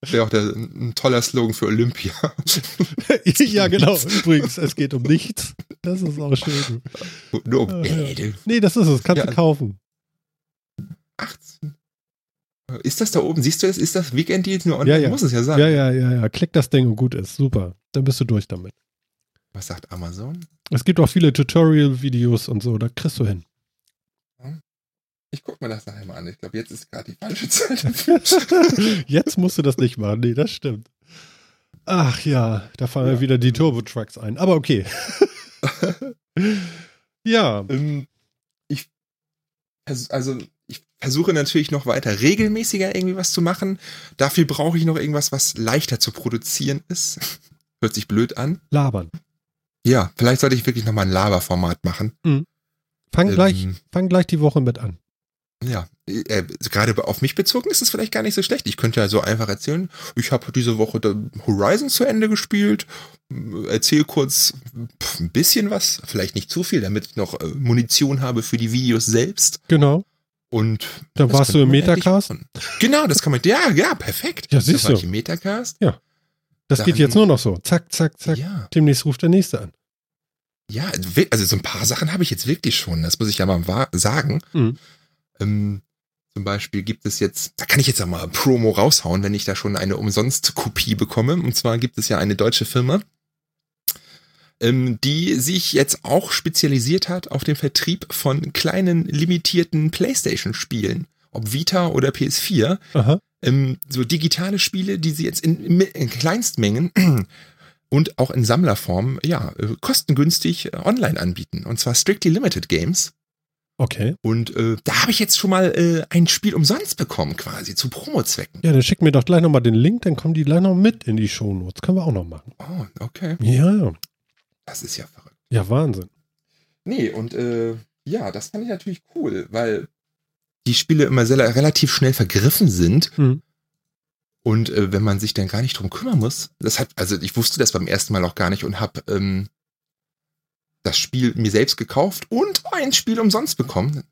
Das wäre auch der, ein toller Slogan für Olympia. ja, genau. Übrigens, es geht um nichts. Das ist auch schön. Nur um Geld. Nee, das ist es. Kannst ja, du kaufen. 18. Ist das da oben? Siehst du das? Ist das Weekend Deals nur online? Ja, ja. Muss es ja sein. Ja, ja, ja, ja. Klick das Ding und gut ist. Super. Dann bist du durch damit. Was sagt Amazon? Es gibt auch viele Tutorial-Videos und so, da kriegst du hin. Ich guck mir das nachher mal an. Ich glaube, jetzt ist gerade die falsche Zeit. Jetzt musst du das nicht machen. Nee, das stimmt. Ach ja, da fallen ja. wieder die Turbo-Trucks ein. Aber okay. ja. Ähm, ich, also, ich versuche natürlich noch weiter regelmäßiger irgendwie was zu machen. Dafür brauche ich noch irgendwas, was leichter zu produzieren ist. Hört sich blöd an. Labern. Ja, vielleicht sollte ich wirklich nochmal ein Laberformat machen. Mhm. Fang, ähm, gleich, fang gleich die Woche mit an. Ja, äh, gerade auf mich bezogen ist es vielleicht gar nicht so schlecht. Ich könnte ja so einfach erzählen, ich habe diese Woche Horizon zu Ende gespielt, erzähle kurz ein bisschen was, vielleicht nicht zu viel, damit ich noch äh, Munition habe für die Videos selbst. Genau. Und da warst du im Metacast? Genau, das kann man, ja, ja, perfekt. Ja, siehst du. Im Metacast. Ja. Das Dann, geht jetzt nur noch so. Zack, zack, zack. Ja. Demnächst ruft der Nächste an. Ja, also so ein paar Sachen habe ich jetzt wirklich schon, das muss ich ja mal sagen. Mhm. Ähm, zum Beispiel gibt es jetzt, da kann ich jetzt auch mal Promo raushauen, wenn ich da schon eine Umsonst-Kopie bekomme. Und zwar gibt es ja eine deutsche Firma, ähm, die sich jetzt auch spezialisiert hat auf den Vertrieb von kleinen, limitierten PlayStation-Spielen. Ob Vita oder PS4. Aha. Ähm, so digitale Spiele, die sie jetzt in, in Kleinstmengen und auch in Sammlerform, ja, äh, kostengünstig äh, online anbieten. Und zwar Strictly Limited Games. Okay. Und äh, da habe ich jetzt schon mal äh, ein Spiel umsonst bekommen, quasi, zu Promo-Zwecken. Ja, dann schick mir doch gleich nochmal den Link, dann kommen die gleich noch mit in die Shownotes. Können wir auch noch machen. Oh, okay. Ja. Das ist ja verrückt. Ja, Wahnsinn. Nee, und äh, ja, das fand ich natürlich cool, weil die Spiele immer sehr, relativ schnell vergriffen sind. Mhm. Und äh, wenn man sich dann gar nicht drum kümmern muss, das hat, also ich wusste das beim ersten Mal auch gar nicht und habe ähm, das Spiel mir selbst gekauft und ein Spiel umsonst bekommen.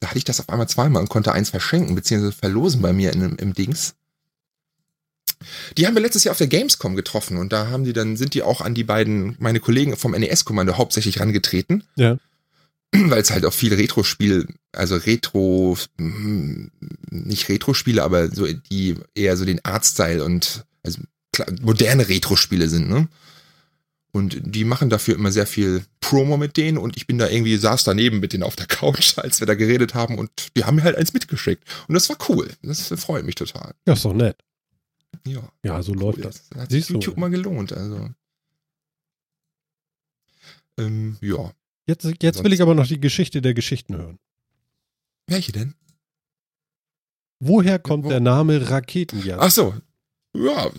Da hatte ich das auf einmal zweimal und konnte eins verschenken, beziehungsweise verlosen bei mir in, im Dings. Die haben wir letztes Jahr auf der Gamescom getroffen und da haben die dann, sind die auch an die beiden, meine Kollegen vom NES-Kommando hauptsächlich rangetreten. Ja. Weil es halt auch viel Retro-Spiel, also Retro, hm, nicht Retro-Spiele, aber so die eher so den Artstyle und also moderne Retro-Spiele sind, ne? Und die machen dafür immer sehr viel Promo mit denen und ich bin da irgendwie, saß daneben mit denen auf der Couch, als wir da geredet haben und die haben mir halt eins mitgeschickt. Und das war cool. Das freut mich total. Ja, ist doch nett. Ja. Ja, so cool. läuft das. das hat sich YouTube du. mal gelohnt, also. Ähm, ja. Jetzt, jetzt will ich aber noch die Geschichte der Geschichten hören. Welche denn? Woher kommt Wo? der Name Raketenjagd? Ach so. Ja,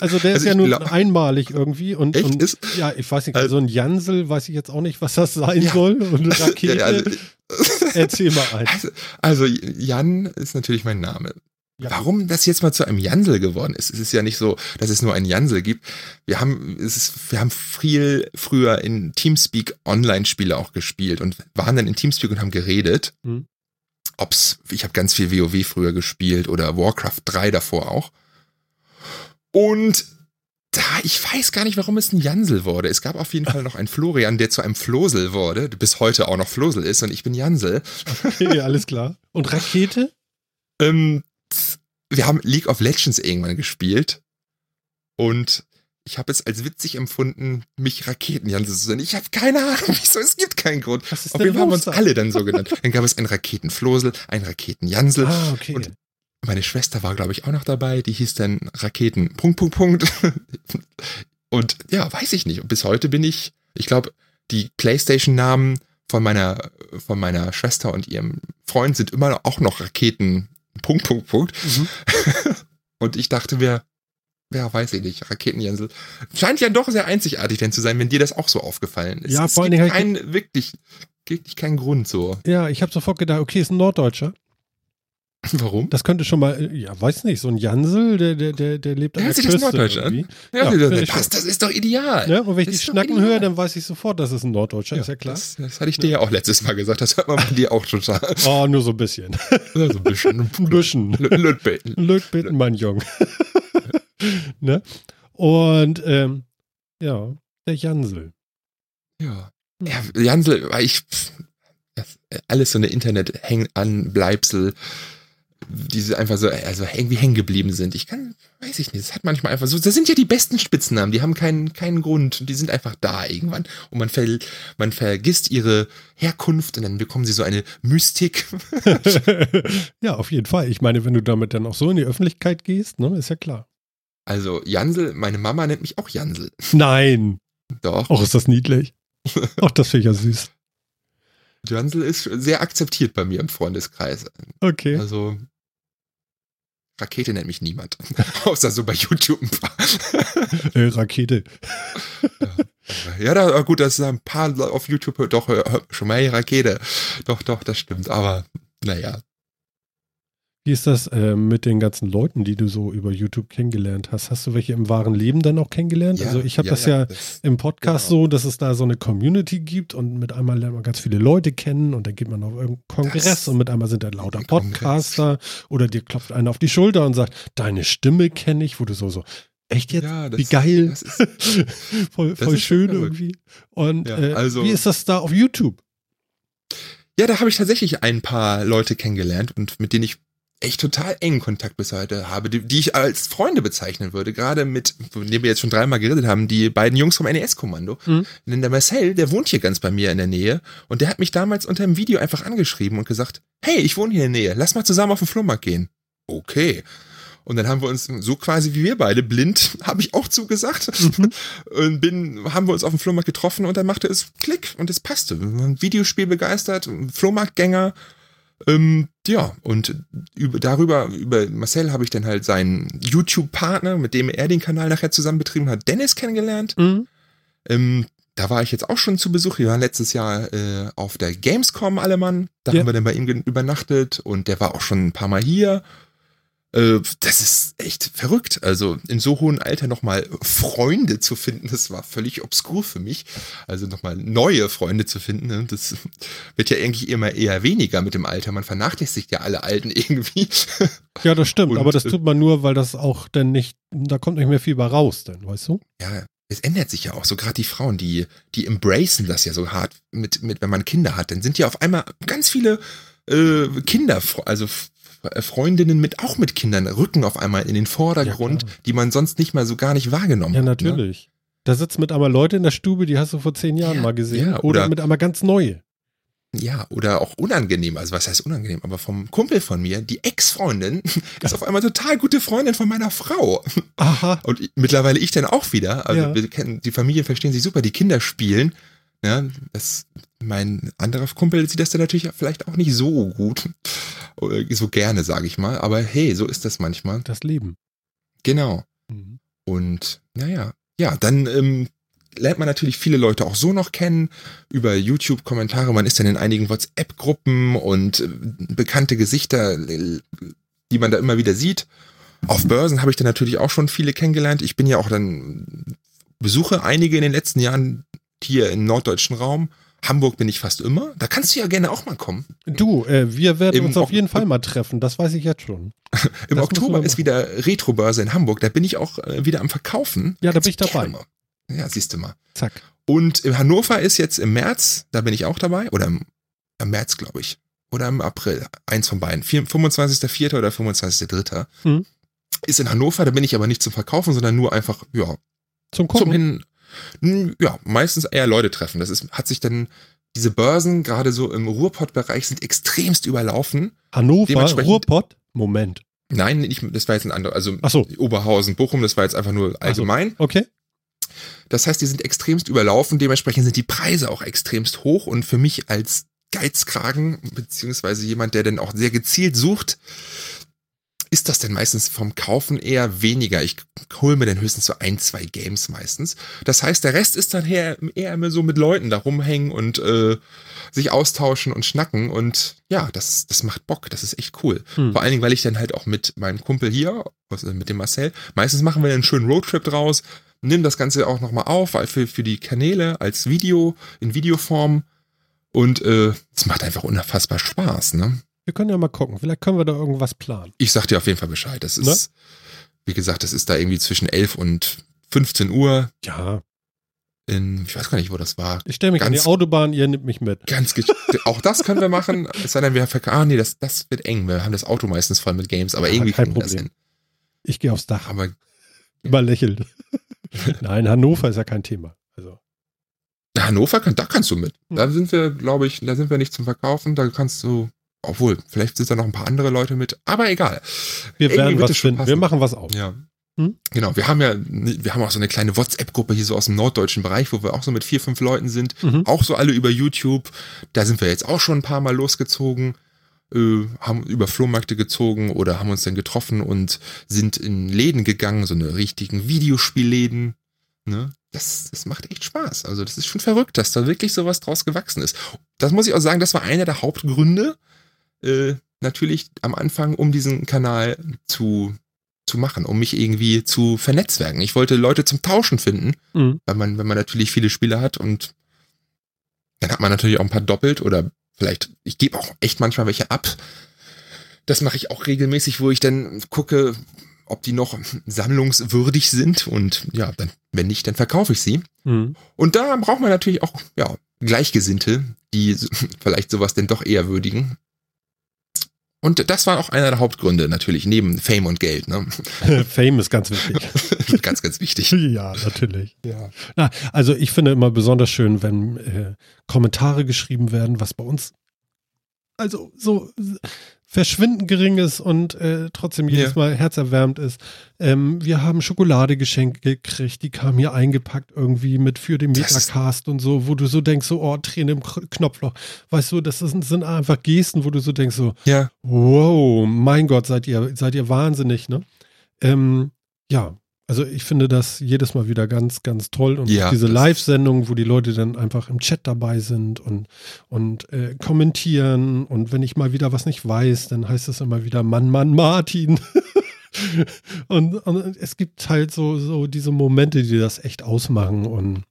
also der also ist ja nun einmalig irgendwie und, Echt? und ist, ja, ich weiß nicht, also, so ein Jansel, weiß ich jetzt auch nicht, was das sein ja. soll und Rakete. Ja, also, Erzähl mal ein. Also, also, Jan ist natürlich mein Name. Ja. Warum das jetzt mal zu einem Jansel geworden ist, es ist ja nicht so, dass es nur einen Jansel gibt. Wir haben, es ist, wir haben viel früher in Teamspeak Online-Spiele auch gespielt und waren dann in Teamspeak und haben geredet. Hm. Ob's, ich habe ganz viel WoW früher gespielt oder Warcraft 3 davor auch. Und da, ich weiß gar nicht, warum es ein Jansel wurde. Es gab auf jeden Fall noch einen Florian, der zu einem Flosel wurde, bis heute auch noch Flosel ist und ich bin Jansel. Okay, alles klar. Und Rakete? ähm, wir haben League of Legends irgendwann gespielt und ich habe es als witzig empfunden, mich Raketenjansel zu nennen. Ich habe keine Ahnung, wieso, es gibt keinen Grund. Was ist Auf jeden Fall haben uns alle dann so genannt. Dann gab es einen Raketenflosel, einen Raketenjansel. Ah, okay. Und meine Schwester war, glaube ich, auch noch dabei. Die hieß dann Raketen. Punkt, Punkt, Punkt. Und ja, weiß ich nicht. Bis heute bin ich, ich glaube, die PlayStation-Namen von meiner, von meiner Schwester und ihrem Freund sind immer auch noch Raketen. Punkt, Punkt, Punkt. Mhm. Und ich dachte mir, ja, weiß ich nicht, Raketenjensel. Scheint ja doch sehr einzigartig denn zu sein, wenn dir das auch so aufgefallen ist. Ja, es vor allem gibt keinen, wirklich, wirklich keinen Grund so. Ja, ich habe sofort gedacht, okay, ist ein Norddeutscher. Warum? Das könnte schon mal, ja, weiß nicht, so ein Jansel, der, der, der, der lebt an der Küste. Das Norddeutsch an. Ja, ja das, passt, das ist doch ideal. Ja, und wenn ich die Schnacken ideal. höre, dann weiß ich sofort, dass es ein Norddeutscher ja, ist, ja klar. Das, das, hatte ich dir ja auch letztes Mal gesagt, das hört man bei dir auch total. Oh, nur so ein bisschen. Ja, so ein bisschen. ein bisschen. Lötbeten. Lötbeten, mein Jung. ne? Und, ähm, ja, der Jansel. Ja. Ja, Jansel, weil ich, alles so eine Internet-Hang-an-Bleibsel diese einfach so, also irgendwie hängen geblieben sind. Ich kann, weiß ich nicht, das hat manchmal einfach so, das sind ja die besten Spitznamen, die haben keinen, keinen Grund, die sind einfach da irgendwann und man, ver, man vergisst ihre Herkunft und dann bekommen sie so eine Mystik. ja, auf jeden Fall. Ich meine, wenn du damit dann auch so in die Öffentlichkeit gehst, ne, ist ja klar. Also Jansel, meine Mama nennt mich auch Jansel. Nein. Doch. Auch ist das niedlich. Ach, das finde ich ja süß. Jansel ist sehr akzeptiert bei mir im Freundeskreis. Okay. Also Rakete nennt mich niemand. Außer so bei YouTube ein paar. äh, Rakete. ja, da, gut, das ist ein paar auf YouTube doch schon mal Rakete. Doch, doch, das stimmt. Aber naja, wie ist das äh, mit den ganzen Leuten, die du so über YouTube kennengelernt hast? Hast du welche im wahren Leben dann auch kennengelernt? Ja, also ich habe ja, das ja, ja das, im Podcast genau. so, dass es da so eine Community gibt und mit einmal lernt man ganz viele Leute kennen und dann geht man auf irgendeinen Kongress das und mit einmal sind da lauter Podcaster Kongress. oder dir klopft einer auf die Schulter und sagt, deine Stimme kenne ich, wo du so so, echt jetzt? Das, wie geil. Ist, voll voll schön irgendwie. Und äh, also, wie ist das da auf YouTube? Ja, da habe ich tatsächlich ein paar Leute kennengelernt und mit denen ich echt total engen Kontakt bis heute habe, die, die ich als Freunde bezeichnen würde. Gerade mit, von dem wir jetzt schon dreimal geredet haben, die beiden Jungs vom NES-Kommando. Mhm. Denn der Marcel, der wohnt hier ganz bei mir in der Nähe und der hat mich damals unter dem Video einfach angeschrieben und gesagt, hey, ich wohne hier in der Nähe, lass mal zusammen auf den Flohmarkt gehen. Okay. Und dann haben wir uns so quasi wie wir beide blind, habe ich auch zugesagt mhm. und bin, haben wir uns auf dem Flohmarkt getroffen und dann machte es Klick und es passte. Videospiel begeistert, Flohmarktgänger ähm, ja, und über, darüber, über Marcel habe ich dann halt seinen YouTube-Partner, mit dem er den Kanal nachher zusammen betrieben hat, Dennis kennengelernt. Mhm. Ähm, da war ich jetzt auch schon zu Besuch. Wir waren letztes Jahr äh, auf der Gamescom alle Mann. Da ja. haben wir dann bei ihm übernachtet und der war auch schon ein paar Mal hier. Äh, das ist echt verrückt. Also in so hohem Alter nochmal Freunde zu finden, das war völlig obskur für mich. Also nochmal neue Freunde zu finden, ne? das wird ja eigentlich immer eher weniger mit dem Alter. Man vernachlässigt ja alle Alten irgendwie. Ja, das stimmt, Und, aber das tut man nur, weil das auch dann nicht, da kommt nicht mehr viel bei raus, denn, weißt du? Ja, es ändert sich ja auch so gerade die Frauen, die die embracen das ja so hart mit mit wenn man Kinder hat, dann sind ja auf einmal ganz viele äh, Kinder, also äh, Freundinnen mit auch mit Kindern rücken auf einmal in den Vordergrund, ja, die man sonst nicht mal so gar nicht wahrgenommen ja, hat. Ja, natürlich. Ne? Da sitzen mit einmal Leute in der Stube, die hast du vor zehn Jahren ja, mal gesehen. Ja, oder, oder, mit einmal ganz neue. Ja, oder auch unangenehm. Also was heißt unangenehm? Aber vom Kumpel von mir, die Ex-Freundin, ist auf einmal total gute Freundin von meiner Frau. Aha. Und mittlerweile ich dann auch wieder. Also ja. wir kennen, die Familien verstehen sich super, die Kinder spielen. Ja, das, mein anderer Kumpel sieht das dann natürlich vielleicht auch nicht so gut, so gerne, sage ich mal. Aber hey, so ist das manchmal. Das Leben. Genau. Mhm. Und naja, ja, dann ähm, lernt man natürlich viele Leute auch so noch kennen über YouTube-Kommentare. Man ist dann in einigen WhatsApp-Gruppen und äh, bekannte Gesichter, die man da immer wieder sieht. Auf Börsen habe ich dann natürlich auch schon viele kennengelernt. Ich bin ja auch dann besuche einige in den letzten Jahren hier im norddeutschen Raum. Hamburg bin ich fast immer. Da kannst du ja gerne auch mal kommen. Du, äh, wir werden Im uns auf jeden Fall mal treffen. Das weiß ich jetzt schon. Im das Oktober ist wieder Retrobörse in Hamburg. Da bin ich auch äh, wieder am Verkaufen. Ja, da bin ich dabei. Mal. Ja, siehst du mal. Zack. Und in Hannover ist jetzt im März, da bin ich auch dabei. Oder im, im März, glaube ich. Oder im April. Eins von beiden. 25.04. oder 25.03. Hm. Ist in Hannover, da bin ich aber nicht zum Verkaufen, sondern nur einfach, ja, zum, Gucken. zum Hin, ja, meistens eher Leute treffen. Das ist, hat sich dann, diese Börsen, gerade so im Ruhrpott-Bereich, sind extremst überlaufen. Hannover, Ruhrpott? Moment. Nein, nicht, das war jetzt ein anderer, also so. Oberhausen, Bochum, das war jetzt einfach nur allgemein. So. Okay. Das heißt, die sind extremst überlaufen, dementsprechend sind die Preise auch extremst hoch und für mich als Geizkragen, beziehungsweise jemand, der dann auch sehr gezielt sucht, ist das denn meistens vom Kaufen eher weniger. Ich hole mir dann höchstens so ein, zwei Games meistens. Das heißt, der Rest ist dann eher, eher immer so mit Leuten da rumhängen und äh, sich austauschen und schnacken. Und ja, das, das macht Bock. Das ist echt cool. Hm. Vor allen Dingen, weil ich dann halt auch mit meinem Kumpel hier, also mit dem Marcel, meistens machen wir einen schönen Roadtrip draus, nehmen das Ganze auch nochmal auf, für, für die Kanäle als Video, in Videoform. Und äh, es macht einfach unfassbar Spaß, ne? Wir können ja mal gucken. Vielleicht können wir da irgendwas planen. Ich sag dir auf jeden Fall Bescheid. Das ist, ne? wie gesagt, das ist da irgendwie zwischen 11 und 15 Uhr. Ja. in, ich weiß gar nicht, wo das war. Ich stelle mich an die Ganz- Autobahn, ihr nimmt mich mit. Ganz auch das können wir machen. Es sei denn, wir verk- ah nee, das, das wird eng. Wir haben das Auto meistens voll mit Games, aber Ja, irgendwie kein wir das Problem. hin. Ich gehe aufs Dach. Aber Überlächelt. Nein, Hannover ist ja kein Thema. Also, Hannover, kann, da kannst du mit. Hm. Da sind wir, glaube ich, da sind wir nicht zum Verkaufen. Da kannst du, obwohl, vielleicht sind da noch ein paar andere Leute mit. Aber egal. wir werden was finden. passen. Wir machen was auf. Ja. Hm? Genau, wir haben ja, wir haben auch so eine kleine WhatsApp-Gruppe hier so aus dem norddeutschen Bereich, wo wir auch so mit vier, fünf Leuten sind. Mhm. Auch so alle über YouTube. Da sind wir jetzt auch schon ein paar Mal losgezogen, äh, haben über Flohmärkte gezogen oder haben uns dann getroffen und sind in Läden gegangen, so eine richtigen Videospielläden. Ne? Das, das macht echt Spaß. Also das ist schon verrückt, dass da wirklich sowas draus gewachsen ist. Das muss ich auch sagen, das war einer der Hauptgründe, äh, natürlich am Anfang, um diesen Kanal zu, zu machen, um mich irgendwie zu vernetzwerken. Ich wollte Leute zum Tauschen finden Mhm. weil man, wenn man natürlich viele Spiele hat und dann hat man natürlich auch ein paar doppelt oder vielleicht, ich gebe auch echt manchmal welche ab. Das mache ich auch regelmäßig, wo ich dann gucke, ob die noch sammlungswürdig sind und ja, dann, wenn nicht, dann verkaufe ich sie. Mhm. Und da braucht man natürlich auch, ja, Gleichgesinnte, die vielleicht sowas denn doch eher würdigen. Und das war auch einer der Hauptgründe natürlich, neben Fame und Geld, ne? Fame ist ganz wichtig. ganz, ganz wichtig. ja, natürlich. Ja. Na, also ich finde immer besonders schön, wenn äh, Kommentare geschrieben werden, was bei uns also so verschwindend gering ist und äh, trotzdem jedes Ja. Mal herzerwärmend ist. Ähm, wir haben Schokolade geschenkt gekriegt, die kam hier eingepackt irgendwie mit für den Metacast und so, wo du so denkst, so, oh, Tränen im Knopfloch. Weißt du, das sind, sind einfach Gesten, wo du so denkst, so, Ja. Wow, mein Gott, seid ihr, seid ihr wahnsinnig, ne? Ähm, ja, also ich finde das jedes Mal wieder ganz, ganz toll. Und Ja, diese Live-Sendungen, wo die Leute dann einfach im Chat dabei sind und, und äh, kommentieren. Und wenn ich mal wieder was nicht weiß, dann heißt es immer wieder Mann, Mann, Martin. und, und es gibt halt so, so diese Momente, die das echt ausmachen. Und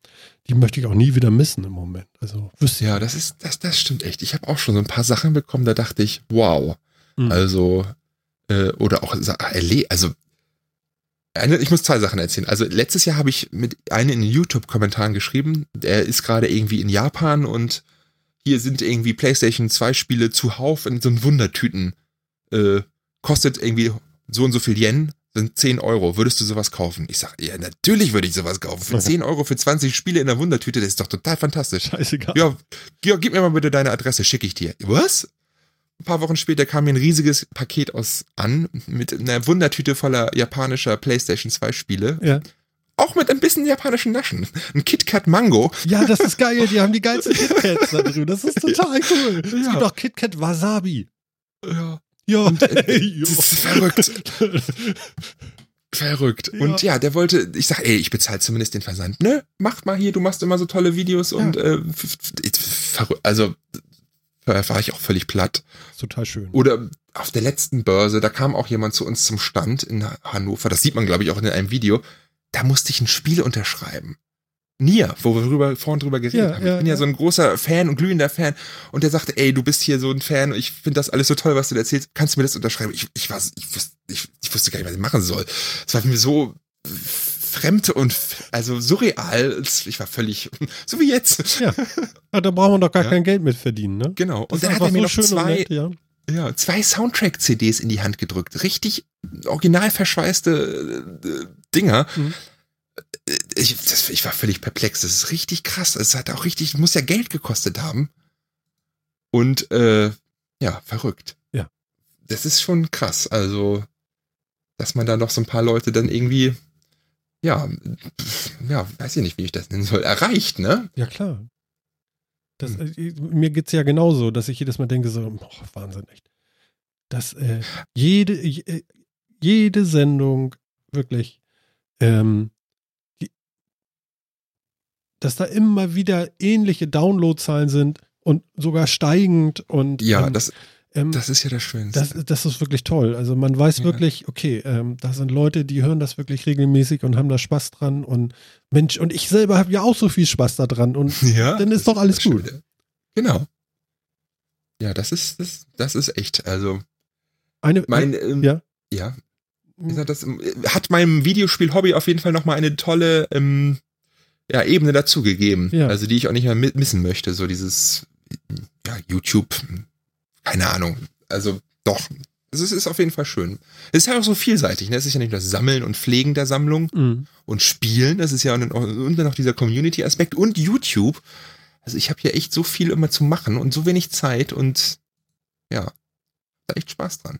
die möchte ich auch nie wieder missen im Moment. Also wüsste Ja, das ist, das, das stimmt echt. Ich habe auch schon so ein paar Sachen bekommen, da dachte ich, wow. Mhm. Also, äh, oder auch, erle- also, ich muss zwei Sachen erzählen. Also, letztes Jahr habe ich mit einem in den YouTube-Kommentaren geschrieben, der ist gerade irgendwie in Japan und hier sind irgendwie PlayStation 2 Spiele zuhauf in so einen Wundertüten. Äh, kostet irgendwie so und so viel Yen, sind 10 Euro. Würdest du sowas kaufen? Ich sag, ja, natürlich würde ich sowas kaufen. Für 10 Euro für 20 Spiele in der Wundertüte, das ist doch total fantastisch. Scheißegal. Ja, ja, gib mir mal bitte deine Adresse, schicke ich dir. Was? Ein paar Wochen später kam mir ein riesiges Paket aus an mit einer Wundertüte voller japanischer PlayStation 2 Spiele. Ja. Auch mit ein bisschen japanischen Naschen. Ein KitKat Mango. Ja, das ist geil. Die haben die geilsten KitKats da drüben. Das ist total cool. Es Ja. gibt auch KitKat Wasabi. Ja. Ja. Das ist verrückt. Verrückt. Ja. Und ja, der wollte, ich sag, ey, ich bezahle zumindest den Versand. Ne, mach mal hier, du machst immer so tolle Videos und äh, f- verrückt. Also war ich auch völlig platt. total schön. Oder auf der letzten Börse, da kam auch jemand zu uns zum Stand in Hannover, das sieht man, glaube ich, auch in einem Video, da musste ich ein Spiel unterschreiben. Nier, wo wir drüber, vorhin drüber geredet Ja, haben. ja, ich bin ja, ja. so ein großer Fan und glühender Fan. Und der sagte, ey, du bist hier so ein Fan, ich finde das alles so toll, was du da erzählst. Kannst du mir das unterschreiben? Ich, ich, war, ich, wusste, ich, ich wusste gar nicht, was ich machen soll. Es war mir so fremd und also surreal. Ich war völlig, so wie jetzt. Ja. ja, da brauchen wir doch gar Ja. kein Geld mit verdienen, ne? Genau. Das Und dann hat er mir noch schön und zwei, nett, ja. ja, zwei Soundtrack-CDs in die Hand gedrückt. Richtig original verschweißte äh, Dinger. Mhm. Äh, Ich, das, ich war völlig perplex. Das ist richtig krass. Es hat auch richtig, muss ja Geld gekostet haben. Und äh, ja, verrückt. Ja. Das ist schon krass. Also, dass man da noch so ein paar Leute dann irgendwie, ja, ja, weiß ich nicht, wie ich das nennen soll, erreicht, ne? Ja, klar. Das, Hm. äh, mir geht's ja genauso, dass ich jedes Mal denke, so, boah, Wahnsinn, echt. Dass äh, jede, je- jede Sendung wirklich, ähm, die, dass da immer wieder ähnliche Downloadzahlen sind und sogar steigend und Ja, ähm, das, ähm, das ist ja das Schönste. das, das ist wirklich toll. Also man weiß Ja. wirklich, okay, ähm, da sind Leute, die hören das wirklich regelmäßig und haben da Spaß dran und Mensch, und ich selber habe ja auch so viel Spaß da dran und Ja, dann ist doch alles gut. Schöne. Genau. Ja, das ist, das, das ist echt. Also, eine, mein, ähm, ja. ja, gesagt, das ähm, hat meinem Videospiel-Hobby auf jeden Fall nochmal eine tolle, ähm, ja, Ebene dazugegeben. Ja. Also die ich auch nicht mehr mi- missen möchte. So dieses ja, YouTube, keine Ahnung. Also doch. Es ist, ist auf jeden Fall schön. Es ist ja auch so vielseitig. Ne? Es ist ja nicht nur das Sammeln und Pflegen der Sammlung Mhm. und und Spielen. Das ist ja auch, und dann noch dieser Community-Aspekt und YouTube. Also ich habe hier echt so viel immer zu machen und so wenig Zeit und ja, da echt Spaß dran.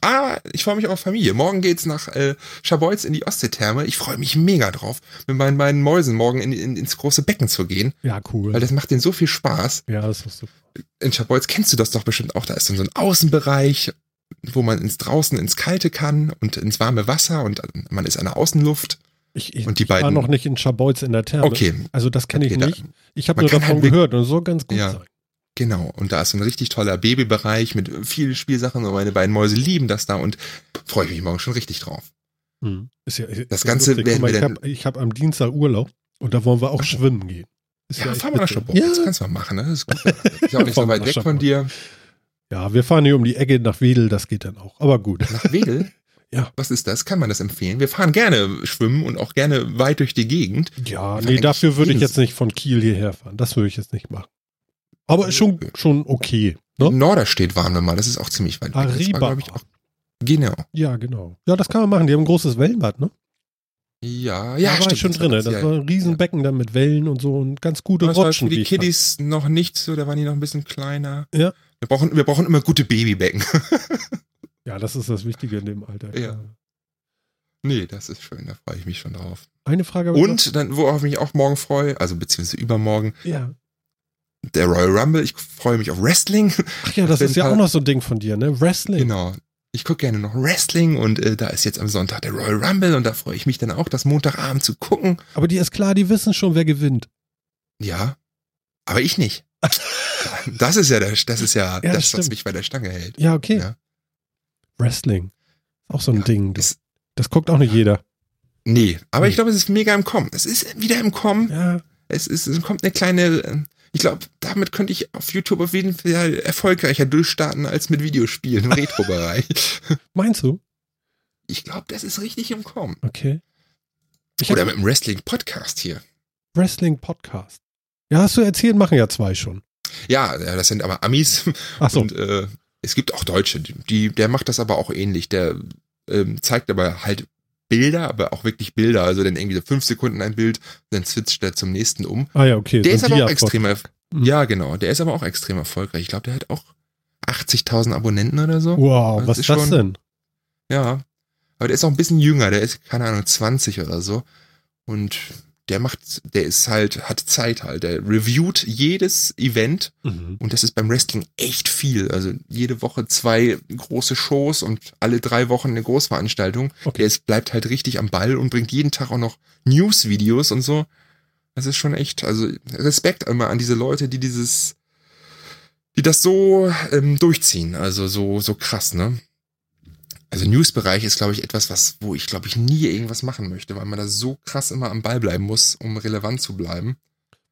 Ah, ich freue mich auf Familie. Morgen geht's nach äh, Schabolz in die Ostseetherme. Ich freue mich mega drauf, mit meinen beiden Mäusen morgen in, in, ins große Becken zu gehen, Ja, cool. weil das macht denen so viel Spaß. ja, das ist super. In Schabolz kennst du das doch bestimmt auch. Da ist dann so ein Außenbereich, wo man ins draußen ins Kalte kann und ins warme Wasser und man ist an der Außenluft. Ich, ich, Und die ich war beiden- noch nicht in Schabolz in der Therme. Okay, Also das kenne ich Okay, da- nicht. Ich habe nur davon halt gehört und soll ganz gut Ja. sein. Genau, und da ist ein richtig toller Babybereich mit vielen Spielsachen und meine beiden Mäuse lieben das da und freue ich mich morgen schon richtig drauf. Hm. Ist ja, ist Das ja Ganze lustig. Werden mal, wir ich dann- habe ich hab am Dienstag Urlaub und da wollen wir auch Ach. schwimmen gehen. Ist Ja, echt fahr mal nach witzig. Schabolz, das Ja, kannst du mal machen, ne? Das ist gut. Ist ja auch nicht so weit weg von dir. ja, wir fahren hier um die Ecke nach Wedel, das geht dann auch. Aber gut. Nach Wedel? Ja. Was ist das? Kann man das empfehlen? Wir fahren gerne schwimmen und auch gerne weit durch die Gegend. Ja, Wir nee, fahren dafür würde ich jetzt nicht von Kiel hierher fahren. Das würde ich jetzt nicht machen. Aber schon, schon okay. Ne? Norderstedt waren wir mal, das ist auch ziemlich weit weg. Das war, ich, auch, genau. Ja, genau. Ja, das kann man machen. Die haben ein großes Wellenbad, ne? Ja, ja, da war stimmt. ich schon das war drin. Das ja, war ein Riesenbecken dann mit Wellen und so und ganz gute Das war Rutschen. für die ich fand. Kiddies noch nicht so, da waren die noch ein bisschen kleiner. Ja. Wir brauchen, wir brauchen immer gute Babybecken. Ja, das ist das Wichtige in dem Alter. Ja. nee, das ist schön, da freue ich mich schon drauf. Eine Frage. Und dann, worauf ich mich auch morgen freue, also beziehungsweise übermorgen. Ja. Der Royal Rumble. Ich freue mich auf Wrestling. Ach ja, das ist ja auch noch so ein Ding von dir, ne? Wrestling. Genau. Ich gucke gerne noch Wrestling und äh, da ist jetzt am Sonntag der Royal Rumble und da freue ich mich dann auch, das Montagabend zu gucken. Aber die ist klar, die wissen schon, wer gewinnt. Ja, aber ich nicht. Das ist ja der, das ist ja, Ja, das, was stimmt. mich bei der Stange hält. Ja, okay. Ja. Wrestling. Auch so ein Ja, Ding. Das, das guckt auch nicht jeder. Nee, aber ich Nee. glaube, es ist mega im Kommen. Es ist wieder im Kommen. Ja. Es ist, es kommt eine kleine, äh, ich glaube, damit könnte ich auf YouTube auf jeden Fall erfolgreicher durchstarten als mit Videospielen im Retro-Bereich. Meinst du? Ich glaube, das ist richtig im Kommen. Okay. Ich Oder mit dem Wrestling-Podcast hier. Wrestling Podcast. Ja, hast du erzählt, machen ja zwei schon. Ja, ja, das sind aber Amis Ach so. und äh, es gibt auch Deutsche, die, der macht das aber auch ähnlich. Der ähm, zeigt aber halt Bilder, aber auch wirklich Bilder. Also dann irgendwie so fünf Sekunden ein Bild, dann switcht er zum nächsten um. ah ja, okay. Der ist aber auch extrem, Mhm. ja genau, der ist aber auch extrem erfolgreich. Ich glaube, der hat auch 80.000 Abonnenten oder so. Wow, Das was ist ist das schon- denn? Ja, aber der ist auch ein bisschen jünger, der ist, keine Ahnung, 20 oder so. Und der macht, der ist halt, hat Zeit halt. Der reviewt jedes Event Mhm. und das ist beim Wrestling echt viel. Also jede Woche zwei große Shows und alle drei Wochen eine Großveranstaltung. Okay. Der ist, bleibt halt richtig am Ball und bringt jeden Tag auch noch News-Videos und so. Das ist schon echt, also Respekt immer an diese Leute, die dieses, die das so ähm, durchziehen. Also so, so krass, ne? Also News-Bereich ist, glaube ich, etwas, was, wo ich, glaube ich, nie irgendwas machen möchte, weil man da so krass immer am Ball bleiben muss, um relevant zu bleiben.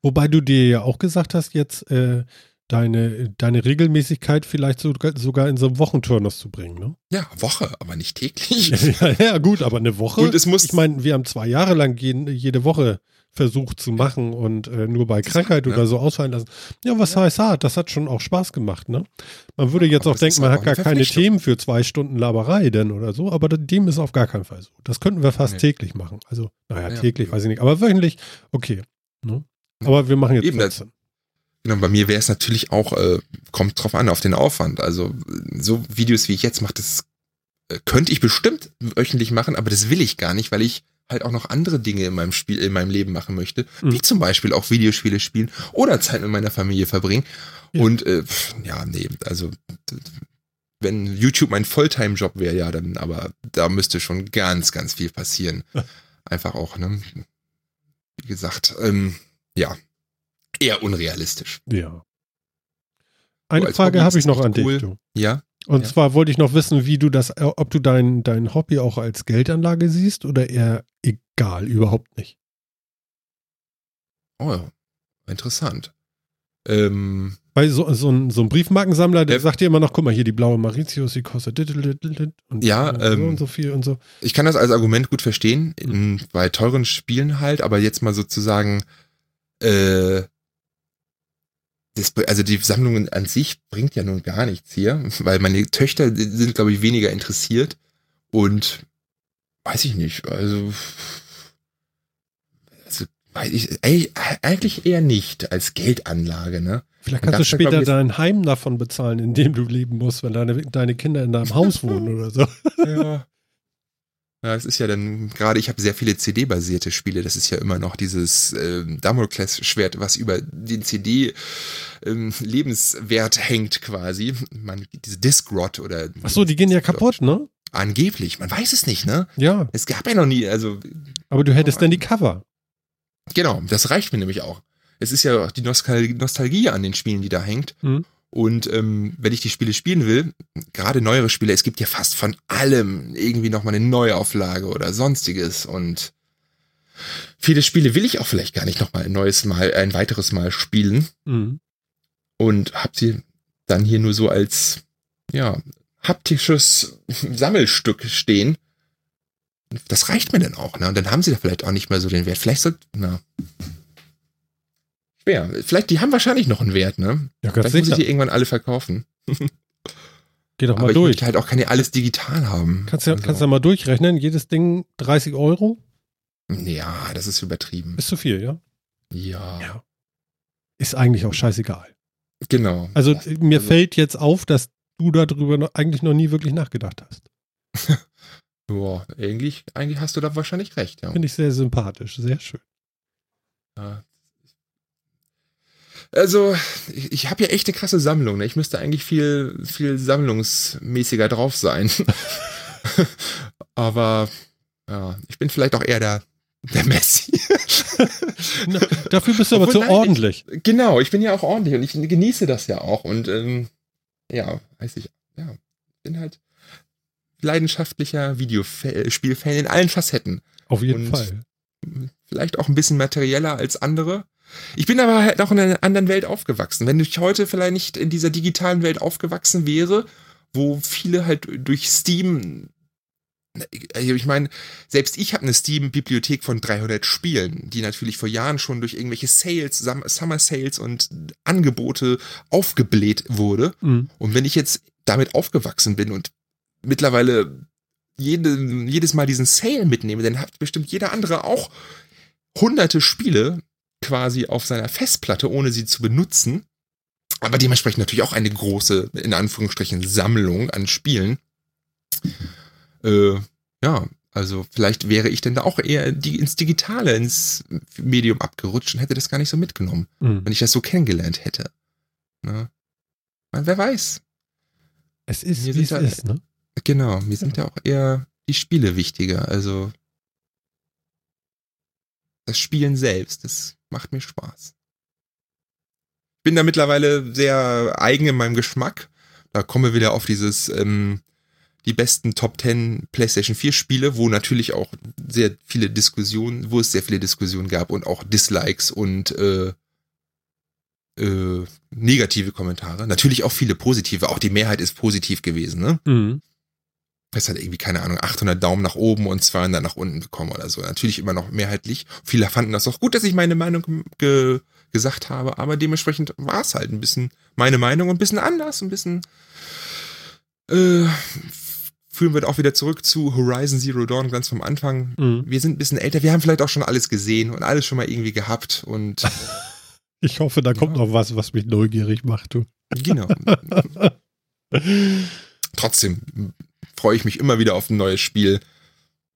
Wobei du dir ja auch gesagt hast, jetzt äh, deine, deine Regelmäßigkeit vielleicht sogar, sogar in so einem Wochenturnus zu bringen, ne? Ja, Woche, aber nicht täglich. ja, ja, gut, aber eine Woche. Und es muss, ich meine, wir haben zwei Jahre lang jeden, jede Woche versucht zu machen und äh, nur bei Krankheit oder so ausfallen lassen. Ja, was heißt hart? Das hat schon auch Spaß gemacht, ne? Man würde jetzt aber auch denken, man hat gar eine keine. Themen für zwei Stunden Laberei denn oder so, aber dem ist auf gar keinen Fall so. Das könnten wir fast Nee. täglich machen. Also, naja, Ja. täglich weiß ich nicht, aber wöchentlich, okay. Ne? Aber wir machen jetzt Eben, das- 14. Genau, bei mir wäre es natürlich auch, äh, kommt drauf an, auf den Aufwand. Also so Videos wie ich jetzt mache, das äh, könnte ich bestimmt wöchentlich machen, aber das will ich gar nicht, weil ich halt auch noch andere Dinge in meinem Spiel, in meinem Leben machen möchte, Mhm. wie zum Beispiel auch Videospiele spielen oder Zeit mit meiner Familie verbringen. Ja. Und äh, ja, nee, also wenn YouTube mein Volltime-Job wäre, ja, dann, aber da müsste schon ganz, ganz viel passieren. Einfach auch, ne? Wie gesagt, ähm, ja, eher unrealistisch. Ja. Eine Frage habe ich noch an cool. dich. Du. Ja, Und Ja. zwar wollte ich noch wissen, wie du das, äh, ob du dein, dein Hobby auch als Geldanlage siehst oder eher egal, überhaupt nicht. Oh, interessant. Ähm, Weil so, so, ein, so ein Briefmarkensammler, der ja. sagt dir immer noch, guck mal, hier die blaue Mauritius, die kostet und ja, so ähm, und so viel und so. Ich kann das als Argument gut verstehen, in, bei teuren Spielen halt, aber jetzt mal sozusagen, äh, das, also die Sammlung an sich bringt ja nun gar nichts hier, weil meine Töchter sind, glaube ich, weniger interessiert und weiß ich nicht, also Weiß ich, eigentlich eher nicht als Geldanlage, ne? Vielleicht kannst du später da, dein Heim davon bezahlen, in dem du leben musst, wenn deine, deine Kinder in deinem Haus wohnen oder so. Ja. Ja, es ist ja dann gerade, ich habe sehr viele CD-basierte Spiele. Das ist ja immer noch dieses äh, Damokles-Schwert, was über den CD-Lebenswert ähm, hängt quasi. Man, diese Discrot oder. Ach so, die gehen ja kaputt, ne? Angeblich, man weiß es nicht, ne? Ja. Es gab ja noch nie, also. Aber du hättest dann die Cover. Genau, das reicht mir nämlich auch. Es ist ja die Nostal Nostalgie an den Spielen, die da hängt. Mhm. Und ähm, wenn ich die Spiele spielen will, gerade neuere Spiele, es gibt ja fast von allem irgendwie nochmal eine Neuauflage oder sonstiges. Und viele Spiele will ich auch vielleicht gar nicht nochmal ein neues Mal, ein weiteres Mal spielen. Mhm. Und hab sie dann hier nur so als, ja, haptisches Sammelstück stehen das reicht mir dann auch, ne? Und dann haben sie da vielleicht auch nicht mehr so den Wert. Vielleicht sollte, na. Schwer. Vielleicht, die haben wahrscheinlich noch einen Wert, ne? Ja, ganz vielleicht muss ich die irgendwann alle verkaufen. Geh doch mal Aber durch. Ich möchte halt auch keine alles digital haben. Kannst du also. kannst ja mal durchrechnen. Jedes Ding 30 Euro? Ja, das ist übertrieben. Ist zu viel, ja? Ja. ja. Ist eigentlich auch scheißegal. Genau. Also mir also, fällt jetzt auf, dass du darüber noch, eigentlich noch nie wirklich nachgedacht hast. Ja, eigentlich, eigentlich hast du da wahrscheinlich recht, ja. Finde ich sehr sympathisch, sehr schön. Ja. Also, ich, ich habe ja echt eine krasse Sammlung. Ne? Ich müsste eigentlich viel, viel sammlungsmäßiger drauf sein. aber ja, ich bin vielleicht auch eher der, der Messi. Na, dafür bist du aber zu ordentlich. Ich, genau, ich bin ja auch ordentlich und ich genieße das ja auch. Und ähm, ja, weiß ich, ja, bin halt leidenschaftlicher Videospielfan in allen Facetten. Auf jeden Und Fall. Vielleicht auch ein bisschen materieller als andere. Ich bin aber halt auch in einer anderen Welt aufgewachsen. Wenn ich heute vielleicht nicht in dieser digitalen Welt aufgewachsen wäre, wo viele halt durch Steam also ich meine, selbst ich habe eine Steam-Bibliothek von 300 Spielen, die natürlich vor Jahren schon durch irgendwelche Sales, Summer Sales und Angebote aufgebläht wurde. Mhm. Und wenn ich jetzt damit aufgewachsen bin und mittlerweile jede, jedes Mal diesen Sale mitnehme, dann hat bestimmt jeder andere auch hunderte Spiele quasi auf seiner Festplatte, ohne sie zu benutzen. Aber dementsprechend natürlich auch eine große, in Anführungsstrichen, Sammlung an Spielen. Äh, ja, also vielleicht wäre ich denn da auch eher die, ins Digitale, ins Medium abgerutscht und hätte das gar nicht so mitgenommen, mhm. wenn ich das so kennengelernt hätte. Ne? Wer weiß. Es ist, wie es ist, ne? Genau, mir sind ja auch eher die Spiele wichtiger. Also das Spielen selbst, das macht mir Spaß. Ich bin da mittlerweile sehr eigen in meinem Geschmack. Da kommen wir wieder auf dieses ähm, die besten Top 10 PlayStation 4 Spiele, wo natürlich auch sehr viele Diskussionen, wo es sehr viele Diskussionen gab und auch Dislikes und äh, äh, negative Kommentare. Natürlich auch viele positive. Auch die Mehrheit ist positiv gewesen. Ne? Mhm es hat irgendwie, keine Ahnung, 800 Daumen nach oben und 200 nach unten bekommen oder so. Natürlich immer noch mehrheitlich. Viele fanden das auch gut, dass ich meine Meinung ge gesagt habe, aber dementsprechend war es halt ein bisschen meine Meinung und ein bisschen anders, ein bisschen äh, führen wir auch wieder zurück zu Horizon Zero Dawn ganz vom Anfang. Mhm. Wir sind ein bisschen älter, wir haben vielleicht auch schon alles gesehen und alles schon mal irgendwie gehabt und ich hoffe, da kommt ja. noch was, was mich neugierig macht, du. Genau. Trotzdem freue ich mich immer wieder auf ein neues Spiel.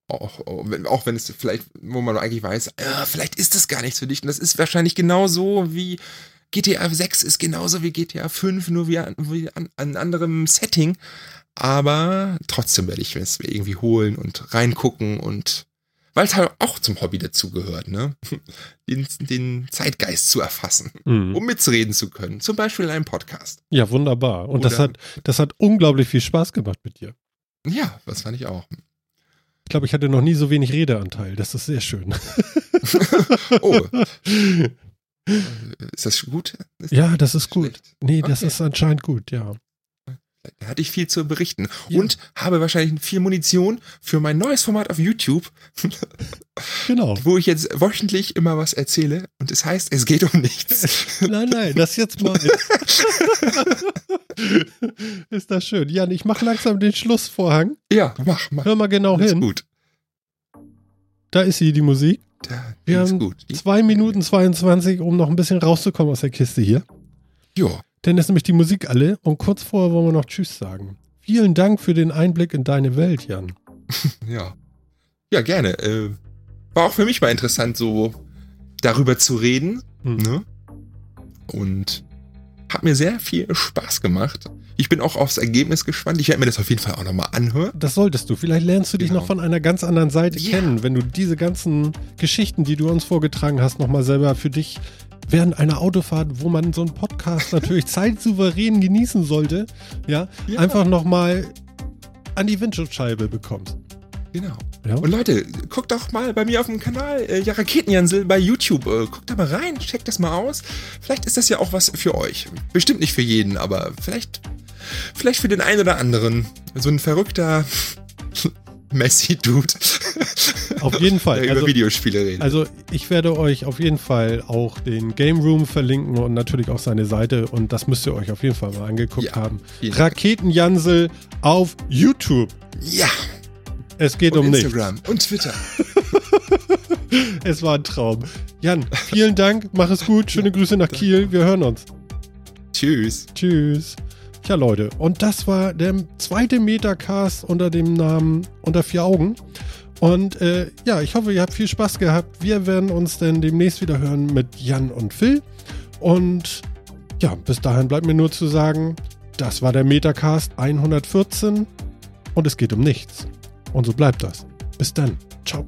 Auch, auch wenn es vielleicht, wo man eigentlich weiß, äh, vielleicht ist das gar nichts für dich. Und das ist wahrscheinlich genauso wie GTA 6 ist genauso wie GTA 5, nur wie an, wie an, an anderem Setting. Aber trotzdem werde ich es mir irgendwie holen und reingucken und weil es halt auch zum Hobby dazugehört, ne? Den, den, Zeitgeist zu erfassen, mhm. um mitzureden zu können. Zum Beispiel in einem Podcast. Ja, wunderbar. Und Oder das hat, das hat unglaublich viel Spaß gemacht mit dir. Ja, das fand ich auch. Ich glaube, ich hatte noch nie so wenig Redeanteil. Das ist sehr schön. oh. Ist das gut? Ist Ja, das ist gut. schlecht? Nee, das Okay. ist anscheinend gut, ja. Da hatte ich viel zu berichten. Ja. Und habe wahrscheinlich viel Munition für mein neues Format auf YouTube, Genau. wo ich jetzt wöchentlich immer was erzähle. Und es heißt, es geht um nichts. Nein, nein, das jetzt mal. ist das schön. Jan, ich mache langsam den Schlussvorhang. ja, mach, mach. Hör mal genau Ist hin. gut. Da ist sie, die Musik. Da, Wir ist haben gut. Die- Zwei Minuten 22, um noch ein bisschen rauszukommen aus der Kiste hier. Ja, Denn ist nämlich die Musik alle und kurz vorher wollen wir noch Tschüss sagen. Vielen Dank für den Einblick in deine Welt, Jan. ja. Ja, gerne. Äh, war auch für mich mal interessant, so darüber zu reden. Hm. Ne? Und hat mir sehr viel Spaß gemacht. Ich bin auch aufs Ergebnis gespannt. Ich werde mir das auf jeden Fall auch nochmal anhören. Das solltest du. Vielleicht lernst du dich Genau. noch von einer ganz anderen Seite Ja. kennen, wenn du diese ganzen Geschichten, die du uns vorgetragen hast, nochmal selber für dich während einer Autofahrt, wo man so einen Podcast natürlich zeitsouverän genießen sollte, ja, Ja. einfach nochmal an die Windschutzscheibe bekommst. Genau. Ja? Und Leute, guckt doch mal bei mir auf dem Kanal, äh, ja, Raketenjansel bei YouTube. Äh, guckt da mal rein, checkt das mal aus. Vielleicht ist das ja auch was für euch. Bestimmt nicht für jeden, aber vielleicht, vielleicht für den einen oder anderen. So ein verrückter Messi-Dude. Auf jeden Fall. Über Also- Videospiele redet. Also ich werde euch auf jeden Fall auch den Game Room verlinken und natürlich auch seine Seite und das müsst ihr euch auf jeden Fall mal angeguckt Ja, haben. Raketenjansel auf YouTube. ja, Es geht und um nichts. Instagram und Twitter. Es war ein Traum. Jan, vielen Dank, mach es gut, schöne Grüße nach Kiel, wir hören uns. Tschüss. Tschüss. Tja Leute, und das war der zweite Metacast unter dem Namen Unter vier Augen. Und äh, ja, ich hoffe, ihr habt viel Spaß gehabt. Wir werden uns dann demnächst wieder hören mit Jan und Phil. Und ja, bis dahin bleibt mir nur zu sagen, das war der Metacast 114 und es geht um nichts. Und so bleibt das. Bis dann. Ciao.